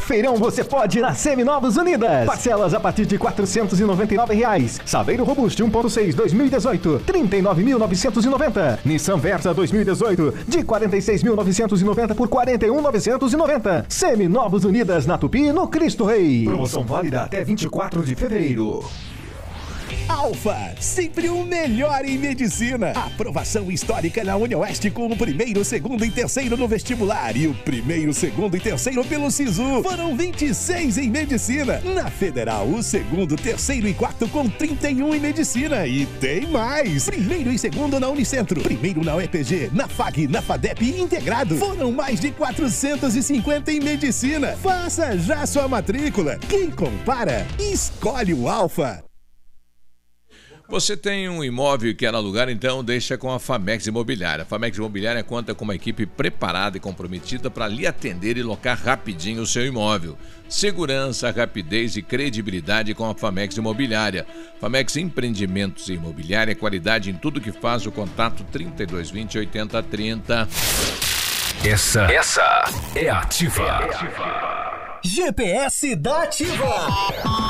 Feirão você pode na Seminovos Unidas. Parcelas a partir de 499 reais. Saveiro Robuste 1.6 2018, 39.990. Nissan Versa 2018, de 46.990 por 41.990. Seminovos Unidas na Tupi, no Cristo Rei. Promoção válida até 24 de fevereiro. Alfa, sempre o melhor em medicina. Aprovação histórica na Unioeste com o primeiro, segundo e terceiro no vestibular. E o primeiro, segundo e terceiro pelo SISU. Foram 26 em medicina. Na Federal, o segundo, terceiro e quarto com 31 em medicina. E tem mais. Primeiro e segundo na Unicentro. Primeiro na UEPG, na FAG, na FADEP integrado. Foram mais de 450 em medicina. Faça já sua matrícula. Quem compara, escolhe o Alfa. Você tem um imóvel e quer alugar, então deixa com a Famex Imobiliária. A Famex Imobiliária conta com uma equipe preparada e comprometida para lhe atender e locar rapidinho o seu imóvel. Segurança, rapidez e credibilidade com a Famex Imobiliária. Famex Empreendimentos e Imobiliária, qualidade em tudo que faz o contato 3220 8030. Essa, essa é ativa. GPS da Ativa.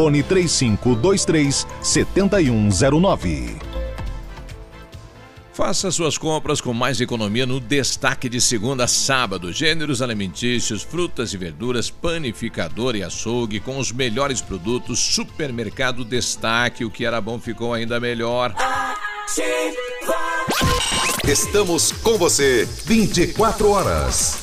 Fone 3523 7109. Faça suas compras com mais economia no destaque de segunda a sábado. Gêneros alimentícios, frutas e verduras, panificador e açougue com os melhores produtos. Supermercado Destaque. O que era bom ficou ainda melhor. Estamos com você 24 horas.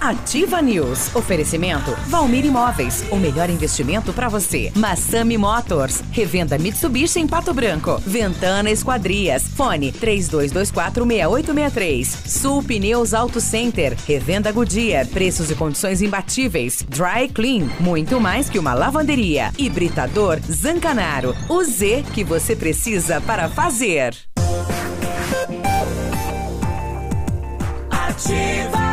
Ativa News. Oferecimento Valmir Imóveis. O melhor investimento para você. Massami Motors. Revenda Mitsubishi em Pato Branco. Ventana Esquadrias. Fone 32246863. Sul Pneus Auto Center. Revenda Goodyear. Preços e condições imbatíveis. Dry Clean. Muito mais que uma lavanderia. Hibridador Zancanaro. O Z que você precisa para fazer. Ativa.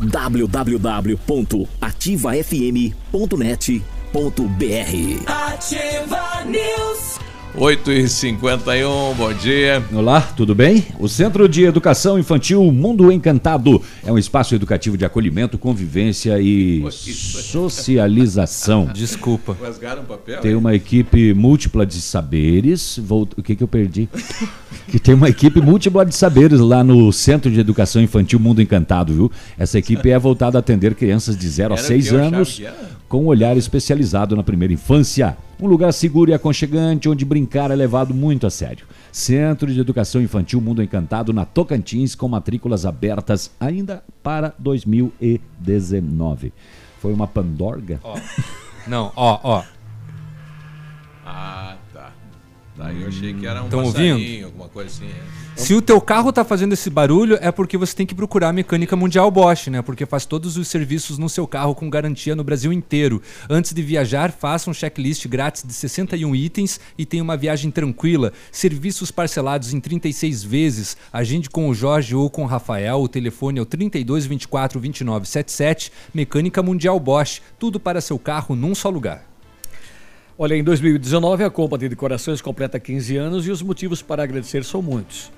www.ativafm.net.br Ativa News. 8 e 51 bom dia. Olá, tudo bem? O Centro de Educação Infantil Mundo Encantado é um espaço educativo de acolhimento, convivência e socialização. Desculpa. Rasgaram papel? Tem uma equipe múltipla de saberes. Vou... O que, que eu perdi? que tem uma equipe múltipla de saberes lá no Centro de Educação Infantil Mundo Encantado, viu? Essa equipe é voltada a atender crianças de 0 a Era o 6 que eu achava anos. Com um olhar especializado na primeira infância. Um lugar seguro e aconchegante onde brincar é levado muito a sério. Centro de Educação Infantil Mundo Encantado na Tocantins com matrículas abertas ainda para 2019. Foi uma pandorga? Não, ó, ó. Ah, tá. Tá, eu achei que era um Tão ouvindo? alguma coisa assim. é. Se o teu carro tá fazendo esse barulho, é porque você tem que procurar a Mecânica Mundial Bosch, né? Porque faz todos os serviços no seu carro com garantia no Brasil inteiro. Antes de viajar, faça um checklist grátis de 61 itens e tenha uma viagem tranquila. Serviços parcelados em 36 vezes. Agende com o Jorge ou com o Rafael. O telefone é o 32 24 29 77. Mecânica Mundial Bosch. Tudo para seu carro num só lugar. Olha, em 2019 a Compa de Decorações completa 15 anos e os motivos para agradecer são muitos.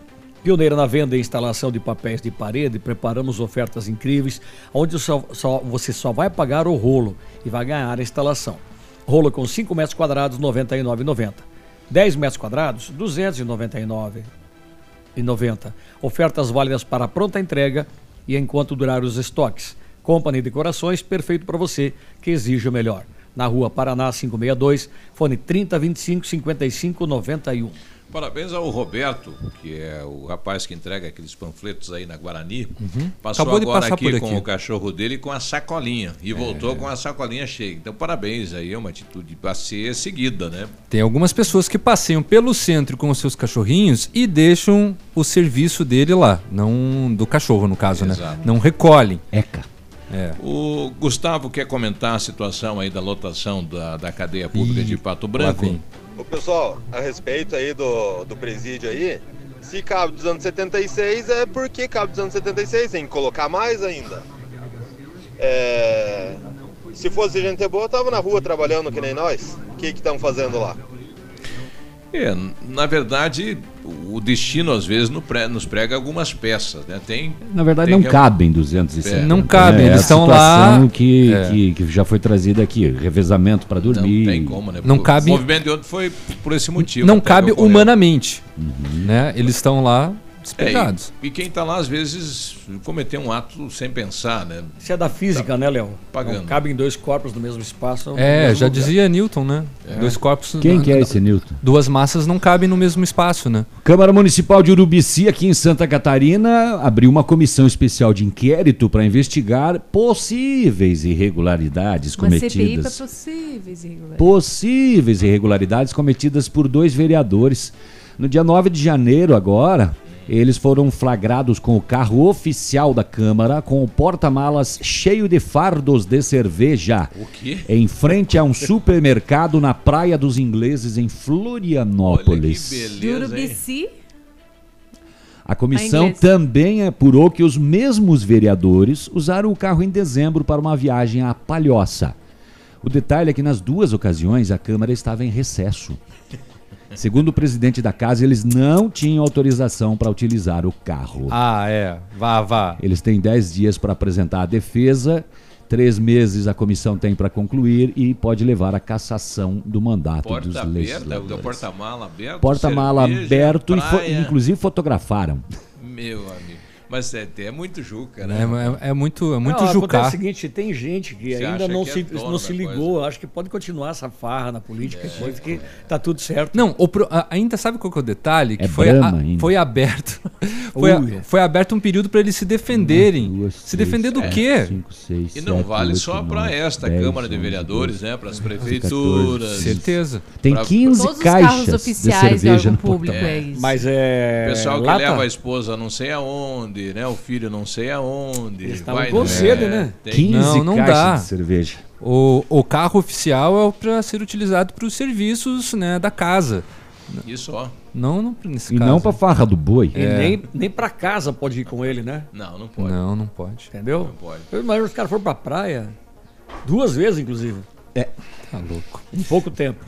Pioneira na venda e instalação de papéis de parede, preparamos ofertas incríveis, onde só, só- você só vai pagar o rolo e vai ganhar a instalação. Rolo com 5 metros quadrados, R$ 99,90. 10 metros quadrados, R$ 299,90. Ofertas válidas para pronta entrega e enquanto durar os estoques. Company Decorações, perfeito para você que exige o melhor. Na rua Paraná 562, fone 3025 5591. Parabéns ao Roberto, que é o rapaz que entrega aqueles panfletos aí na Guarani. Uhum. Passou Acabou agora aqui, com aqui. É. o cachorro dele com a sacolinha. E voltou com a sacolinha cheia. Então, parabéns aí, é uma atitude a ser seguida, né? Tem algumas pessoas que passeiam pelo centro com os seus cachorrinhos e deixam o serviço dele lá, não do cachorro no caso, né? Exato. Não recolhem. Eca. É. O Gustavo quer comentar a situação aí da lotação da, da cadeia pública de Pato Branco. Ô pessoal, a respeito aí do, do presídio aí, se cabe dos anos 76 é porque cabe dos anos 76, tem que colocar mais ainda. É, se fosse gente boa, tava na rua trabalhando que nem nós. O que que estão fazendo lá? É, na verdade, o destino às vezes no pre- nos prega algumas peças, né? Tem, Na verdade, tem não real- cabem 270. É. Não cabem, né? eles É a estão lá- Que, É. que, que já foi trazida aqui. Revezamento para dormir. Não tem como, né? Não O cabe- movimento de ontem foi por esse motivo. não até cabe que humanamente, Uhum. né? Eles estão lá É, despejados. e, e quem está lá, às vezes, cometeu um ato sem pensar, né? Isso é da física, né, Léo? pagando. Não cabem dois corpos no mesmo espaço. É, mesmo já lugar. dizia Newton, né? É. Dois corpos. Quem que é esse Newton? Duas massas não cabem no mesmo espaço, né? Câmara Municipal de Urubici, aqui em Santa Catarina, abriu uma comissão especial de inquérito para investigar possíveis irregularidades Uma CPI para cometidas. possíveis irregularidades. Possíveis irregularidades cometidas por dois vereadores. No dia 9 de janeiro, agora, eles foram flagrados com o carro oficial da Câmara, com o porta-malas cheio de fardos de cerveja. O quê? Em frente a um supermercado na Praia dos Ingleses, em Florianópolis. De Urubici, A comissão A também apurou que os mesmos vereadores usaram o carro em dezembro para uma viagem à Palhoça. O detalhe é que nas duas ocasiões a Câmara estava em recesso. Segundo o presidente da casa, eles não tinham autorização para utilizar o carro. Ah, é. Vá, vá. Eles têm 10 dias para apresentar a defesa, três meses a comissão tem para concluir e pode levar à cassação do mandato dos Porta aberta, legisladores. o porta-mala aberto. Porta-mala cerveja, aberto e fo- praia. inclusive fotografaram. Meu amigo. Mas é, é muito juca, É, né? é- é muito, é muito não, Acontece jucar. o seguinte, tem gente que Você ainda não que é se, não se ligou. Acho que pode continuar essa farra na política, É. coisa que tá tudo certo. Não, o ainda sabe qual que é o detalhe? Que É foi, a- foi aberto. foi, a- foi aberto um período para eles se defenderem. se defender do é. quê? E não vale só para esta Câmara de Vereadores, né? Para as prefeituras. Certeza. Tem Pra- 15 Todos os carros caixas de oficiais de cerveja órgão no público é isso. Mas é. O pessoal que leva a esposa não sei aonde, né? O filho não sei aonde. Eles vai com no- sede, é, né? tem- 15 Não, não dá. de cerveja. O, o carro oficial é para ser utilizado para os serviços né, da casa. Isso, ó. Não, não nesse E caso. não para farra do boi. E nem, nem pra casa pode ir com ele, né? Não, não pode. Não, não pode. Entendeu? Não pode. Eu imagino os caras foram pra praia duas vezes, inclusive. É. Tá louco. Em pouco tempo.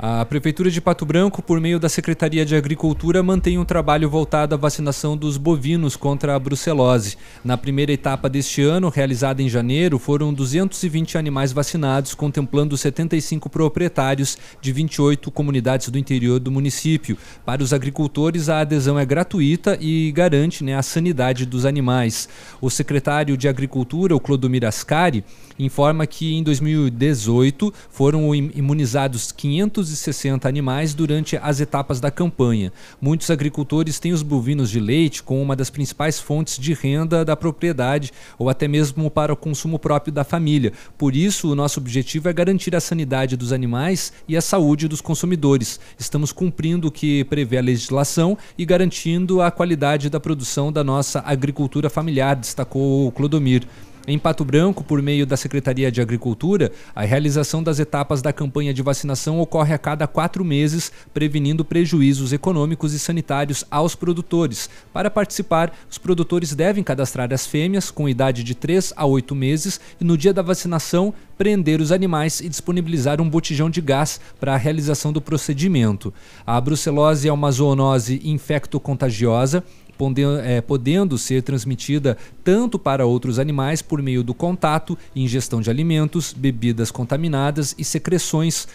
A Prefeitura de Pato Branco, por meio da Secretaria de Agricultura, mantém um trabalho voltado à vacinação dos bovinos contra a brucelose. Na primeira etapa deste ano, realizada em janeiro, foram 220 animais vacinados, contemplando 75 proprietários de 28 comunidades do interior do município. Para os agricultores, a adesão é gratuita e garante né, a sanidade dos animais. O secretário de Agricultura, o Clodomir Ascari, informa que em 2018 foram imunizados 500 260 animais durante as etapas da campanha. Muitos agricultores têm os bovinos de leite como uma das principais fontes de renda da propriedade ou até mesmo para o consumo próprio da família. Por isso, o nosso objetivo é garantir a sanidade dos animais e a saúde dos consumidores. Estamos cumprindo o que prevê a legislação e garantindo a qualidade da produção da nossa agricultura familiar, destacou Clodomir. Em Pato Branco, por meio da Secretaria de Agricultura, a realização das etapas da campanha de vacinação ocorre a cada quatro meses, prevenindo prejuízos econômicos e sanitários aos produtores. Para participar, os produtores devem cadastrar as fêmeas com idade de 3 a 8 meses e, no dia da vacinação, prender os animais e disponibilizar um botijão de gás para a realização do procedimento. A brucelose é uma zoonose infectocontagiosa podendo, é, podendo ser transmitida tanto para outros animais por meio do contato, ingestão de alimentos, bebidas contaminadas e secreções,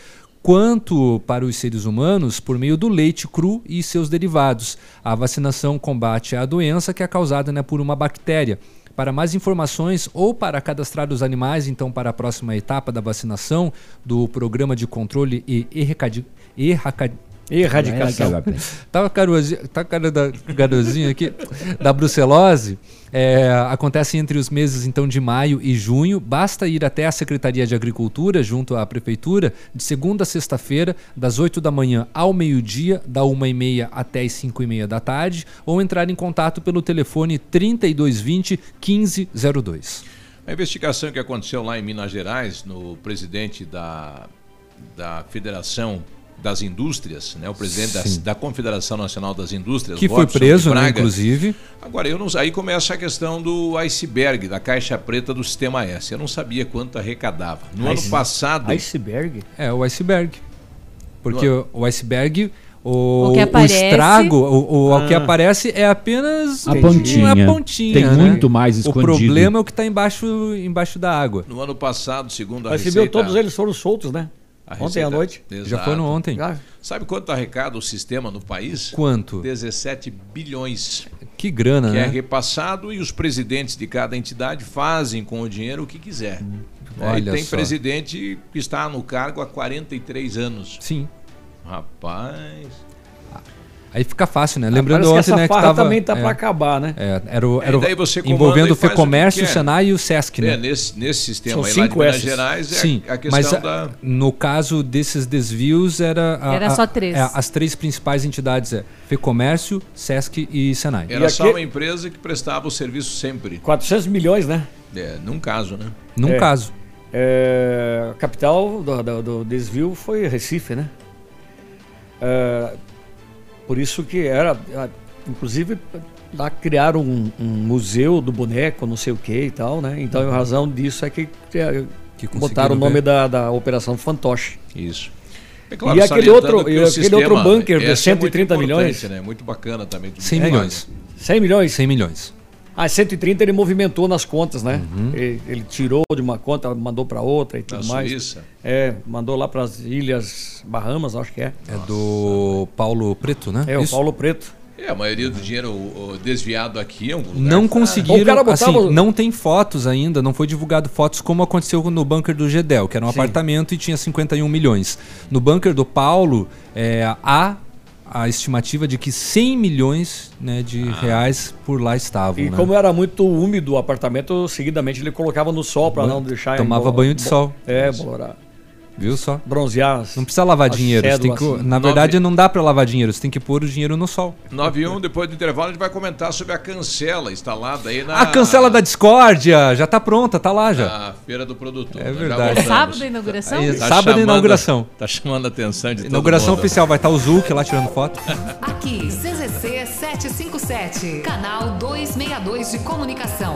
quanto para os seres humanos por meio do leite cru e seus derivados. A vacinação combate a doença que é causada né, por uma bactéria. Para mais informações ou para cadastrar os animais, então, para a próxima etapa da vacinação do Programa de Controle e Erraca- Erradicação. Tá a carozinha, tá a cara da garozinha aqui da brucelose. É, acontece entre os meses então de maio e junho. Basta ir até a Secretaria de Agricultura, junto à Prefeitura, de segunda a sexta-feira, das 8 da manhã ao meio-dia, da 1 e meia até as 5 e meia da tarde, ou entrar em contato pelo telefone 3220 1502. A investigação que aconteceu lá em Minas Gerais, no presidente da, da Federação das Indústrias, né, o presidente da, Confederação Nacional das Indústrias, Que foi Watson de preso, né, Braga. inclusive. Agora, eu não, aí começa a questão do iceberg, da caixa preta do Sistema S. Eu não sabia quanto arrecadava. No ano Ice- passado. Iceberg? É, o iceberg. Porque o, o iceberg, o, O que o aparece- estrago, o, o, o que Ah. aparece é apenas A pontinha. uma pontinha. Tem né? muito mais O escondido. problema é o que está embaixo, embaixo da água. No ano passado, segundo a Mas Receita... viu, todos eles foram soltos, né? A Ontem à noite. Já foram ontem. Já. Sabe quanto arrecada o sistema no país? Quanto? 17 bilhões. Que grana, que é né? repassado e os presidentes de cada entidade fazem com o dinheiro o que quiser. É, Olha e tem só. presidente que está no cargo há 43 anos. Sim. Rapaz. Aí fica fácil, né? Ah, Lembrando parece que ontem, essa né, que farra tava, também tá é, pra acabar, né? É, era o, É, era o- daí você comanda envolvendo o o FEComércio, o quer. Senai e o Sesc, né? É, nesse, nesse sistema São aí lá de cinco Minas. Gerais é Sim, a questão mas a- da. no caso desses desvios era a- Era a- só três. é, as três principais entidades é Fecomércio, Sesc e Senai. Era E só aqui- uma empresa que prestava o serviço sempre. 400 milhões, né? É, num caso, né? Num É. caso. É, a capital do, do- do desvio foi Recife, né? É, por isso que era. Inclusive, lá criaram um, um museu do boneco, não sei o que e tal, né? Então, a razão disso é que, é, Que botaram o nome da, da Operação Fantoche. Isso. É E aquele outro- e aquele sistema- outro bunker de essa é muito 130 milhões? Né? Muito bacana também. tudo 100 que milhões. 100 milhões? 100 milhões. Ah, 130 ele movimentou nas contas, né? Uhum. Ele, ele tirou de uma conta, mandou para outra e tudo Na mais. Suíça. É, mandou lá para as Ilhas Bahamas, acho que é. É do Paulo Preto, né? É, o Isso? Paulo Preto. É, a maioria do dinheiro o, o desviado aqui é um lugar Não O conseguiram, cara botava- assim, não tem fotos ainda, não foi divulgado fotos como aconteceu no bunker do Gedel, que era um Sim. apartamento e tinha 51 milhões. No bunker do Paulo, é, há a estimativa de que 100 milhões né, de reais por lá estavam. E né? como era muito úmido o apartamento, seguidamente ele colocava no sol para não deixar. Tomava banho de sol. É, bora Viu só? bronzear. as- Não precisa lavar dinheiro. tem que- cédulas. na verdade, não dá para lavar dinheiro, você tem que pôr o dinheiro no sol. 91, depois do intervalo, a gente vai comentar sobre a cancela instalada aí na. A cancela da discórdia já tá pronta, tá lá já. na Feira do Produtor. É verdade. voltamos. Sábado a inauguração? Tá sábado é chamando- inauguração. Tá chamando a atenção de todo Inauguração mundo. oficial, vai estar o Zuc lá tirando foto. Aqui, CZC 757, canal 262 de comunicação.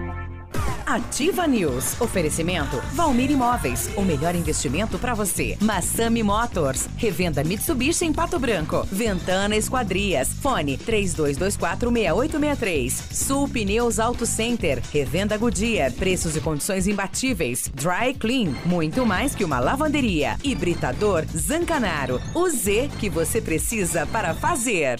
News. Oferecimento Valmir Imóveis. O melhor investimento para você. Massami Motors. Revenda Mitsubishi em Pato Branco. Ventana Esquadrias. Fone 32246863. Sul Pneus Auto Center. Revenda Goodyear. Preços e condições imbatíveis. Dry Clean. Muito mais que uma lavanderia. Hibridador Zancanaro. O Z que você precisa para fazer.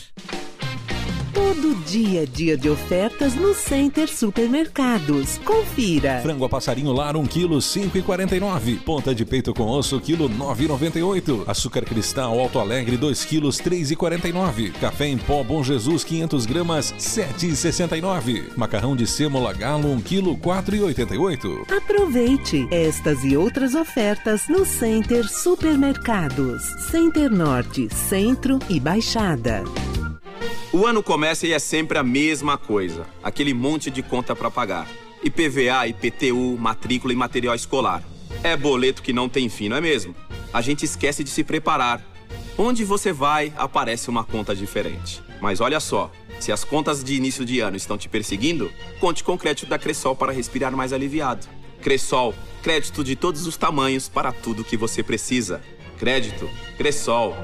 Todo dia dia de ofertas no Center Supermercados. Confira. Frango a passarinho lar 1 kg 5,49. Ponta de peito com osso quilo 9,98. Açúcar cristal Alto Alegre 2 kg 3,49. Café em pó Bom Jesus 500 gramas 7,69. Macarrão de sêmola galo 1 kg 4,88. Aproveite estas e outras ofertas no Center Supermercados. Center Norte, Centro e Baixada. O ano começa e é sempre a mesma coisa. Aquele monte de conta pra pagar. IPVA, IPTU, matrícula e material escolar. É boleto que não tem fim, não é mesmo? A gente esquece de se preparar. Onde você vai, aparece uma conta diferente. Mas olha só, Se as contas de início de ano estão te perseguindo, conte com o crédito da Cressol para respirar mais aliviado. Cressol, crédito de todos os tamanhos para tudo que você precisa. Crédito, Cressol.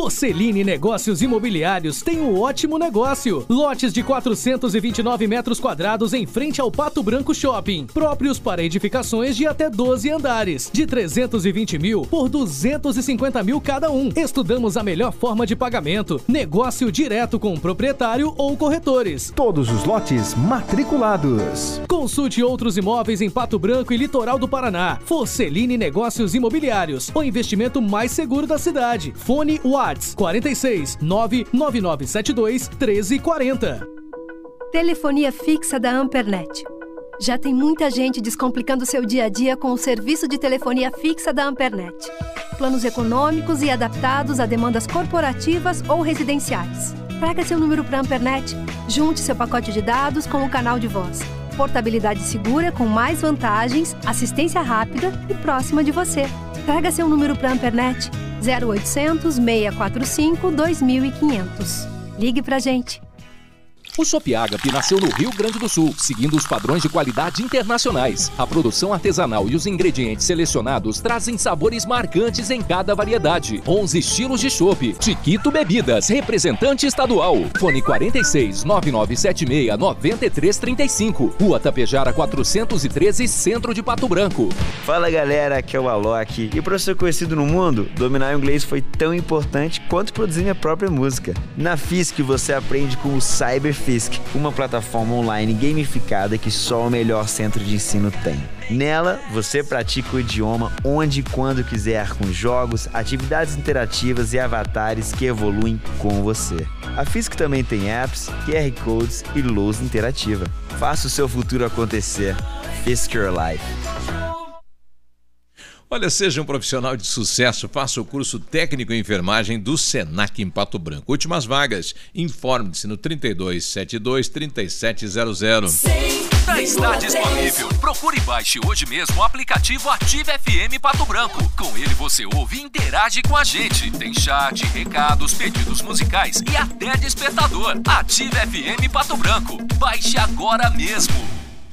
Forceline Negócios Imobiliários tem um ótimo negócio. Lotes de 429 metros quadrados em frente ao Pato Branco Shopping, próprios para edificações de até 12 andares, de 320 mil por 250 mil cada um. Estudamos a melhor forma de pagamento, negócio direto com o proprietário ou corretores. Todos os lotes matriculados. Consulte outros imóveis em Pato Branco e Litoral do Paraná. Forceline Negócios Imobiliários, o investimento mais seguro da cidade. Fone Whats 46 99972 1340. Telefonia fixa da Ampernet. Já tem muita gente descomplicando seu dia a dia com o serviço de telefonia fixa da Ampernet. Planos econômicos e adaptados a demandas corporativas ou residenciais. Traga seu número para a Ampernet. Junte seu pacote de dados com o canal de voz. Portabilidade segura com mais vantagens, assistência rápida e próxima de você. Traga seu número para a Ampernet. 0800 645 2500. Ligue pra gente. O Shop Agape nasceu no Rio Grande do Sul, seguindo os padrões de qualidade internacionais. A produção artesanal e os ingredientes selecionados trazem sabores marcantes em cada variedade. 11 estilos de chopp. Chiquito Bebidas, representante estadual. Fone 46 9976 9335. Rua Tapejara 413, Centro de Pato Branco. Fala galera, aqui é o Alok. E para ser conhecido no mundo, dominar o inglês foi tão importante quanto produzir minha própria música. Na FISC você aprende com o Cyberfisk, uma plataforma online gamificada que só o melhor centro de ensino tem. Nela, você pratica o idioma onde e quando quiser, com jogos, atividades interativas e avatares que evoluem com você. A FISC também tem apps, QR Codes e lousa interativa. Faça o seu futuro acontecer. Fisk Your Life. Olha, seja um profissional de sucesso, faça o curso técnico em enfermagem do Senac em Pato Branco. Últimas vagas, informe-se no 3272 3700. Já está disponível. Procure e baixe hoje mesmo o aplicativo Ative FM Pato Branco. Com ele você ouve e interage com a gente. Tem chat, recados, pedidos musicais e até despertador. Ative FM Pato Branco. Baixe agora mesmo.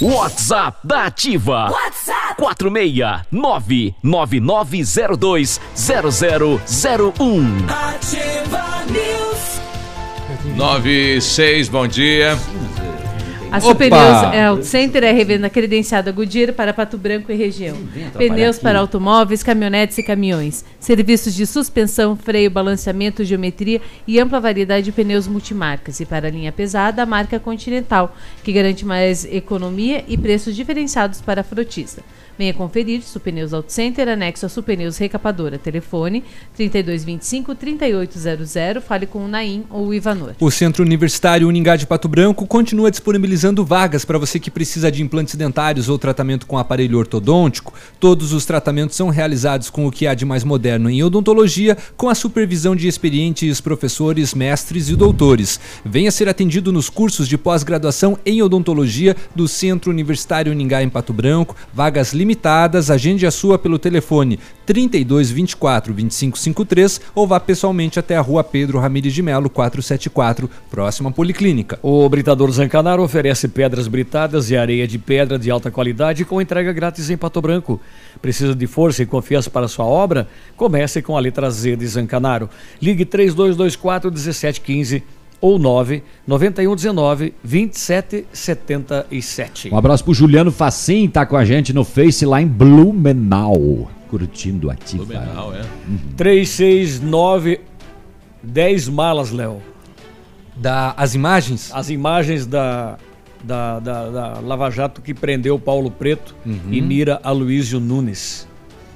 WhatsApp da Ativa. WhatsApp. 46999200001. Ativa News. 96, bom dia. A Superneus é, o Center é revenda credenciada Goodyear para Pato Branco e região. Pneus aqui. para automóveis, caminhonetes e caminhões. Serviços de suspensão, freio, balanceamento, geometria e ampla variedade de pneus multimarcas. E para a linha pesada, a marca Continental, que garante mais economia e preços diferenciados para a frotista. Venha conferir Supneus Auto Center, anexo a Supneus Recapadora. Telefone 3225-3800. Fale com o Naim ou o Ivanor. O Centro Universitário Uningá de Pato Branco continua disponibilizando vagas para você que precisa de implantes dentários ou tratamento com aparelho ortodôntico. Todos os tratamentos são realizados com o que há de mais moderno em odontologia, com a supervisão de experientes professores, mestres e doutores. Venha ser atendido nos cursos de pós-graduação em odontologia do Centro Universitário Uningá em Pato Branco. Vagas limitadas. Agende a sua pelo telefone 3224 2553 ou vá pessoalmente até a rua Pedro Ramires de Melo 474, próxima Policlínica. O Britador Zancanaro oferece pedras britadas e areia de pedra de alta qualidade com entrega grátis em Pato Branco. Precisa de força e confiança para sua obra? Comece com a letra Z de Zancanaro. Ligue 3224 1715 ou 9 9119 2777. Um abraço pro Juliano Facim, tá com a gente no Face lá em Blumenau, curtindo ativa. Blumenau, é. 369 10 malas, Léo. Da, as imagens? As imagens da, da, da, da Lava Jato que prendeu Paulo Preto Uhum. e mira Aloysio Nunes.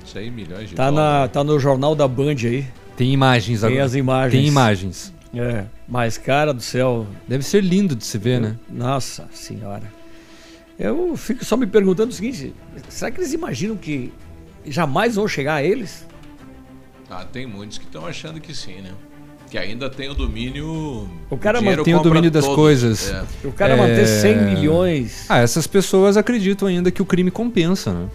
100 milhões de Tá, dólares. na, tá no jornal da Band aí. Tem imagens Tem agora. as imagens. Tem imagens. É, mas cara do céu. Deve ser lindo de se ver, né? Nossa senhora. Eu fico só me perguntando o seguinte: será que eles imaginam que jamais vão chegar a eles? Ah, tem muitos que estão achando que sim, né? Que ainda tem o domínio. O cara dinheiro Tem o domínio das todos. coisas. É. O cara manter 100 milhões. Ah, essas pessoas acreditam ainda que o crime compensa, né?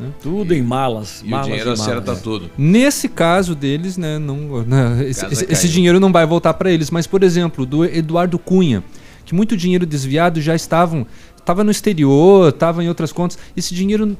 É. Tudo em malas. E o malas dinheiro e malas. acerta tudo. Nesse caso deles, né, não, né, esse, esse- dinheiro não vai voltar para eles. Mas, por exemplo, do Eduardo Cunha, que muito dinheiro desviado já estavam estava no exterior, estava em outras contas. Esse dinheiro,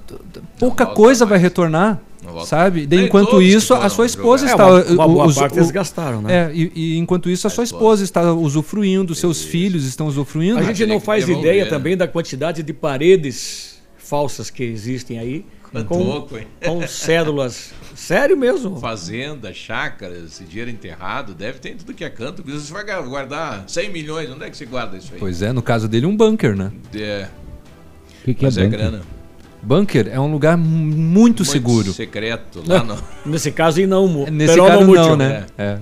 pouca coisa vai retornar, sabe? Daí, enquanto isso, a sua esposa jogar. está É, uma- uma boa os- parte eles gastaram, né? É, e, e enquanto isso, a sua esposa está usufruindo, seus filhos estão usufruindo. A gente não faz ideia né? também da quantidade de paredes falsas que existem aí. Quanto com, louco, hein? com cédulas. Sério mesmo? Fazenda, chácaras, dinheiro enterrado, deve ter tudo que é canto. Você vai guardar 100 milhões, onde é que você guarda isso aí? Pois é, no caso dele, um bunker, né? É. O que, que é Mas é bunker? grana. Bunker é um lugar mu- muito, seguro. secreto, lá no... Nesse caso, e não. mu- Nesse caso, não, né? É.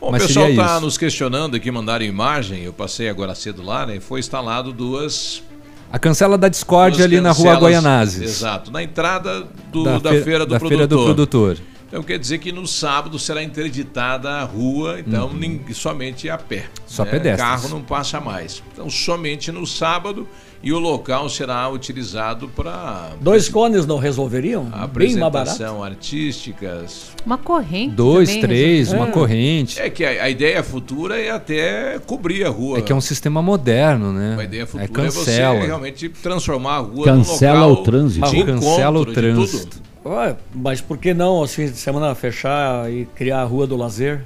Bom, Mas o pessoal está nos questionando aqui, mandaram imagem. Eu passei agora cedo lá, né? Foi instalado duas. A cancela da Discord ali na rua cancelas- Guaianazes. Exato, na entrada do- Da da, fe- feira, do, da produtor. feira do produtor. Então quer dizer que no sábado será interditada a rua, então nin- somente a pé. Uhum. Só né? pedestres. Carro não passa mais. Então somente no sábado e o local será utilizado para Dois cones não resolveriam? Bem mais barato. apresentação artísticas. Uma corrente. Dois, também, três, resolve. uma É. corrente. É que a, a ideia futura é até cobrir a rua. É que é um sistema moderno, né? A ideia futura é é, cancela. você realmente transformar a rua Cancela num o local trânsito. de encontro, Cancela o trânsito. Ué, mas por que não, aos fins de semana, fechar e criar a Rua do Lazer?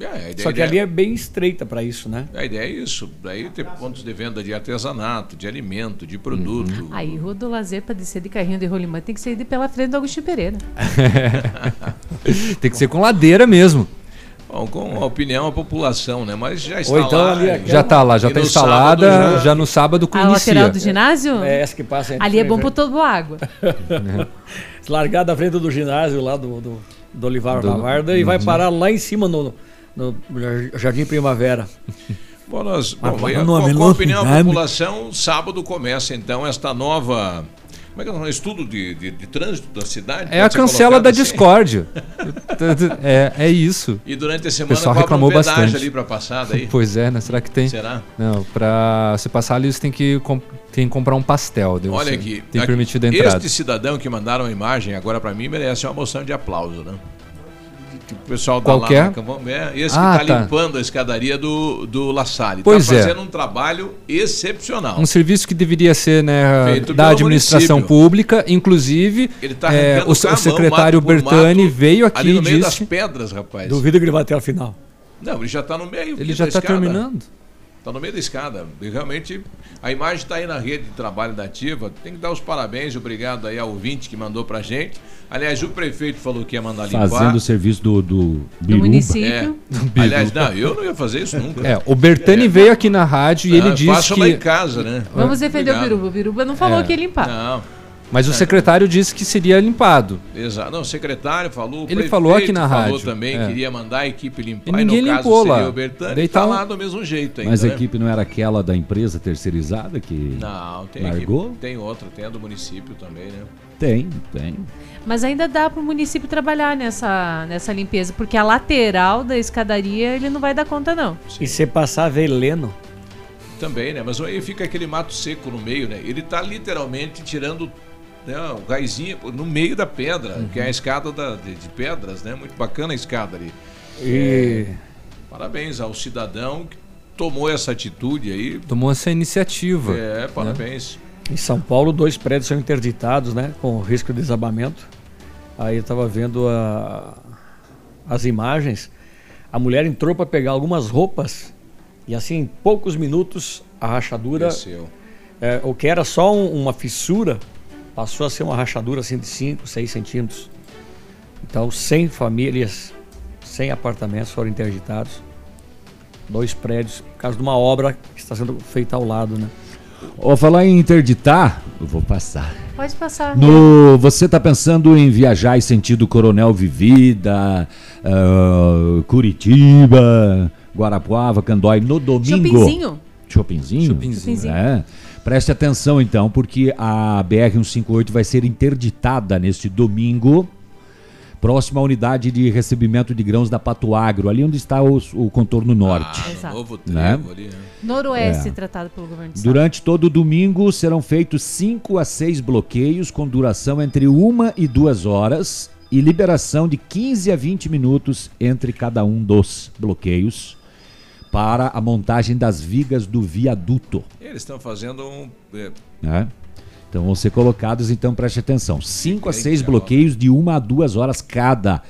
É, a ideia- Só que a ali é bem estreita para isso, né? A ideia é isso. Daí ter pontos de venda de artesanato, de alimento, de produto. Uhum. Aí, Rua do Lazer, para descer de carrinho de rolimã, tem que sair de pela frente do Agostinho Pereira. Tem que ser com ladeira mesmo. Bom, com a opinião da população, né? Mas já está Ou então lá. ali e- aquela- Já tá lá, já e tá no instalada, sábado já... já- no sábado com A lateral inicia. do ginásio? É essa que passa Ali é bom para todo água. Se largar da frente do ginásio lá do, do, do Olivar Do- Lavarda e vai Uhum. parar lá em cima no, no Jardim Primavera. Bom, nós, bom, e a- nome, com, a opinião da nome. população, sábado começa então esta nova. Como é que é? Um estudo de, de, de trânsito da cidade? É a cancela da assim? Discord. é, é isso. E durante a O semana pessoal cobra reclamou um bastante. ali para passar daí. Pois é, né? Será que tem? Será? Não, pra se passar ali você tem que, tem que comprar um pastel. daí Olha você aqui. Tem aqui, permitido a entrada. Este cidadão que mandaram a imagem agora para mim merece uma moção de aplauso, né? Que O pessoal tá Qualquer? lá é, esse Ah, que está tá. limpando a escadaria do, do La Salle. Pois tá é. fazendo um trabalho excepcional. Um serviço que deveria ser né, Feito da administração município. pública, inclusive Ele tá é, o, o mão, secretário mato Bertani mato, veio aqui ali no e meio das disse. pedras, rapaz. Duvido que ele vai até o final. Não, ele já está no meio. Ele já da tá escada. terminando. Está no meio da escada. E realmente, a imagem está aí na rede de trabalho da Ativa. Tem que dar os parabéns, obrigado aí ao ouvinte que mandou pra gente. Aliás, o prefeito falou que ia mandar limpar. Fazendo o serviço do, do Biruba. É. Aliás, não, eu não ia fazer isso nunca. É, o Bertani veio aqui na rádio e Ah, ele disse façam que. lá em casa, né? Vamos defender Obrigado. o Biruba. O Biruba não falou É. que ia limpar. Não. Mas o secretário disse que seria limpado. Exato. Não, o secretário falou. Ele prefeito falou aqui na falou rádio, também é. que iria mandar a equipe limpar. E ninguém no caso limpou seria lá. o Bertani. Daí tá lá do mesmo jeito ainda. Mas a né? equipe não era aquela da empresa terceirizada que Não, tem largou? equipe. Tem outra, tem a do município também, né? Tem, tem. Mas ainda dá para o município trabalhar nessa, nessa limpeza, porque a lateral da escadaria ele não vai dar conta, não. E se passar veleno. Também, né? Mas aí fica aquele mato seco no meio, né? Ele tá literalmente tirando né, o raizinho no meio da pedra, Uhum. que é a escada da- de, de pedras, né? Muito bacana a escada ali. E- É, parabéns ao cidadão que tomou essa atitude aí. Tomou essa iniciativa. É, né? parabéns. Em São Paulo, dois prédios são interditados, né? Com risco de desabamento. Aí eu estava vendo a- as imagens. A mulher entrou para pegar algumas roupas e assim, em poucos minutos, a rachadura, Desceu. é, o que era só um- uma fissura, passou a ser uma rachadura assim de 5, 6 centímetros. Então, 100 famílias, 100 apartamentos foram interditados. Dois prédios, por causa de uma obra que está sendo feita ao lado, né? Ó, falar em interditar, eu vou passar. Pode passar. No, você está pensando em viajar em sentido Coronel Vivida, ah, Curitiba, Guarapuava, Candói no domingo? Chopinzinho. Chopinzinho? Chopinzinho. É. Preste atenção então, porque a BR-158 vai ser interditada neste domingo, próxima à unidade de recebimento de grãos da Pato Agro, ali onde está o, o contorno norte. Ah, Exato. Novo Né? ali, né? Noroeste É. tratado pelo governo estado. Durante todo o domingo serão feitos 5 a 6 bloqueios com duração entre uma e duas horas e liberação de 15 a 20 minutos entre cada um dos bloqueios para a montagem das vigas do viaduto. Eles estão fazendo um. é, né? Então vão ser colocados, então preste atenção, 5 a Fica 6 legal. bloqueios de uma a duas horas cada.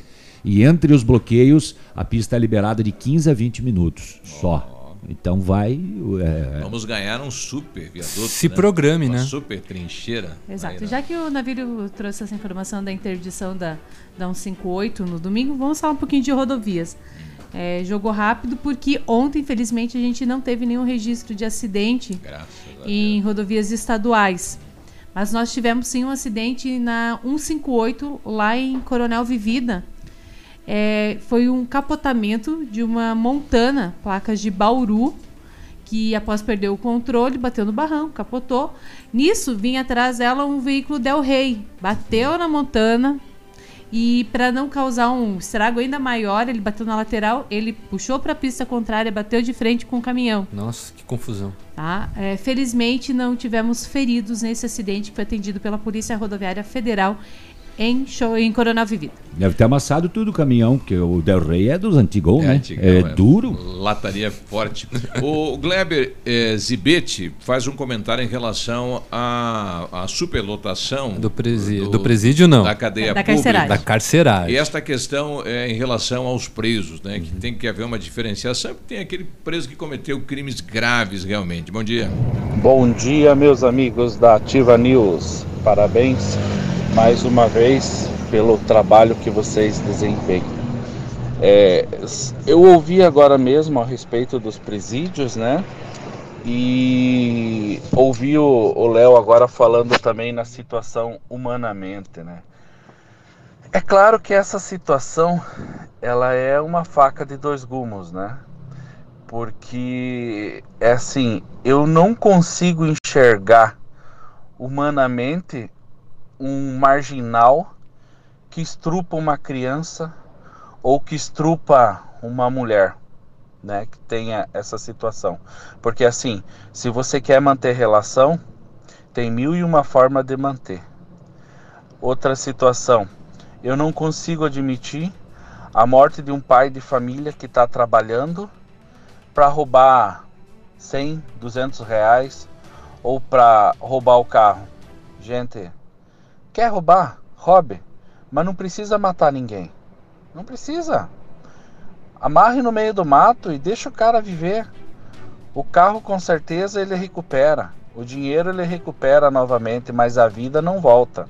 E entre os bloqueios, a pista é liberada de 15 a 20 minutos só. Então vai. é, Vamos ganhar um super viaduto. Se né? programe, Uma né? super trincheira. Exato. Aí, né? Já que o navio trouxe essa informação da interdição da, da 158 no domingo, vamos falar um pouquinho de rodovias. É, jogou rápido porque ontem, infelizmente, a gente não teve nenhum registro de acidente em rodovias estaduais. Mas nós tivemos sim um acidente na 158 lá em Coronel Vivida. É, foi um capotamento de uma montana, placas de Bauru, que após perder o controle, bateu no barranco, capotou. Nisso, vinha atrás dela um veículo Del Rey, bateu na montana e para não causar um estrago ainda maior, ele bateu na lateral, ele puxou para a pista contrária, bateu de frente com o caminhão. Nossa, que confusão. Tá? É, felizmente não tivemos feridos nesse acidente que foi atendido pela Polícia Rodoviária Federal em, show, em Coronel Vivida. Deve ter amassado tudo o caminhão, porque o Del Rey é dos antigos, né? antigão, é, é. duro. Lataria forte. o Gleber eh, Zibete faz um comentário em relação à, à superlotação Do, presi do presídio, não. da cadeia Da pública. carceragem. Da carceragem. E esta questão é em relação aos presos, né? Que tem que haver uma diferenciação, porque tem aquele preso que cometeu crimes graves realmente. Bom dia. Bom dia, meus amigos da Ativa News. Parabéns mais uma vez pelo trabalho que vocês desempenham. É, eu ouvi agora mesmo a respeito dos presídios, né? E ouvi o Léo agora falando também na situação humanamente, né? É claro que essa situação ela é uma faca de dois gumes, né? Porque é assim, eu não consigo enxergar humanamente um marginal que estrupa uma criança ou que estrupa uma mulher, né, que tenha essa situação. Porque assim, se você quer manter relação, tem mil e uma forma de manter. Outra situação, eu não consigo admitir a morte de um pai de família que está trabalhando para roubar 100, 200 reais ou para roubar o carro. Gente, quer roubar? Roube, mas não precisa matar ninguém. Não precisa. Amarre no meio do mato e deixa o cara viver. O carro com certeza ele recupera. O dinheiro ele recupera novamente, mas a vida não volta.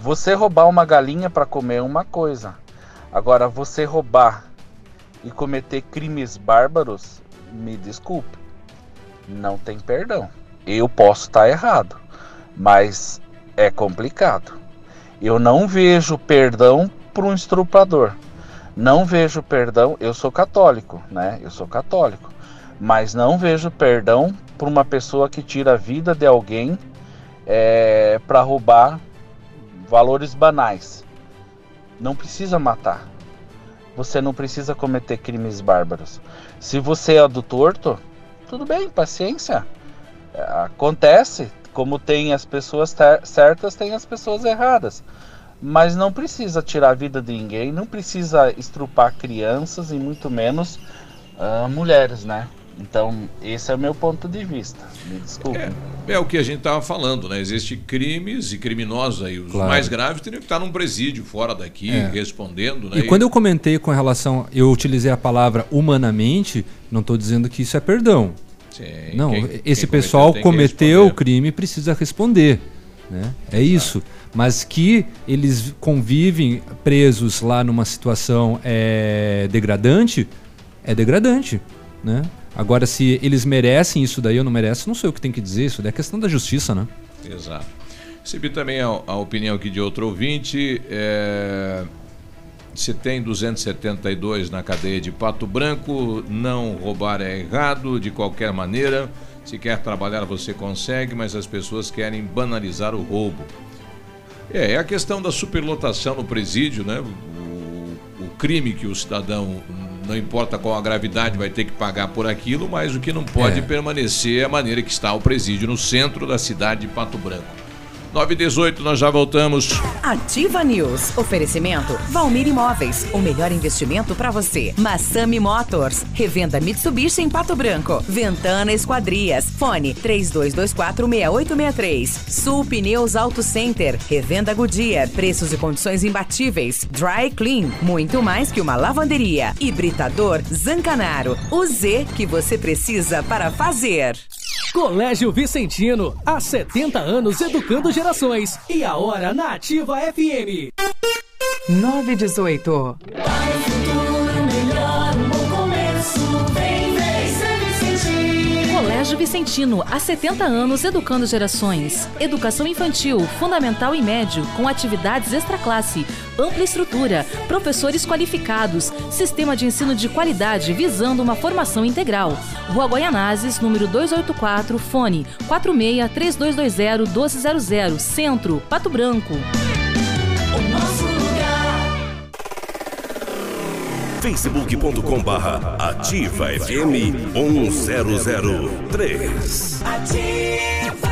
Você roubar uma galinha para comer é uma coisa. Agora você roubar e cometer crimes bárbaros, me desculpe, não tem perdão. Eu posso estar errado, mas é complicado. Eu não vejo perdão para um estuprador. Não vejo perdão, eu sou católico, né? Eu sou católico, mas não vejo perdão para uma pessoa que tira a vida de alguém é, para roubar valores banais. Não precisa matar. Você não precisa cometer crimes bárbaros. Se você é do torto, tudo bem, paciência. É, Acontece, como tem as pessoas certas, tem as pessoas erradas. Mas não precisa tirar a vida de ninguém, não precisa estrupar crianças e muito menos ah, mulheres, né? Então, esse é o meu ponto de vista. Me desculpe. É o que a gente estava falando, né? Existem crimes e criminosos aí. Os Claro. mais graves teriam que estar num presídio fora daqui, É. respondendo, né? E quando eu comentei com relação, eu utilizei a palavra humanamente, não estou dizendo que isso é perdão. Sim, não, quem- esse quem pessoal cometeu o crime e precisa responder. Né? É isso. Mas que eles convivem presos lá numa situação é, degradante, é degradante. Né? Agora, se eles merecem isso daí ou não merecem, não sei o que tem que dizer. Isso daí é questão da justiça, né? Exato. Recebi também a, a opinião aqui de outro ouvinte. É, se tem 272 na cadeia de Pato Branco, não roubar é errado de qualquer maneira. Se quer trabalhar, você consegue, mas as pessoas querem banalizar o roubo. É, é a questão da superlotação no presídio, né? O, o crime que o cidadão, não importa qual a gravidade, vai ter que pagar por aquilo, mas o que não pode É. permanecer é a maneira que está o presídio no centro da cidade de Pato Branco. 9 e 18 nós já voltamos. Ativa News. Oferecimento Valmir Imóveis. O melhor investimento para você. Massami Motors. Revenda Mitsubishi em Pato Branco. Ventana Esquadrias. Fone 32246863. Sul Pneus Auto Center. Revenda Goodyear. Preços e condições imbatíveis. Dry Clean. Muito mais que uma lavanderia. Hibridador Zancanaro. O Z que você precisa para fazer. Colégio Vicentino, há 70 anos educando gerações. E a hora na Ativa FM. 918. Vicentino. Há 70 anos educando gerações. Educação infantil, fundamental e médio, com atividades extraclasse, ampla estrutura, professores qualificados, sistema de ensino de qualidade visando uma formação integral. Rua Guaianazes, número 284, fone 46 3220 1200, Centro, Pato Branco. facebook.com barra ativa FM 1003. Ativa.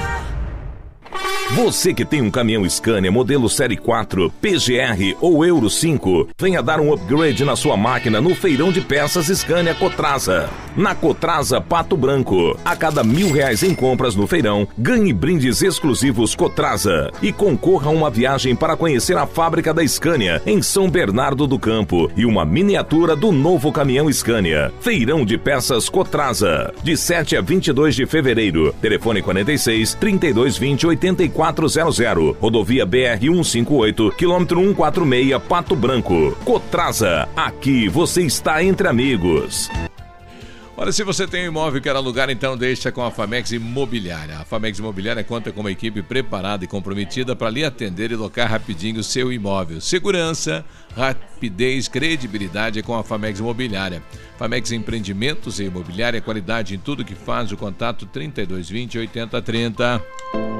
Você que tem um caminhão Scania modelo Série 4, PGR ou Euro 5, venha dar um upgrade na sua máquina no feirão de peças Scania Cotrasa. Na Cotrasa Pato Branco, a cada mil reais em compras no feirão, ganhe brindes exclusivos Cotrasa e concorra a uma viagem para conhecer a fábrica da Scania em São Bernardo do Campo e uma miniatura do novo caminhão Scania. Feirão de peças Cotrasa, de 7 a 22 de fevereiro. Telefone 46 3220 8400. Rodovia BR 158, quilômetro 146, Pato Branco. Cotrasa, aqui você está entre amigos. Olha, se você tem um imóvel e quer alugar, então deixa com a Famex Imobiliária. A Famex Imobiliária conta com uma equipe preparada e comprometida para lhe atender e locar rapidinho o seu imóvel. Segurança, rapidez, credibilidade com a Famex Imobiliária. Famex Empreendimentos e Imobiliária, qualidade em tudo que faz. O contato 3220 8030.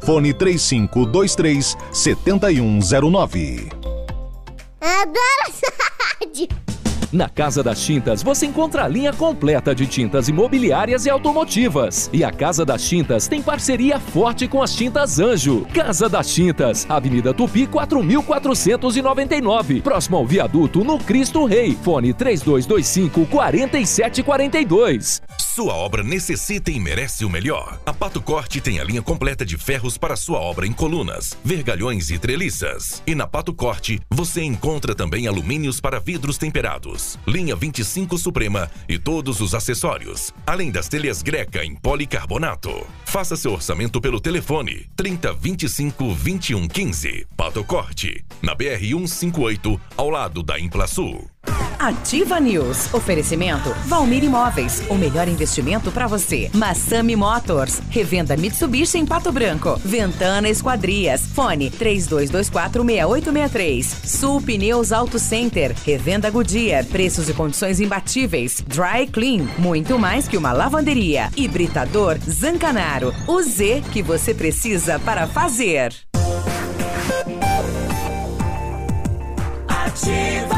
fone 3523 7109. Adoro essa. Na Casa das Tintas você encontra a linha completa de tintas imobiliárias e automotivas. E a Casa das Tintas tem parceria forte com as Tintas Anjo. Casa das Tintas, Avenida Tupi 4499, próximo ao viaduto no Cristo Rei. Fone 3225 4742. Sua obra necessita e merece o melhor. A Pato Corte tem a linha completa de ferros para sua obra em colunas, vergalhões e treliças. E na Pato Corte você encontra também alumínios para vidros temperados, linha 25 Suprema e todos os acessórios, além das telhas Greca em policarbonato. Faça seu orçamento pelo telefone 30 25 21 15. Pato Corte, na BR 158, ao lado da Implasul. Ativa News. Oferecimento Valmir Imóveis. O melhor investimento para você. Massami Motors. Revenda Mitsubishi em Pato Branco. Ventana Esquadrias. Fone 32246863. Sul Pneus Auto Center. Revenda Goodyear. Preços e condições imbatíveis. Dry Clean. Muito mais que uma lavanderia. Hibridador Zancanaro. O Z que você precisa para fazer. Ativa.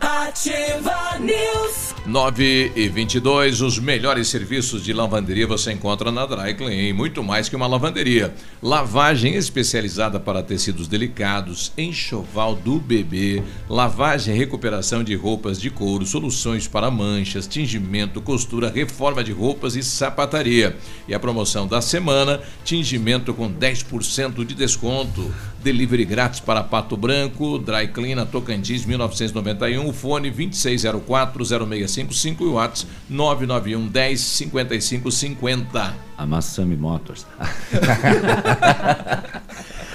Ativa News. 9 e 22, os melhores serviços de lavanderia você encontra na Dry Clean, muito mais que uma lavanderia. Lavagem especializada para tecidos delicados, enxoval do bebê, lavagem e recuperação de roupas de couro, soluções para manchas, tingimento, costura, reforma de roupas e sapataria. E a promoção da semana, tingimento com 10% de desconto. Delivery grátis para Pato Branco, Dry Clean na Tocantins 1991, o fone 26040655 e o WhatsApp 991 10 55 50. A Massami Motors.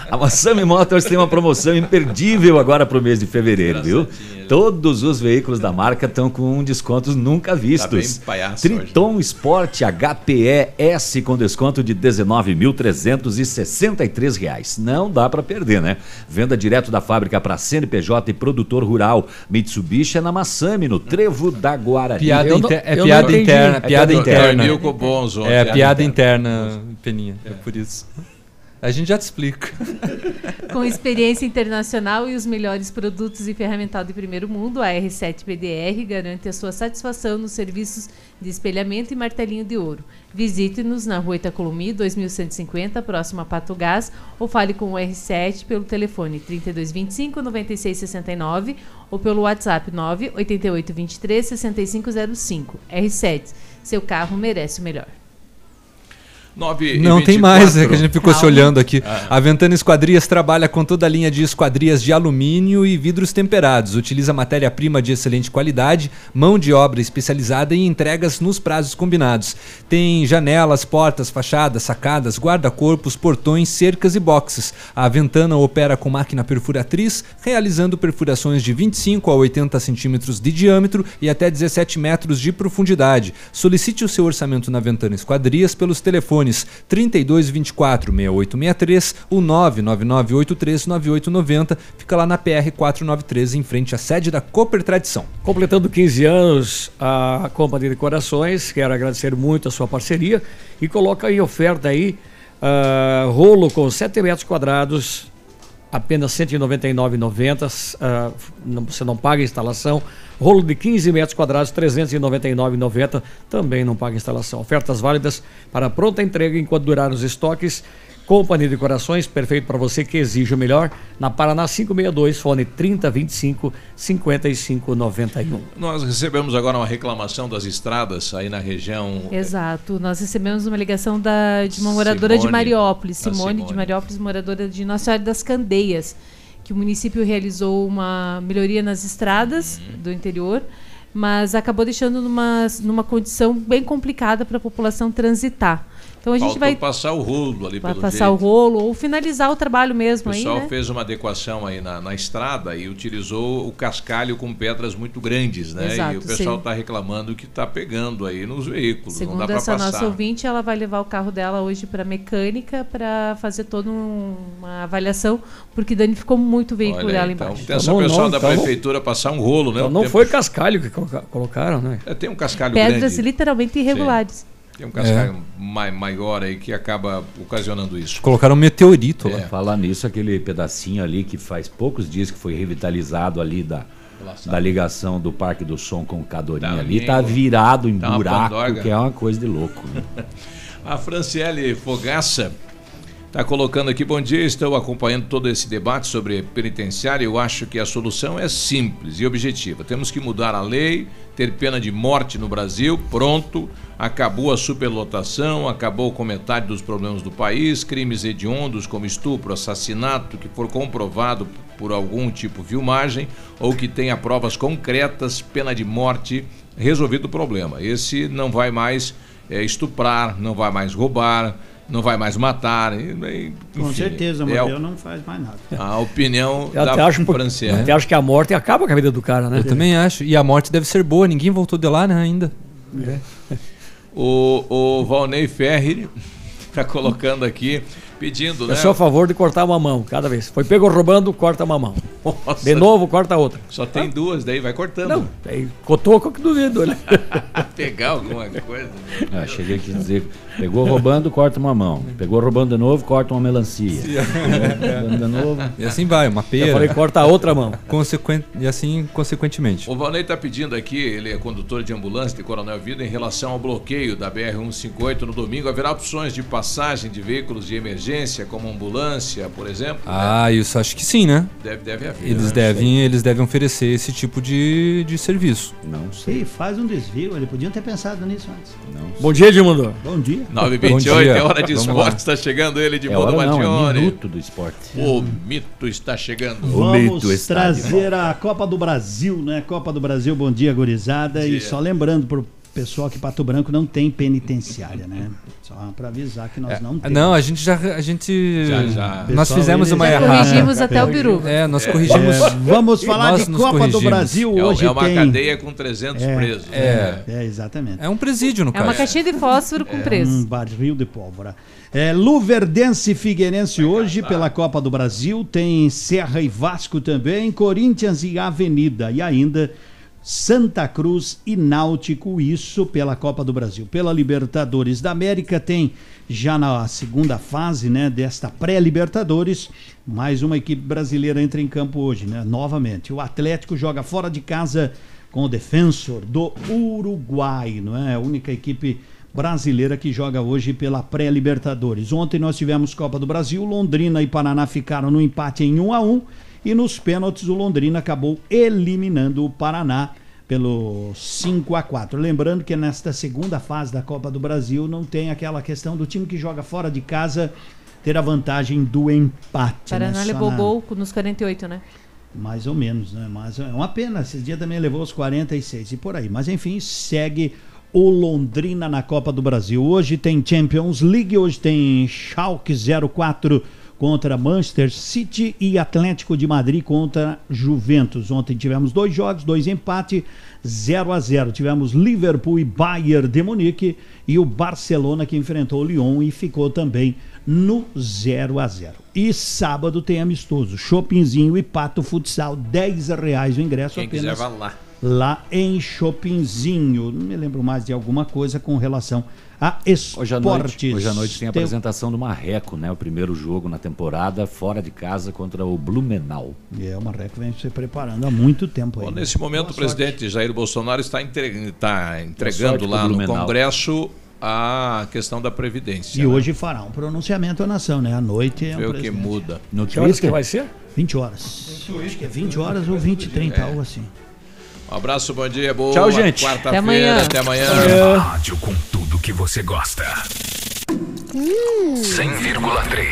A Massami Motors tem uma promoção imperdível agora para o mês de fevereiro, viu? Todos os veículos da marca estão com descontos nunca vistos. Tá bem palhaço Triton Sport HPE S com desconto de 19.363 reais. Não dá para perder, né? Venda direto da fábrica para CNPJ e produtor rural. Mitsubishi é na Massami, no Trevo da Guarani. Piada não- é piada interna, piada É interna. Milko Bonzo, É piada piada interna. interna, Peninha. É por isso. A gente já te explica. Com experiência internacional e os melhores produtos e ferramental de primeiro mundo, a R7 PDR garante a sua satisfação nos serviços de espelhamento e martelinho de ouro. Visite-nos na Rua Itacolomi, 2150, próximo a Pato Gás, ou fale com o R7 pelo telefone 3225 9669 ou pelo WhatsApp 98823 6505. R7, seu carro merece o melhor. 9 e Não tem 24. mais, é que a gente ficou se Calma. olhando aqui. Ah. A Ventana Esquadrias trabalha com toda a linha de esquadrias de alumínio e vidros temperados. Utiliza matéria-prima de excelente qualidade, mão de obra especializada e entregas nos prazos combinados. Tem janelas, portas, fachadas, sacadas, guarda-corpos, portões, cercas e boxes. A Ventana opera com máquina perfuratriz, realizando perfurações de 25 a 80 centímetros de diâmetro e até 17 metros de profundidade. Solicite o seu orçamento na Ventana Esquadrias pelos telefones 3224 6863 ou 99983 9890. Fica lá na PR 493 em frente à sede da Cooper Tradição. Completando 15 anos, a Companhia de Corações, quero agradecer muito a sua parceria e coloca em oferta aí ah, rolo com 7 metros quadrados, apenas R$ 199,90. ah, não- você não paga instalação. Rolo de 15 metros quadrados, R$ 399,90. Também não paga instalação. Ofertas válidas para pronta entrega enquanto durar os estoques. Companhia de Corações, perfeito para você que exige o melhor. Na Paraná 562, fone 3025 5591. Nós recebemos agora uma reclamação das estradas aí na região. Exato. Nós recebemos uma ligação da, de uma moradora de Simone. Mariópolis, Da Simone, Simone. de Mariópolis, moradora de Nossa Senhora das Candeias, que o município realizou uma melhoria nas estradas Uhum. do interior, mas acabou deixando numa, numa condição bem complicada para a população transitar. Então a gente Faltou vai, passar o rolo ali vai pelo passar jeito. o rolo ou finalizar o trabalho O mesmo aí, pessoal né? fez uma adequação aí na, na estrada e utilizou o cascalho com pedras muito grandes, né? Exato, e o pessoal sim. está reclamando que está pegando aí nos veículos, não Segundo dá para essa passar. nossa ouvinte, ela vai levar o carro dela hoje para mecânica para fazer toda um- uma avaliação, porque danificou muito o veículo Olha aí, dela então, embaixo. tem essa Não, pessoal não, da então não- prefeitura passar um rolo, né? Então não tempo- foi cascalho que coloca- colocaram, né? É, tem um cascalho Pedras grande. literalmente irregulares. Tem um cascalho mai- maior aí que acaba ocasionando isso. Colocaram um meteorito lá. É. Falar nisso, aquele pedacinho ali que faz poucos dias que foi revitalizado ali da, da ligação do Parque do Som com o Cadorinha Tá ali, tá virado em Tá buraco, que é uma coisa de louco. né? A Franciele Fogaça está colocando aqui, bom dia, estou acompanhando todo esse debate sobre penitenciário. Eu acho que a solução é simples e objetiva. Temos que mudar a lei, ter pena de morte no Brasil, pronto. Acabou a superlotação, acabou com metade dos problemas do país, crimes hediondos como estupro, assassinato, que for comprovado por algum tipo de filmagem ou que tenha provas concretas, pena de morte, resolvido o problema. Esse não vai mais é, estuprar, não vai mais roubar, não vai mais matar. e- e- Com certeza, o é modelo não faz mais nada. a opinião Eu até da acho, um pouco- Franciele. até acho que a morte acaba com a vida do cara, né? Eu também acho. E a morte deve ser boa, ninguém voltou de lá né, ainda. O, o Valnei Ferri está colocando aqui, pedindo, né? Eu sou a favor de cortar uma mão cada vez. Foi pego roubando, corta uma mão. Nossa. De novo, corta outra. Só tem duas, daí vai cortando. Não, tem cotoco que duvido, né? Pegar alguma coisa. né? Ah, cheguei aqui a dizer, pegou roubando, corta uma mão. Pegou roubando de novo, corta uma melancia. roubando de novo. E assim vai, uma pera. Eu falei, corta a outra mão. Consequen... E assim, consequentemente. O Valnei está pedindo aqui, ele é condutor de ambulância de Coronel Vida, em relação ao bloqueio da BR-158 no domingo. Haverá opções de passagem de veículos de emergência, como ambulância, por exemplo? Ah, isso acho que sim, né? Deve, deve haver. Eles né? devem, eles devem oferecer esse tipo de, de serviço. Não Sim, faz um desvio. Eles podiam ter pensado nisso antes. Não Bom dia, Edmundo. Bom dia. 9h28, é hora de esporte, está chegando ele de É não, é Matione. minuto do esporte. O mito está chegando. Vamos trazer a Copa do Brasil, né? Copa do Brasil, bom dia, gurizada. E só lembrando pro pessoal que Pato Branco não tem penitenciária, né? Só para avisar que nós É, não temos. não, a gente já. A gente Já, já. Nós fizemos uma errada. corrigimos até o peru. É, nós corrigimos. É, vamos falar Nós de Copa do. Brasil É, hoje é uma tem. cadeia com 300 É, presos. É. É, exatamente. É um presídio, no É caso. uma caixinha de fósforo com Um preço. barril de pólvora. É, Luverdense e Figueirense hoje pela Copa do Brasil. Tem Serra e Vasco também. Corinthians e Avenida. E ainda Santa Cruz e Náutico. Isso pela Copa do Brasil. Pela Libertadores da América tem já na segunda fase né, desta pré-Libertadores. Mais uma equipe brasileira entra em campo hoje, né? Novamente. O Atlético joga fora de casa com o Defensor do Uruguai, não é? A única equipe brasileira que joga hoje pela pré-Libertadores. Ontem nós tivemos Copa do Brasil, Londrina e Paraná ficaram no empate em 1 a 1 e nos pênaltis o Londrina acabou eliminando o Paraná pelo 5 a 4. Lembrando que nesta segunda fase da Copa do Brasil não tem aquela questão do time que joga fora de casa ter a vantagem do empate. Paraná né? Levou na- gol nos 48, né? mais ou menos, né? Mas é uma pena. Esses dias também levou os 46 e por aí. Mas enfim, segue o Londrina na Copa do Brasil. Hoje tem Champions League, hoje tem Schalke 04 contra Manchester City e Atlético de Madrid contra Juventus. Ontem tivemos dois jogos, dois empates, 0 a 0. Tivemos Liverpool e Bayern de Munique e o Barcelona que enfrentou o Lyon e ficou também no 0 a 0. E sábado tem amistoso, Shoppingzinho e Pato Futsal, 10 reais o ingresso Quem apenas quiser, lá. lá em Shoppingzinho. Não me lembro mais de alguma coisa com relação a esportes. Hoje à noite, hoje à noite tem a apresentação do Marreco, né? O primeiro jogo na temporada, fora de casa contra o Blumenau. É, o Marreco vem se preparando há muito tempo aí. Né? nesse momento, o Boa sorte. presidente Jair Bolsonaro está, entre- está entregando lá no. Congresso a questão da Previdência. E né? hoje fará um pronunciamento à nação, né? À noite é Vê um o que muda. No Que horas que vai ser? 20 horas. Acho que é 20 horas ou 20 30, algo assim. Um abraço, bom dia, boa Tchau, gente. quarta-feira, Até amanhã. até amanhã. Rádio com tudo que você gosta. 100,3.